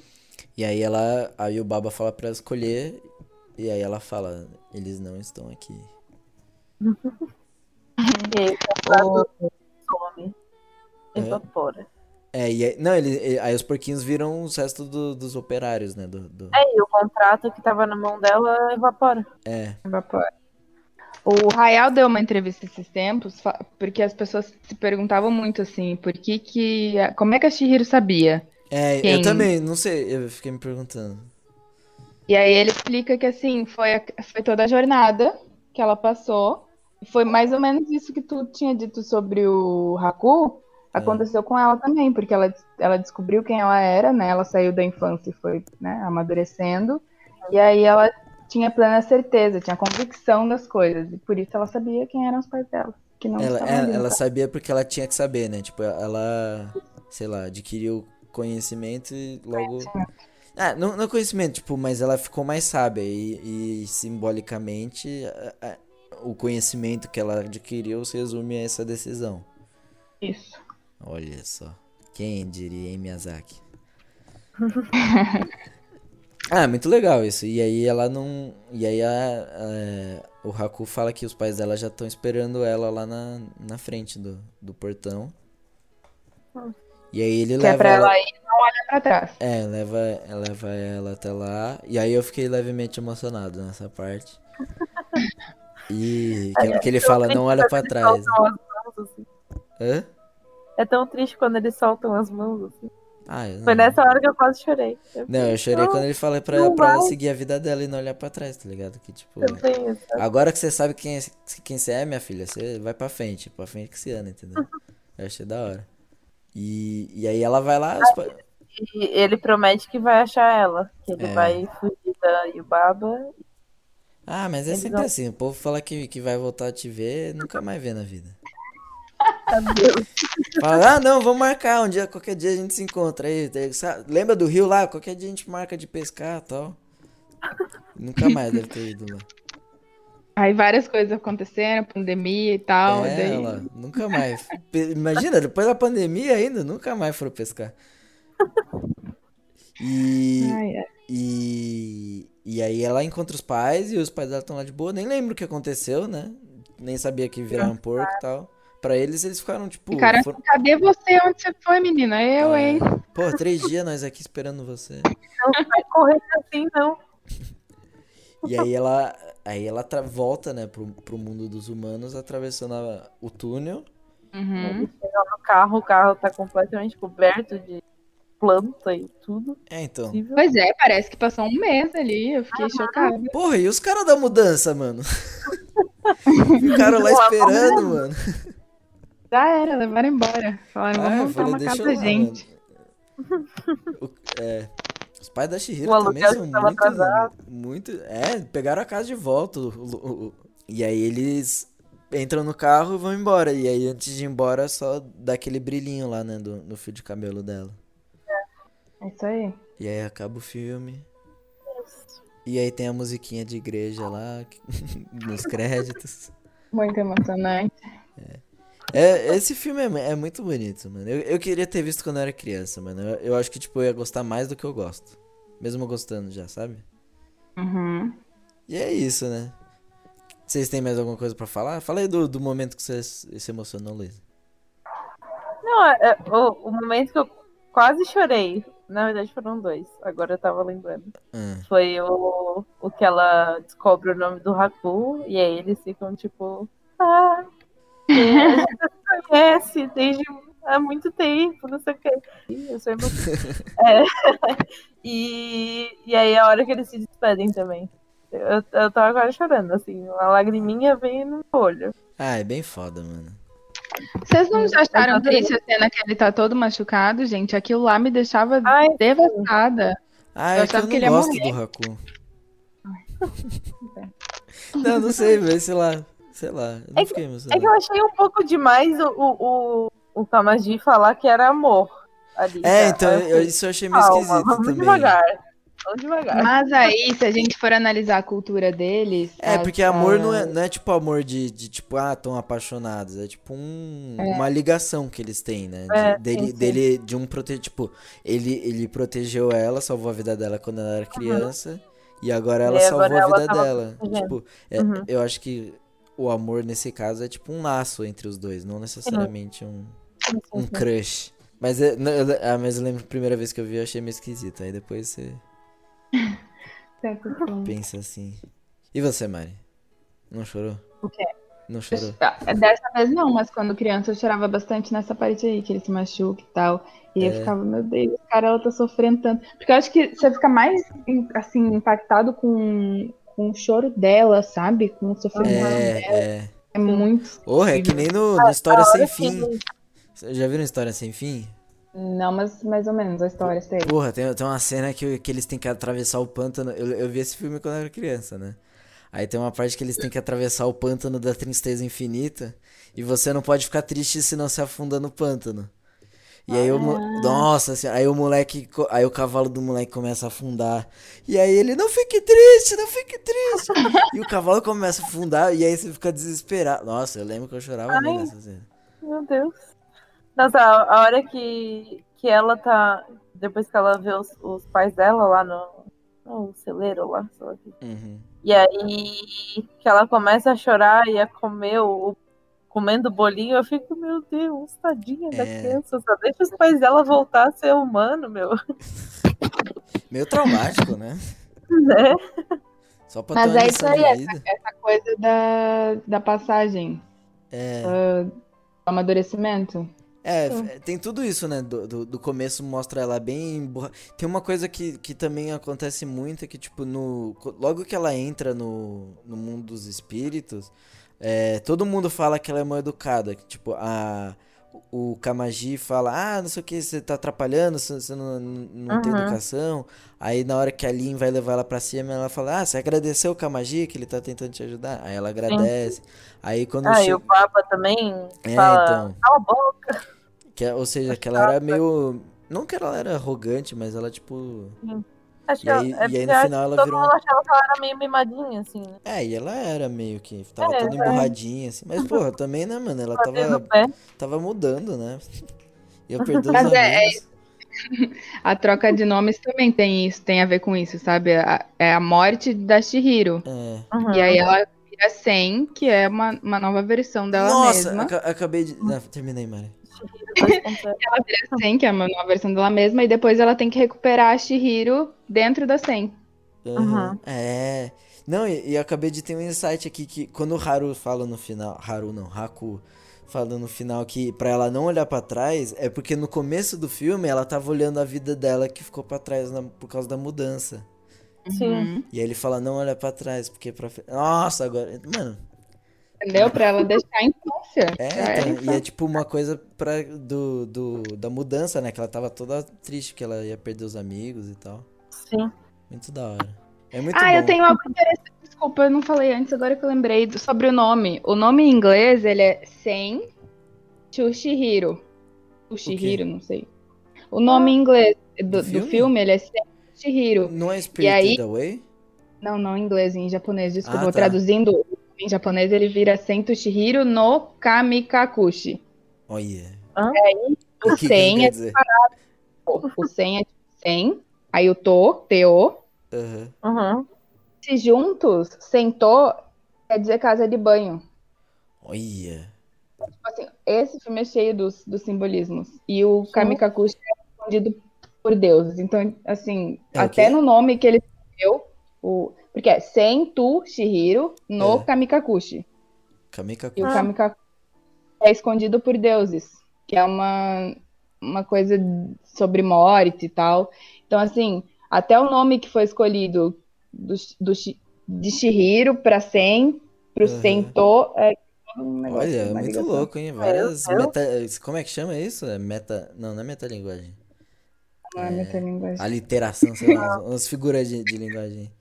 E aí ela. Aí o Baba fala pra ela escolher. E aí ela fala, eles não estão aqui. E aí o contrato some. É. Evapora. É, e aí, não, ele, aí os porquinhos viram os restos do- dos operários, né? Do, do- É, e o contrato que tava na mão dela evapora. é, Evapora. O Rayal deu uma entrevista esses tempos, porque as pessoas se perguntavam muito assim, por que que, como é que a Shihiro sabia É, Quem? eu também, não sei, eu fiquei me perguntando. E aí ele explica que assim, foi, a- foi toda a jornada que ela passou. Foi mais ou menos isso que tu tinha dito sobre o Haku, aconteceu com ela também, porque ela, ela descobriu quem ela era, né? Ela saiu da infância e foi, né, amadurecendo. E aí ela tinha plena certeza, tinha convicção das coisas. E por isso ela sabia quem eram os pais dela. Que não Ela, ela, ela sabia porque ela tinha que saber, né? Tipo, ela, sei lá, adquiriu conhecimento e logo. Ah, não, não conhecimento, tipo, mas ela ficou mais sábia e, e simbolicamente a- a- o conhecimento que ela adquiriu se resume a essa decisão. Isso. Olha só. Quem diria, hein, Miyazaki? Ah, muito legal isso. E aí ela não. E aí a, o Haku fala que os pais dela já estão esperando ela lá na, na frente do, do portão. E aí ele Que é leva pra ela. ela ir não olhar pra trás. É, leva, leva ela até lá. E aí eu fiquei levemente emocionado nessa parte. E que, que ele fala, não olha pra trás. Assim. Hã? É tão triste quando eles soltam as mãos, assim. Ah, Foi nessa hora que eu quase chorei. Eu Não, eu chorei quando ele fala pra, pra ela seguir a vida dela e não olhar pra trás, tá ligado? Que tipo. Agora que você sabe quem, é- quem você é, minha filha, você vai pra frente, pra frente que se anda, entendeu? Eu achei da hora. E, e aí ela vai lá. pa- E ele promete que vai achar ela. Que ele É. vai fugir da Yubaba. Ah, mas é Eles sempre não- assim, o povo fala que, que vai voltar a te ver, nunca mais vê na vida. Fala, ah, não, vamos marcar um dia, qualquer dia a gente se encontra aí. Lembra do rio lá? Qualquer dia a gente marca de pescar e tal. Nunca mais deve ter ido lá. Aí várias coisas aconteceram, pandemia e tal. É, daí... ela, nunca mais. Imagina, depois da pandemia ainda, nunca mais foram pescar. E, Ai, ai. e, e aí ela encontra os pais e os pais dela estão lá de boa. Nem lembro o que aconteceu, né? Nem sabia que viraram porco e tal. Pra eles, eles ficaram tipo. Ficaram foram- cadê você? Onde você foi, menina? Eu, É. hein? Pô, três dias nós aqui esperando você. Não vai correr assim, não. E aí ela, aí ela tra- volta, né, pro, pro mundo dos humanos, atravessando a- o túnel. Uhum. No carro, o carro tá completamente coberto de planta e tudo. É, então. Pois é, parece que passou um mês ali. Eu fiquei chocada. Porra, e os caras da mudança, mano? Ficaram lá esperando, mano. Já era, levaram embora. Falaram, vamos Ah, eu montar falei, uma casa, lá, gente. O- é, pais da Shihiro também são muito, atrasado. muito. É, pegaram a casa de volta. o- o- o- e aí eles entram no carro e vão embora. E aí antes de ir embora, só dá aquele brilhinho lá, né, do, no fio de cabelo dela. É isso aí. E aí acaba o filme. E aí tem a musiquinha de igreja lá, nos créditos. Muito emocionante. É, esse filme é, é muito bonito, mano. Eu, eu queria ter visto quando eu era criança, mano. Eu, eu acho que, tipo, eu ia gostar mais do que eu gosto. Mesmo gostando já, sabe? Uhum. E é isso, né? Vocês têm mais alguma coisa pra falar? Fala aí do, do momento que você se emocionou, Luiz. Não, é- é- o, o momento que eu quase chorei. Na verdade foram dois. Agora eu tava lembrando. Ah, Foi o, o que ela descobre o nome do Haku. E aí eles ficam tipo. Ah, a gente conhece desde há muito tempo, não sei o quê. Eu sou é, e, e aí a hora que eles se despedem também. Eu, eu tava quase chorando, assim, uma lagriminha veio no olho. Ah, é bem foda, mano. Vocês não já acharam Eu adorei. triste a cena que ele tá todo machucado, gente? Aquilo lá me deixava Ai, devastada. Ah, Eu é que eu achava não que ele ia gosto morrer. do Haku. não, não sei, velho, sei lá. Sei lá, eu não É que- fiquei É emocionado. que eu achei um pouco demais o, o, o, Tamaji falar que era amor ali. É, tá? então, eu- isso eu achei meio calma, esquisito vamos também. devagar. Vamos devagar. Mas aí, se a gente for analisar a cultura deles. É, as- porque amor não é, não é tipo amor de, de tipo, ah, tão apaixonados. É tipo um, É. uma ligação que eles têm, né? De- É, dele, sim, sim. dele, de um prote... Tipo, ele, ele protegeu ela, salvou a vida dela quando ela era criança. E agora ela E salvou agora a vida dela. protegendo. Tipo, é- Uhum. eu acho que o amor nesse caso é tipo um laço entre os dois, não necessariamente um, Sim, um crush. Mas, é, não, eu, ah, mas eu lembro a primeira vez que eu vi, eu achei meio esquisito. Aí depois você tá tudo bom. pensa assim. E você, Mari? Não chorou? O quê? Não chorou? Ah, Dessa vez não, mas quando criança eu chorava bastante nessa parte aí, que ele se machuca e tal. E eu É. ficava, meu Deus, cara, ela tá sofrendo tanto. Porque eu acho que você fica mais, assim, impactado com, com o choro dela, sabe? Com o sofrimento dela. É, é. É muito. Porra, é que nem no, no História a Sem Fim. que- Já viram História Sem Fim? Não, mas mais ou menos a história, sei. Porra, tem, tem uma cena que, que eles têm que atravessar o pântano. Eu, eu vi esse filme quando eu era criança, né? Aí tem uma parte que eles têm que atravessar o pântano da tristeza infinita. E você não pode ficar triste se não se afunda no pântano. E aí o. mo- Nossa senhora, aí o moleque. Aí o cavalo do moleque começa a afundar. E aí ele, não fique triste, não fique triste. e o cavalo começa a afundar. E aí você fica desesperado. Nossa, eu lembro que eu chorava Ai. nessa cena. Meu Deus. Nossa, a, hora que, que ela tá. Depois que ela vê os, os pais dela lá no, no celeiro lá. Uhum. E aí que ela começa a chorar e a comer o. Comendo bolinho, eu fico, meu Deus, tadinha da É. criança, só deixa os pais dela voltar a ser humano, meu. Meio traumático, né? Né? Só pra Mas ter é isso aí, essa, essa coisa da, da passagem, É. do amadurecimento. É, f- tem tudo isso, né? Do, do, do começo mostra ela bem. borra- Tem uma coisa que, que também acontece muito, é que, tipo, no. Logo que ela entra no, no mundo dos espíritos, é, todo mundo fala que ela é mal educada. Que, tipo, a. O Kamaji fala, ah, não sei o que, você tá atrapalhando, você não, não, não tem Uhum. educação. Aí na hora que a Lin vai levar ela pra cima, ela fala, ah, você agradeceu o Kamaji que ele tá tentando te ajudar? Aí ela agradece. Aí quando Ah, e chega. o Papa também É, fala, então. cala a boca. Que, é- ou seja, que ela era meio. Não que ela era arrogante, mas ela, tipo. Acho E que aí- ela- é e aí porque no acho final que ela todo virou mundo achava que ela era meio mimadinha, assim, né? É, e ela era meio que. Tava É, toda é. emborradinha, assim. Mas, porra, também, né, mano? Ela tava. Tava mudando, né? Eu perdi os Mas é- amigos. A troca de nomes também tem isso, tem a ver com isso, sabe? A- É a morte da Shihiro. É. Uhum. E aí ela vira 100, que é uma, uma nova versão dela Nossa, mesma. aca- acabei de. Não, terminei, Mari. Ela vira 100, que é uma nova versão dela mesma, e depois ela tem que recuperar a Shihiro dentro da 100. Aham. É. Não, e, e eu acabei de ter um insight aqui que quando o Haru fala no final. Haru não, Haku fala no final que pra ela não olhar pra trás, é porque no começo do filme ela tava olhando a vida dela que ficou pra trás na- por causa da mudança. Sim. E aí ele fala, não olha pra trás, porque pra frente. Nossa, agora. Mano, Entendeu? Pra ela deixar a infância. é, então, e é tipo uma coisa pra, do, do, da mudança, né? Que ela tava toda triste que ela ia perder os amigos e tal. Sim. Muito da hora. É muito ah, bom. eu tenho algo interessante. Desculpa, eu não falei antes, agora que eu lembrei do- sobre o nome. O nome em inglês, ele é Sen Chushihiro. Chushihiro, não sei. O nome em inglês do, Do do filme? filme? ele é Sen Chushihiro. Não é Spirited aí- Away? Não, não em inglês, em japonês. Desculpa, Ah, tá. traduzindo em japonês, ele vira Sen Chushihiro no Kamikakushi. Olha. Hã? O O que que Sen é separado. O Sen é tipo Sen, aí o To, Teo, Aham. Uhum. se juntos, sentou, quer dizer casa de banho. Olha. Tipo assim, esse filme é cheio dos, dos simbolismos. E o Kamikakushi é escondido por deuses. Então, assim, É até no nome que ele escreveu, o, porque é Sentu Shihiro no É. Kamikakushi. Kamikakushi. E o Kamikakushi é escondido por deuses, que é uma, uma coisa sobre morte e tal. Então, assim, até o nome que foi escolhido do, do, de Shihiro para Sen, pro Aham. Sento, é um Olha, uma muito ligação. louco, hein? Várias Meu meta... Como é que chama isso? É meta... Não, não é metalinguagem. Não é metalinguagem. Aliteração, sei lá. umas figuras de, de linguagem.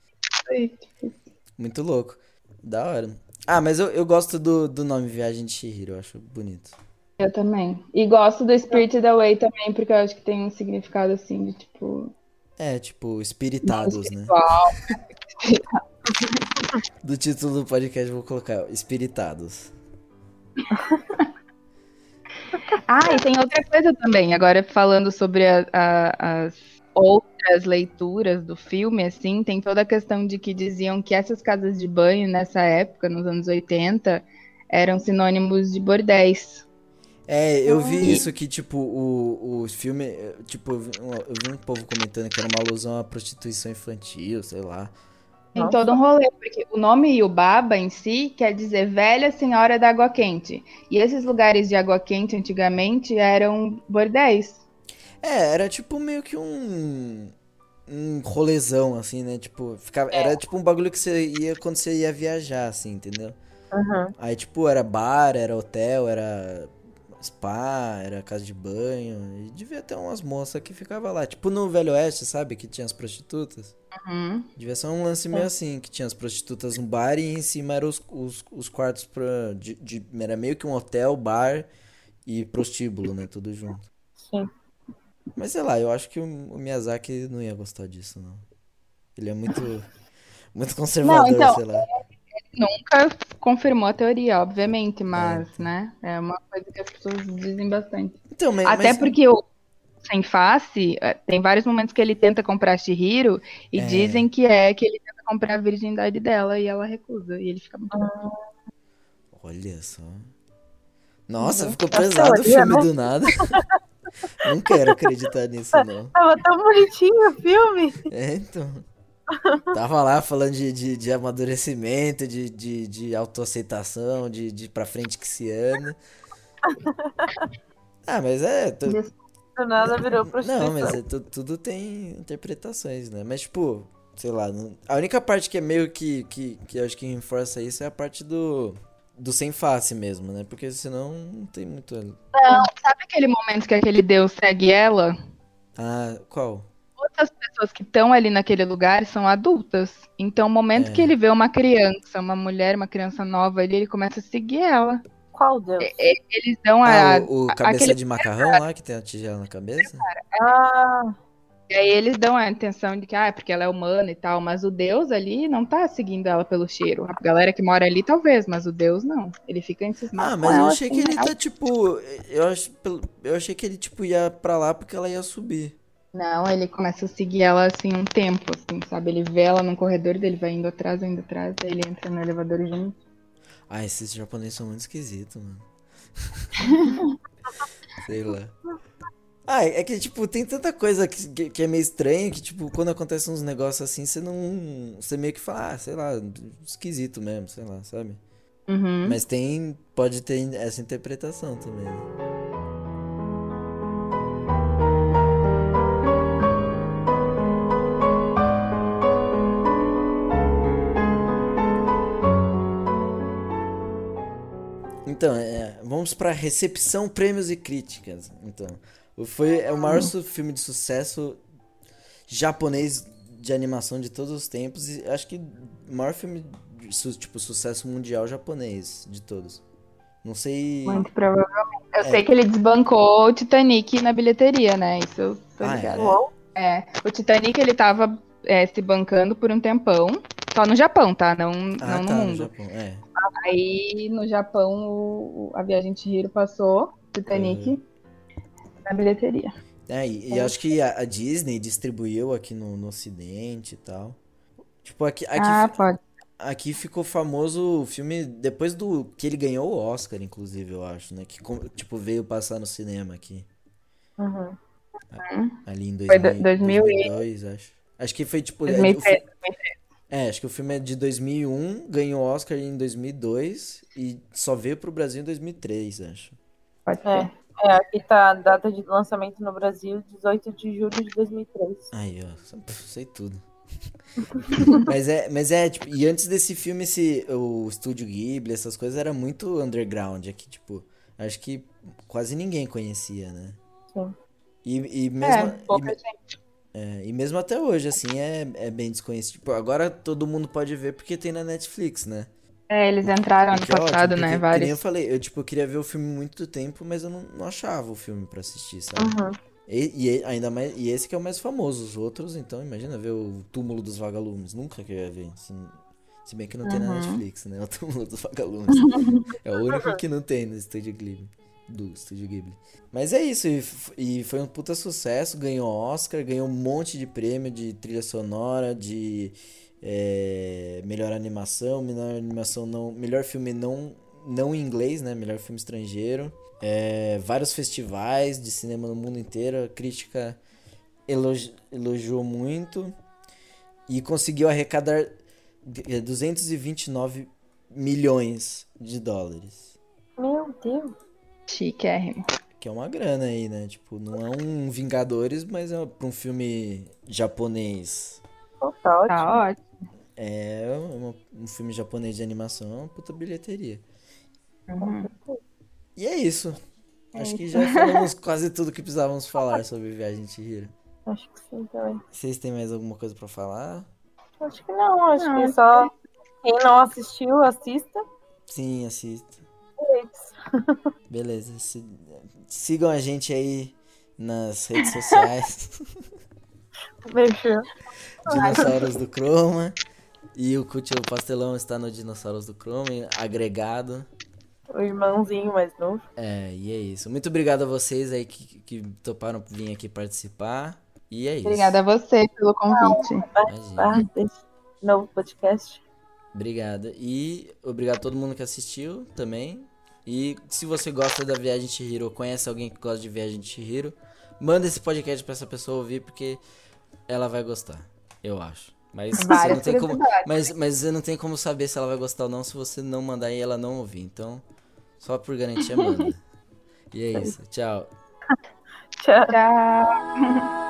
Tipo, Muito louco. Da hora. Ah, mas eu, eu gosto do, do nome Viagem de Shihiro, eu acho bonito. Eu também. E gosto do Spirited Away também, porque eu acho que tem um significado assim de tipo. É, tipo, espiritados, né? Do título do podcast eu vou colocar Espiritados. Ah, e tem outra coisa também. Agora falando sobre a- a- as outras leituras do filme, assim, tem toda a questão de que diziam que essas casas de banho nessa época, nos anos 80, eram sinônimos de bordéis. É, eu vi E- isso que, tipo, o, o filme. Tipo, eu vi, um, eu vi um povo comentando que era uma alusão à prostituição infantil, sei lá. Tem todo um rolê, porque o nome Yubaba em si quer dizer velha senhora da água quente. E esses lugares de água quente antigamente eram bordéis. É, era tipo meio que um. Um rolezão, assim, né? Tipo, ficava, era tipo um bagulho que você ia quando você ia viajar, assim, entendeu? Uhum. Aí, tipo, era bar, era hotel, era spa, era casa de banho. E devia ter umas moças que ficavam lá. Tipo no Velho Oeste, sabe? Que tinha as prostitutas. Uhum. Devia ser um lance meio assim, que tinha as prostitutas no bar e em cima eram os, os, os quartos pra. De, de- era meio que um hotel, bar e prostíbulo, né? Tudo junto. Sim. Mas sei lá, eu acho que o, Miyazaki não ia gostar disso, não. Ele é muito. Muito conservador, então, sei lá. Nunca confirmou a teoria, obviamente, mas, né, é uma coisa que as pessoas dizem bastante. Então, mas, Até mas- porque o Sem Face, eh, tem vários momentos que ele tenta comprar Shihiro e É. dizem que é que ele tenta comprar a virgindade dela e ela recusa. E ele fica muito. Olha só. Nossa, Uhum. ficou É pesado o filme né? do nada. não quero acreditar nisso, não. Tava tão bonitinho o filme. É, então. Tava lá falando de, de, de amadurecimento, de, de, de autoaceitação, de, de pra frente que se anda. Ah, mas é. tu- Do nada virou prostituição. Não, mas é, tu- tudo tem interpretações, né? Mas, tipo, sei lá. não- A única parte que é meio que, que, que eu acho que reforça isso é a parte do. Do sem face mesmo, né? Porque senão não tem muito. Não, sabe aquele momento que aquele deus segue ela? Ah, qual? Outras pessoas que estão ali naquele lugar são adultas. Então, o momento É. que ele vê uma criança, uma mulher, uma criança nova ali, ele começa a seguir ela. Qual Deus? E- Eles dão a. Ah, o, o a- cabeça aquele- de macarrão lá que tem a tigela na cabeça? Ah, E aí eles dão a intenção de que, ah, é porque ela é humana e tal, mas o Deus ali não tá seguindo ela pelo cheiro. A galera que mora ali, talvez, mas o Deus não. Ele fica encismado. Ah, mas eu achei que assim, ele ela- tá tipo. Eu, acho, eu achei que ele tipo ia pra lá porque ela ia subir. Não, ele começa a seguir ela assim um tempo, assim, sabe? Ele vê ela num corredor dele, vai indo atrás, indo atrás, aí ele entra no elevador junto. Ah, esses japoneses são muito esquisitos, mano. Sei lá. Ah, é que, tipo, tem tanta coisa que, que, que é meio estranha que, tipo, quando acontece uns negócios assim, você não. Você meio que fala, ah, sei lá, esquisito mesmo, sei lá, sabe? Uhum. Mas tem. Pode ter essa interpretação também, né? Então, é, vamos pra recepção, prêmios e críticas. Então, foi é o maior filme de sucesso japonês de animação de todos os tempos e acho que o maior filme de su- tipo sucesso mundial japonês de todos. Não sei. Muito provavelmente. Eu É. sei que ele desbancou o Titanic na bilheteria, né? Isso eu tô Ah, é? ligado. É, o Titanic ele tava é, se bancando por um tempão, só no Japão, tá? Não, Ah, não no tá, no mundo. Japão. É. Aí no Japão o, a Viagem de Chihiro passou, Titanic, Uhum. Na bilheteria. É, e, e acho que a, a Disney distribuiu aqui no, no ocidente e tal. Tipo, aqui, aqui, ah, pode. aqui ficou famoso o filme depois do que ele ganhou o Oscar, inclusive, eu acho, né? Que tipo veio passar no cinema aqui. uhum. Ali em Foi 2000, do- 2000 e- 2002, acho. Acho que foi tipo. é, o 2003, fi- É, acho que o filme é de 2001, ganhou Oscar em 2002 e só veio pro Brasil em 2003, acho. pode É. ser. É, aqui tá a data de lançamento no Brasil, 18 de julho de 2003. Aí, ó, sei tudo. mas é, mas é, tipo, e antes desse filme, esse, o Estúdio Ghibli, essas coisas, era muito underground aqui, tipo, acho que quase ninguém conhecia, né? Sim. E, e mesmo, É, pouca e, gente. é, e mesmo até hoje, assim, é, é bem desconhecido. Tipo, agora todo mundo pode ver porque tem na Netflix, né? É, eles entraram ano Que é passado, porque, né? que Vários. eu falei, eu, tipo, queria ver o filme muito tempo, mas eu não, não achava o filme pra assistir, sabe? Uhum. E, e ainda mais, e esse que é o mais famoso, os outros, então imagina ver o Túmulo dos Vagalumes, nunca que eu ia ver. Se, se bem que não tem na Uhum. Netflix, né? O Túmulo dos Vagalumes. é o único que não tem no Estúdio Ghibli. Do Estúdio Ghibli. Mas é isso, e, e foi um puta sucesso, ganhou Oscar, ganhou um monte de prêmio de trilha sonora, de é, melhor animação, melhor animação não. Melhor filme não, não em inglês, né? Melhor filme estrangeiro. É, vários festivais de cinema no mundo inteiro. A crítica elogi- elogiou muito. E conseguiu arrecadar é 229 milhões de dólares. Meu Deus. Chiquérrimo. Que é uma grana aí, né? Tipo, não é um Vingadores, mas é pra um filme japonês. Tá ótimo. Tá ótimo. É uma- um filme japonês de animação, é uma puta bilheteria. Uhum. E é isso. É Acho que isso. já falamos quase tudo que precisávamos falar sobre Viagem de Hiro. Acho que sim também. Vocês têm mais alguma coisa pra falar? Acho que não, acho Não, que só quem não assistiu, assista. Sim, assista. É isso. Beleza. se- sigam a gente aí nas redes sociais. Beijo. Dinossauros do Chroma. E o o Pastelão está no Dinossauros do Chroma, agregado. O irmãozinho mais novo. É, e é isso. Muito obrigado a vocês aí que, que toparam vir aqui participar. E é isso. Obrigada a você pelo convite. Ah, desse novo podcast. Obrigado. E obrigado a todo mundo que assistiu também. E se você gosta da Viagem de ou conhece alguém que gosta de Viagem de Chihiro, manda esse podcast pra essa pessoa ouvir, porque ela vai gostar. Eu acho. Mas você não tem como. Mas, mas você não tem como saber se ela vai gostar ou não se você não mandar e ela não ouvir. Então, só por garantia, manda. E é isso. Tchau. Tchau. Tchau.